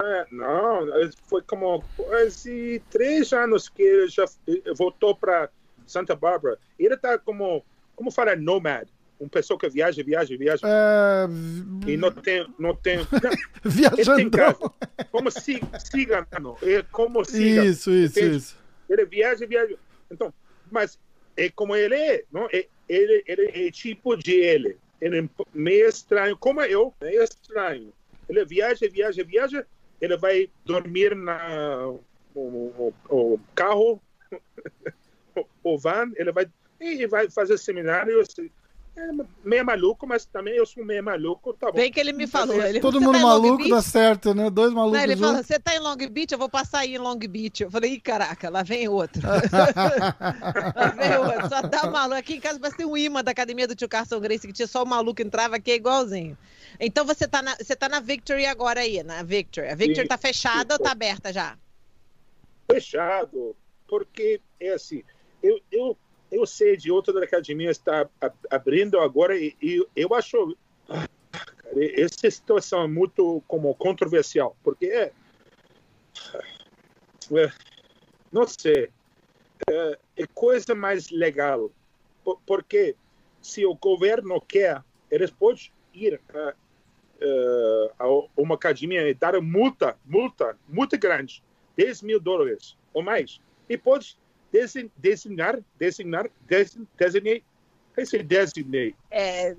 É, não, foi como quase três anos que ele já voltou para Santa Bárbara. Ele está como, como fala, nomad. Uma pessoa que viaja, viaja, viaja. É... E não tem. Não tem Viajando. como cigano. É como cigano. Isso, isso, isso. Ele viaja, viaja. Então, mas é como ele é, não? É, ele, ele é tipo de ele. Ele é meio estranho, como eu, meio estranho. Ele viaja, viaja, viaja, ele vai dormir na o, o, o carro, o van, ele vai e vai fazer seminário. É meio maluco, mas também eu sou meio maluco, tá bom. Bem que ele me falou. Ele, Todo mundo tá maluco dá certo, né? Dois malucos. Não, ele juntos. fala: você tá em Long Beach, eu vou passar aí em Long Beach. Eu falei: ih, caraca, lá vem outro. lá vem outro. Só tá maluco. Aqui em casa vai ter um imã da academia do tio Carson Grace, que tinha só o maluco entrava aqui, é igualzinho. Então você tá na, você tá na Victory agora aí, na Victory. A Victory Sim. tá fechada ou tá aberta já? Fechado, porque é assim, eu, eu eu sei de outra academia está abrindo agora e, e eu acho ah, essa situação é muito como controversial porque é, é não sei é, é, coisa mais legal porque se o governo quer eles podem ir a, a uma academia e dar multa multa muito grande 10 mil dólares ou mais e pode designar, designar, design, designate. Esse designate. É,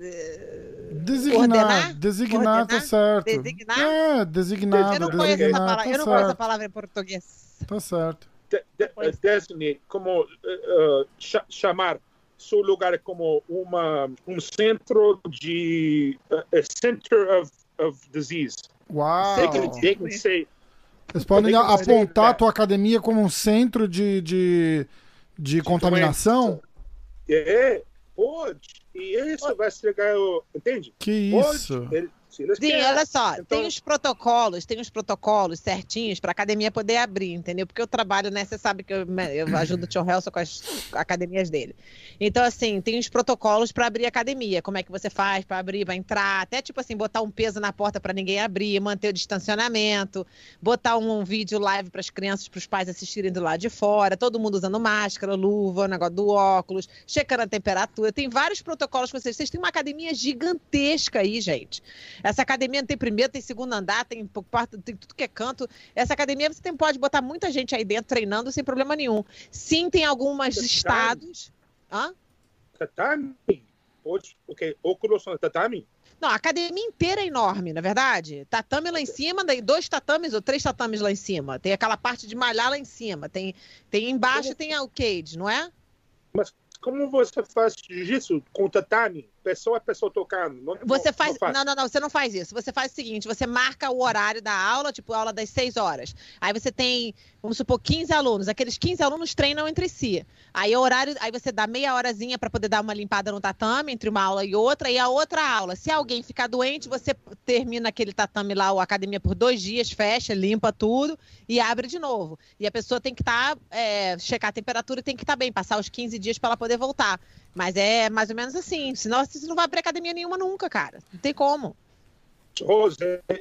designar, ordenar? designar, tá certo. Designar? É, designado. Eu não conheço essa palavra, tá eu não conheço essa palavra em português. Tá certo. De, de, designate, como uh, chamar seu lugar como uma, um centro de. Uh, a center of, of disease. Uau! They can, they can say, eles podem apontar a tua academia como um centro de, de, de contaminação? É, pode. E isso vai legal, entende? Que isso? Pode. Sim, olha só, então... tem os protocolos, tem os protocolos certinhos para a academia poder abrir, entendeu? Porque eu trabalho, né? Você sabe que eu, eu ajudo o Tio Helson com as academias dele. Então, assim, tem os protocolos para abrir a academia. Como é que você faz para abrir, para entrar, até tipo assim, botar um peso na porta para ninguém abrir, manter o distanciamento, botar um, um vídeo live para as crianças, para os pais assistirem do lado de fora, todo mundo usando máscara, luva, o negócio do óculos, checando a temperatura. Tem vários protocolos que vocês. Vocês têm uma academia gigantesca aí, gente. Essa academia não tem primeiro, tem segundo andar, tem tem tudo que é canto. Essa academia você tem, pode botar muita gente aí dentro treinando sem problema nenhum. Sim, tem alguns estados. Hã? Tatame? Pode, ok. Óculos no tatame? Não, a academia inteira é enorme, na é verdade. Tatame lá em cima, daí dois tatames ou três tatames lá em cima. Tem aquela parte de malhar lá em cima. Tem, tem embaixo, tem o cage, não é? Mas como você faz jiu-jitsu com tatame? Pessoa a pessoa tocando. Não, você não, faz. Não, não, não, não, você não faz isso. Você faz o seguinte: você marca o horário da aula, tipo aula das 6 horas. Aí você tem, vamos supor, 15 alunos. Aqueles 15 alunos treinam entre si. Aí o horário, aí você dá meia horazinha para poder dar uma limpada no tatame entre uma aula e outra, e a outra aula. Se alguém ficar doente, você termina aquele tatame lá, a academia, por dois dias, fecha, limpa tudo e abre de novo. E a pessoa tem que estar, tá, é, checar a temperatura e tem que estar tá bem, passar os 15 dias para ela poder voltar. Mas é mais ou menos assim. Senão você não vai para academia nenhuma nunca, cara. Não tem como. Rose,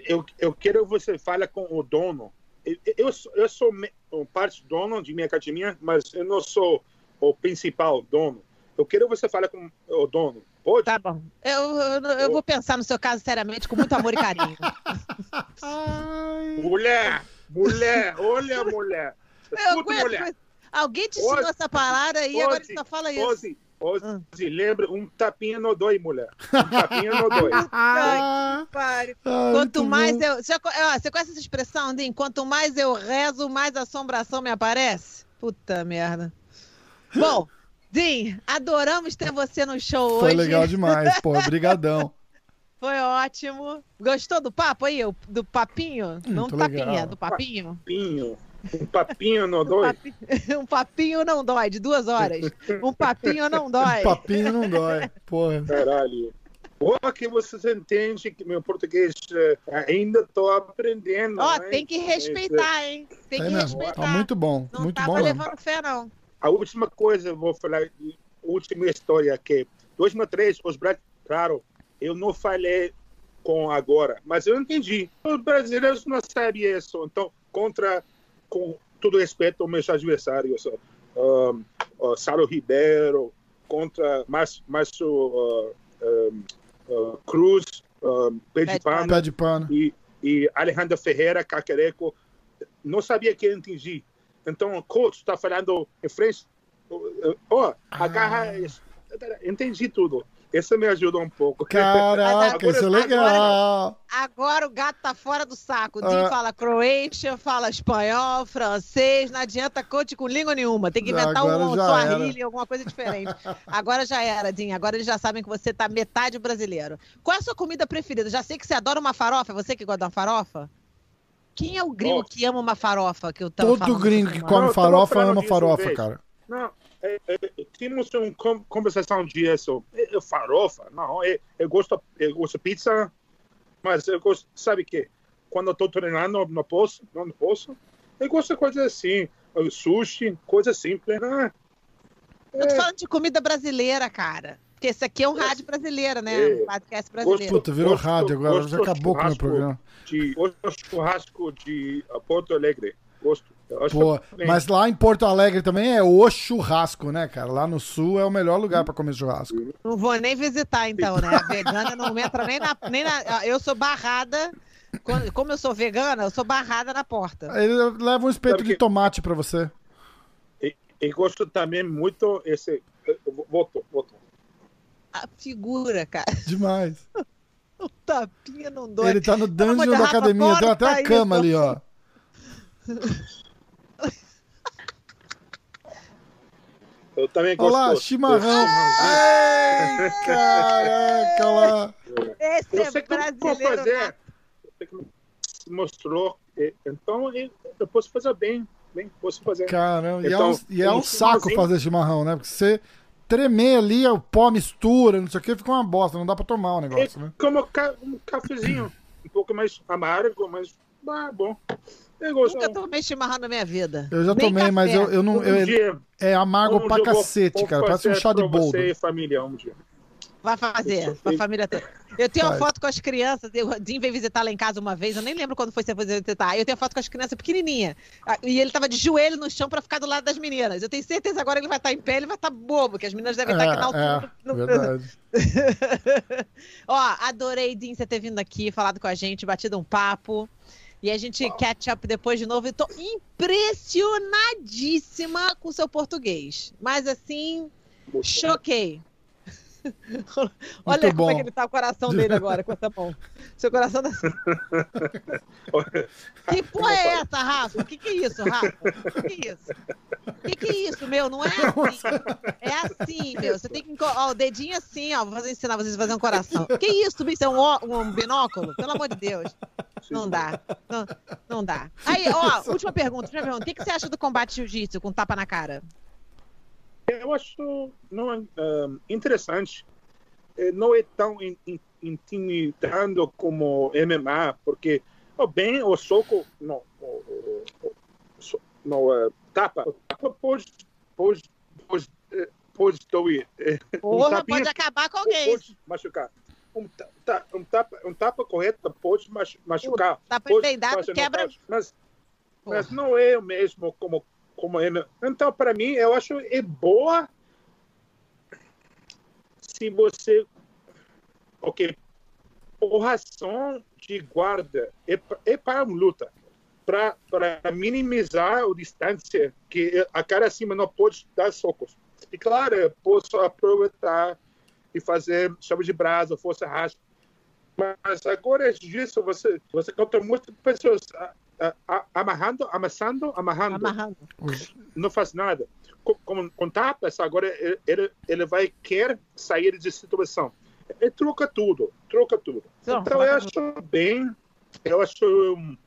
eu, eu quero que você fale com o dono. Eu, eu, eu sou parte dono de minha academia, mas eu não sou o principal dono. Eu quero que você fale com o dono. Pode? Tá bom. Eu, eu, eu vou pensar no seu caso seriamente, com muito amor e carinho. mulher! Mulher! Olha, mulher! Escuta, mulher! Alguém te ensinou essa parada e agora você só fala isso. Pose, ah. lembra, um tapinha no dói, mulher. Um tapinha no dói. Ai, pare. Quanto mais bom. eu. Você, você conhece essa expressão, Dim? Quanto mais eu rezo, mais assombração me aparece? Puta merda. Bom, Dim, adoramos ter você no show Foi hoje. Foi legal demais, pô. Obrigadão. Foi ótimo. Gostou do papo aí? Do papinho? Muito não do papinha, do papinho? Papinho. Um papinho não dói? Um papinho não dói, de duas horas. Um papinho não dói. Um papinho não dói, porra. Caralho. Porra, que vocês entendem que meu português eh, ainda estou aprendendo. Ó, oh, tem que respeitar, hein? Tem é que mesmo. respeitar. Tá muito bom, não muito bom. Não levando fé, não. A última coisa, eu vou falar, última história que 2003, os brasileiros, claro, eu não falei com agora, mas eu entendi. Os brasileiros não sabem isso, então, contra com todo respeito ao meus adversários, um, uh, Salo Ribeiro contra Márcio uh, uh, Cruz, um, Pé de Pano, Pé de Pano. E, e Alejandro Ferreira, Caquereco, não sabia que entendi. Então, o coach está falando em frente Ó, oh, agarra. Ah. Entendi tudo. Esse me ajuda um pouco. Caraca, isso é legal. Agora, agora, o gato tá fora do saco. O Dinho ah. fala Croatia, fala espanhol, francês. Não adianta coach com língua nenhuma. Tem que inventar agora um Swahili, alguma coisa diferente. agora já era, Dinho. Agora eles já sabem que você tá metade brasileiro. Qual é a sua comida preferida? Já sei que você adora uma farofa. É você que gosta de uma farofa? Quem é o gringo oh. que ama uma farofa? Que eu Todo gringo que come farofa ama farofa, cara. Não, é, é, tínhamos uma conversação disso. É, é, farofa, não, é, eu gosto, eu gosto de pizza, mas eu gosto, sabe que quando eu estou treinando não posso, não posso, eu gosto de coisas assim, sushi, coisa simples, né? Eu tô falando de comida brasileira, cara. Porque esse aqui é um rádio brasileiro, né? Um podcast brasileiro. Puta, virou gosto, rádio agora, já acabou com o meu programa. De, churrasco de Porto Alegre. Gosto. Pô, mas lá em Porto Alegre também é o churrasco, né, cara? Lá no sul é o melhor lugar para comer churrasco. Não vou nem visitar, então, né? A vegana não entra nem na, nem na. Eu sou barrada. Como eu sou vegana, eu sou barrada na porta. Ele leva um espeto de tomate para você. E, gosto também muito esse. Voto, voto. A figura, cara. Demais. o tapinha não dói. Ele tá no dungeon da academia, tem até a cama ali, ó. Eu também gosto. Olá, chimarrão. Ai, caraca, lá. Esse eu sei é brasileiro. Fazer. Mostrou. Então, eu posso fazer bem. Bem, posso fazer. Caramba, então, e é um, e é um saco fazer chimarrão, né? Porque você tremer ali, o pó mistura, não sei o que, fica uma bosta, não dá pra tomar o negócio, é né? Como um cafezinho, um pouco mais amargo, mas ah, bom. Eu Nunca tomei chimarrão na minha vida. Eu já Nem tomei, café. mas eu, eu não. Eu, dia, é amargo um pra cacete, vou, cara. Parece um chá de bolo. Você família um dia. Vai fazer, pra família toda. Eu tenho uma foto com as crianças, o Jim veio visitar lá em casa uma vez, eu nem lembro quando foi você visitar. Eu tenho uma foto com as crianças pequenininha. Ah, e ele tava de joelho no chão pra ficar do lado das meninas. Eu tenho certeza agora ele vai estar em pé, ele vai estar bobo, que as meninas devem estar aqui na é, altura. É, no... verdade. Ó, adorei, Din, você ter vindo aqui, falado com a gente, batido um papo. E a gente catch up depois de novo. Eu tô impressionadíssima com o seu português. Mas assim, choquei. Olha Muito como bom. é que ele tá o coração dele agora, com essa mão. Seu coração tá... Que porra é essa, Rafa? O que, que é isso, Rafa? O que, que é isso? O que, que é isso, meu? Não é assim. É assim, meu. Você tem que. Ó, o dedinho assim, ó. Vou fazer, ensinar vocês a fazer um coração. Que isso, bicho? É um, um binóculo? Pelo amor de Deus. Não dá. Não, não dá. Aí, ó, última pergunta, última pergunta. O que, que você acha do combate jiu-jitsu com tapa na cara? Eu acho não, uh, interessante. Eh, não é tão in, in, intimidando como MMA, porque oh, bem o soco não, o, o, não uh, tapa, tapa pode, pode, pode, pode doer. Porra, um pode acabar com alguém. Pode machucar um, ta, um, tapa, um tapa correto pode machucar. Tapa pode empeidado quebra. Mas, mas não é o mesmo como, como é. Então, para mim, eu acho é boa se você. Ok. Porração de guarda é, é para luta. Para minimizar a distância que a cara acima não pode dar socos. E claro, posso aproveitar e fazer chave de brasa, força raspa. Mas agora é disso, você, você encontra muitas pessoas amarrando, amassando, amarrando. amarrando. Não faz nada. Com, com tapas, agora ele, ele vai querer sair de situação. Ele troca tudo, troca tudo. Não, então eu acho bem, eu acho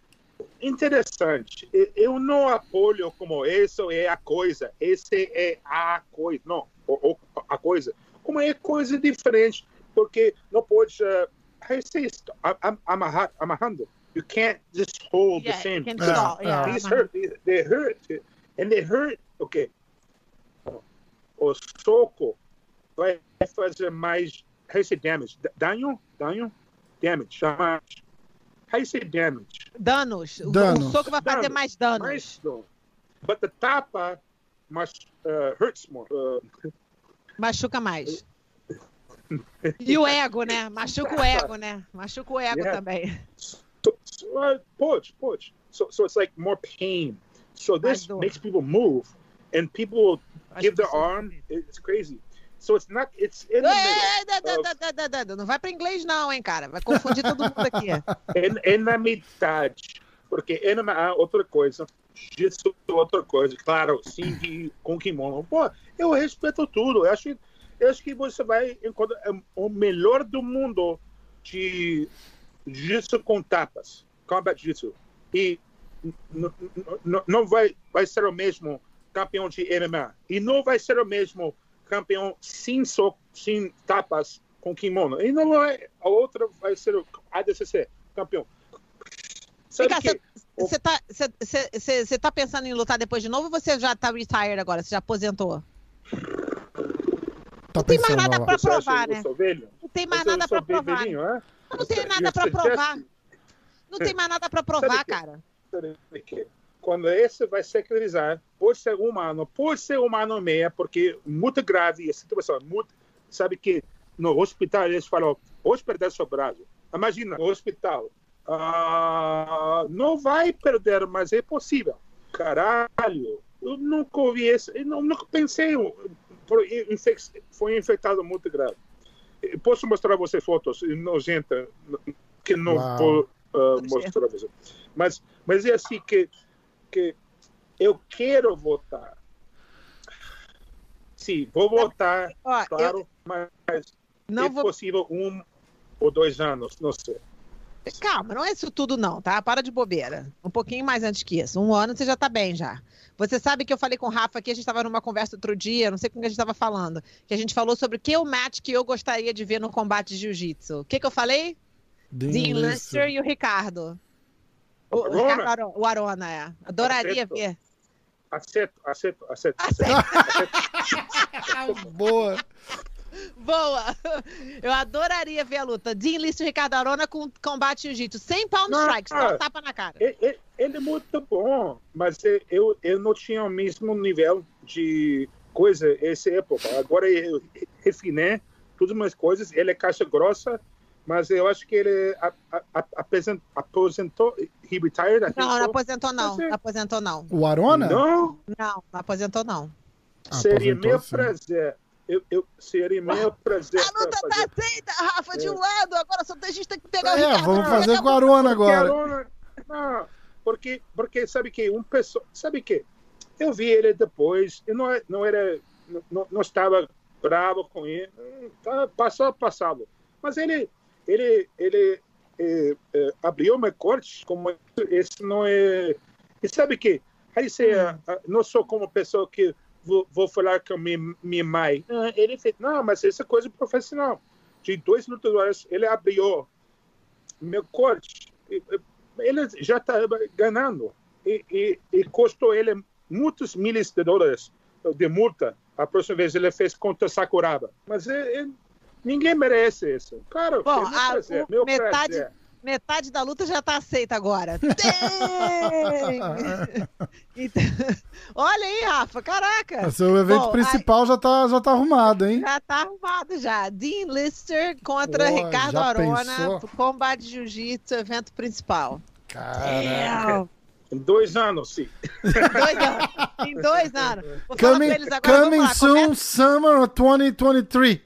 interessante. Eu não apoio como isso é a coisa, esse é a coisa. Não, a coisa como é coisa diferente, porque não pode uh, amarrar, amarrando. You can't just hold yeah, the same. Can stall, yeah. These hurt, they hurt, and they hurt. Okay. O soco vai fazer mais how you say damage? Dano? Dano? Damage. Chama. How you say damage? Danos. danos. O soco vai fazer danos. mais danos. Mais danos. But the tapa must uh, hurts more. Uh, Machuca mais. E o ego, né? Machuca o ego, né? Machuca o ego yeah. também. Uh, pode, pode. So, so it's like more pain. So this makes people move. and people will give their arm. It's crazy. So it's not. It's in the middle. Of... Não vai para inglês não, hein, cara. Vai confundir todo mundo aqui. é, é na metade, porque MMA é outra coisa, jiu-jitsu é outra coisa. Claro, sim, com kimono. Pô, eu respeito tudo. Eu acho, eu acho que você vai encontrar o melhor do mundo de jiu-jitsu com tapas, combat jiu-jitsu. E não vai, vai ser o mesmo campeão de MMA. E não vai ser o mesmo campeão sem, so, sem tapas com kimono. E não vai, a outra vai ser o ADCC, campeão. Você tá, tá pensando em lutar depois de novo ou você já tá retired agora? Você já aposentou? Tá não tem mais nada para provar, né? Não tem mais nada para provar. Não tem nada para provar. Não tem mais nada para provar, cara. Quando esse vai secularizar, por ser humano, por ser humano meia, porque muito grave a situação, muito, sabe que no hospital eles falam, hoje perder seu braço. Imagina, no hospital, uh, não vai perder, mas é possível. Caralho, eu nunca ouvi isso, eu nunca pensei, foi infectado muito grave. Posso mostrar você fotos nojenta que não Uau. vou uh, mostrar você. Mas, mas é assim que, que eu quero votar. Sim, vou votar, Ó, claro, eu... mas não é vou... possível um ou dois anos, não sei. Calma, não é isso tudo não, tá? Para de bobeira. Um pouquinho mais antes que isso. Um ano você já tá bem já. Você sabe que eu falei com o Rafa aqui, a gente estava numa conversa outro dia, não sei com que a gente estava falando, que a gente falou sobre o que é o match que eu gostaria de ver no combate de jiu-jitsu. O que, que eu falei? Dean, Lister e o Ricardo. O, o, Ricardo, o Arona, é. Adoraria aceito. ver. Aceito, aceito, aceito. aceito. aceito. Boa. Boa! Eu adoraria ver a luta. Dean Lister e Ricardo Arona com combate jiu-jitsu. Sem palm strikes, só tapa na cara. Ele, ele, é muito bom, mas eu, eu não tinha o mesmo nível de coisa essa época. Agora eu refinei todas as coisas. Ele é caixa grossa, mas eu acho que ele aposentou, aposentou he retired. Não, não aposentou não, não aposentou não. O Arona? Não. Não, não aposentou não. Seria meu sim. prazer eu, eu seria meu prazer. A luta tá aceita, Rafa, é. de um lado, agora só a gente tem que pegar é, o Ricardo. vamos fazer com a Arona agora. Arona, não, porque, porque sabe que um pessoa, sabe que eu vi ele depois, eu não, não era, não, não estava bravo com ele, tá, passou passado, mas ele, ele, ele é, é, abriu uma corte como esse não é, e sabe que aí você, hum. não sou como pessoa que vou, vou falar com minha, minha mãe. Ele fez, não, mas essa é coisa profissional. De dois lutadores, ele abriu meu corte. Ele já estava ganhando. E, e, e, custou ele muitos milhas de dólares de multa. A próxima vez ele fez contra Sakuraba. Mas ele, ele, ninguém merece isso. Cara, Bom, a, meu metade, prazer metade da luta já tá aceita agora. então, olha aí, Rafa, caraca. O seu evento Bom, principal aí, já, tá, já tá arrumado, hein? Já tá arrumado já. Dean Lister contra Pô, Ricardo Arona, combate jiu-jitsu, evento principal. Caraca. Em dois anos, sim. dois anos. Em dois anos. Vou coming agora, coming lá, soon, começa... summer 2023.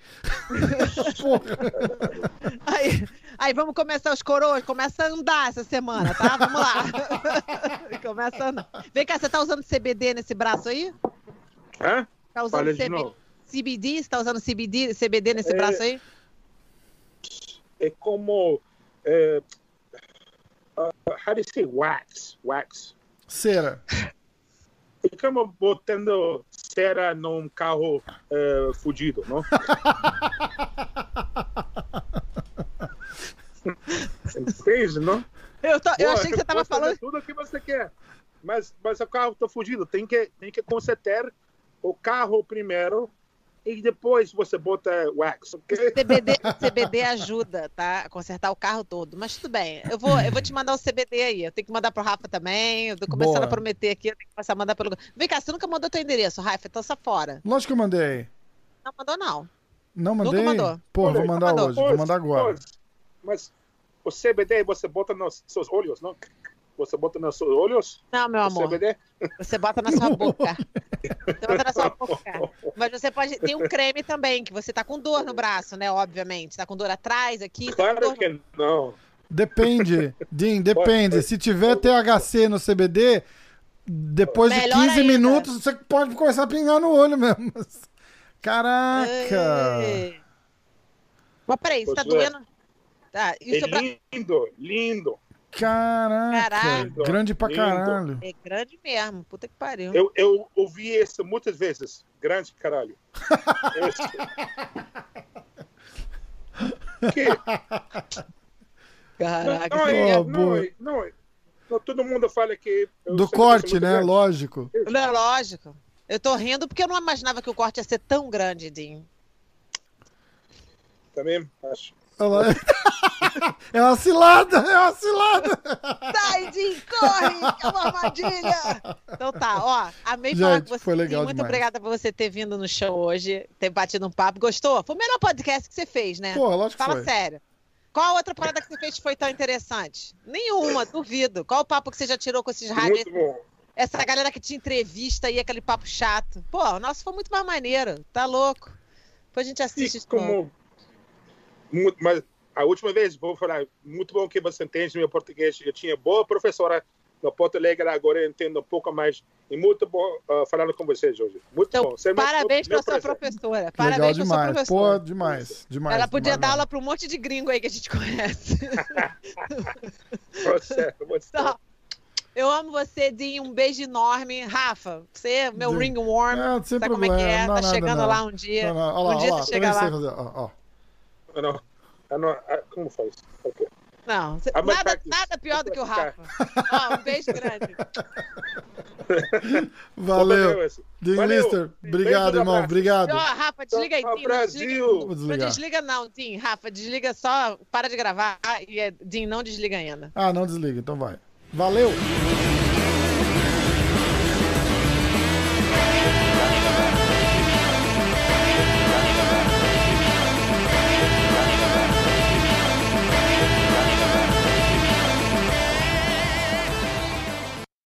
Aí, Aí vamos começar os coroas, começa a andar essa semana, tá? Vamos lá. começa a andar. Vem cá, você tá usando CBD nesse braço aí? Hã? Tá usando CB... CBD? Você tá usando CBD, CBD nesse é... braço aí? É como. É... Uh, how do you say wax? Wax. Cera. É como botando cera num carro uh, fudido, não? Entende, não? Eu, tô, eu achei que você tava falando. Tudo o que você quer. Mas, mas o carro tá fugindo. Tem que, tem que consertar o carro primeiro e depois você bota wax, ok? CBD, CBD ajuda, tá? A consertar o carro todo. Mas tudo bem. Eu vou, eu vou te mandar o CBD aí. Eu tenho que mandar pro Rafa também. Eu tô começando Boa. a prometer aqui. Eu tenho que começar a mandar pelo. Vem cá, você nunca mandou teu endereço, Rafa. Então só fora. Lógico que eu mandei. Não mandou, não. Não mandei? Nunca mandou. Pô, vou mandar hoje. Vou mandar agora. Mas o CBD você bota nos seus olhos, não? Você bota nos seus olhos? Não, meu amor. CBD? Você bota na sua boca. Você bota na sua boca. Mas você pode. Tem um creme também, que você tá com dor no braço, né? Obviamente. Tá com dor atrás, aqui. Tá claro tá que não. Depende, Din, depende. Se tiver THC no CBD, depois Melhor de 15 ainda. minutos você pode começar a pingar no olho mesmo. Caraca! Ei. Mas peraí, você tá doendo? Tá, é pra... lindo, lindo. Caraca, Caraca. grande pra lindo. caralho. É grande mesmo, puta que pariu. Eu, eu ouvi isso muitas vezes. Grande caralho. que? Caraca, não, é, não, não, é, não, é, não, todo mundo fala que. Do corte, né? Grande. Lógico. Não, é lógico. Eu tô rindo porque eu não imaginava que o corte ia ser tão grande, Dinho. Também acho. É uma cilada, é uma cilada. Sai, Dinho, corre, é uma armadilha. Então tá, ó, amei Gente, falar com você. Foi legal Muito demais. obrigada por você ter vindo no show hoje, ter batido um papo. Gostou? Foi o melhor podcast que você fez, né? Pô, lógico Fala que foi. sério. Qual outra parada que você fez que foi tão interessante? Nenhuma, duvido. Qual o papo que você já tirou com esses rádios? Muito bom. Essa galera que te entrevista e aquele papo chato. Pô, o nosso foi muito mais maneiro. Tá louco. Depois a gente assiste. E como... Muito, mas a última vez, vou falar, muito bom que você entende meu português. Eu tinha boa professora no Porto Alegre, agora eu entendo um pouco mais. E muito bom uh, falando com vocês hoje. Muito então, bom. Você é parabéns para sua professora. Parabéns para sua professora. Pô, demais, demais. Ela podia demais, dar aula para um monte de gringo aí que a gente conhece. você, você. Então, eu amo você, Dinho. Um beijo enorme. Rafa, você, meu Sim. ringworm. É, sabe problema. como é que é? Não, tá nada, chegando não. lá um dia. Não, não. Olha um dia lá, você chega lá. Fazer, ó, ó. Não, não, como faz? Okay. Não, cê, nada, nada pior do que o Rafa. Ó, um beijo grande. Valeu. Dean Lister, obrigado, irmão. Obrigado. Ó, Rafa, desliga aí, Tim. Brasil. Desliga, não desliga, não, Tim. Rafa, desliga só, para de gravar e Tim não desliga ainda. Ah, não desliga, então vai. Valeu.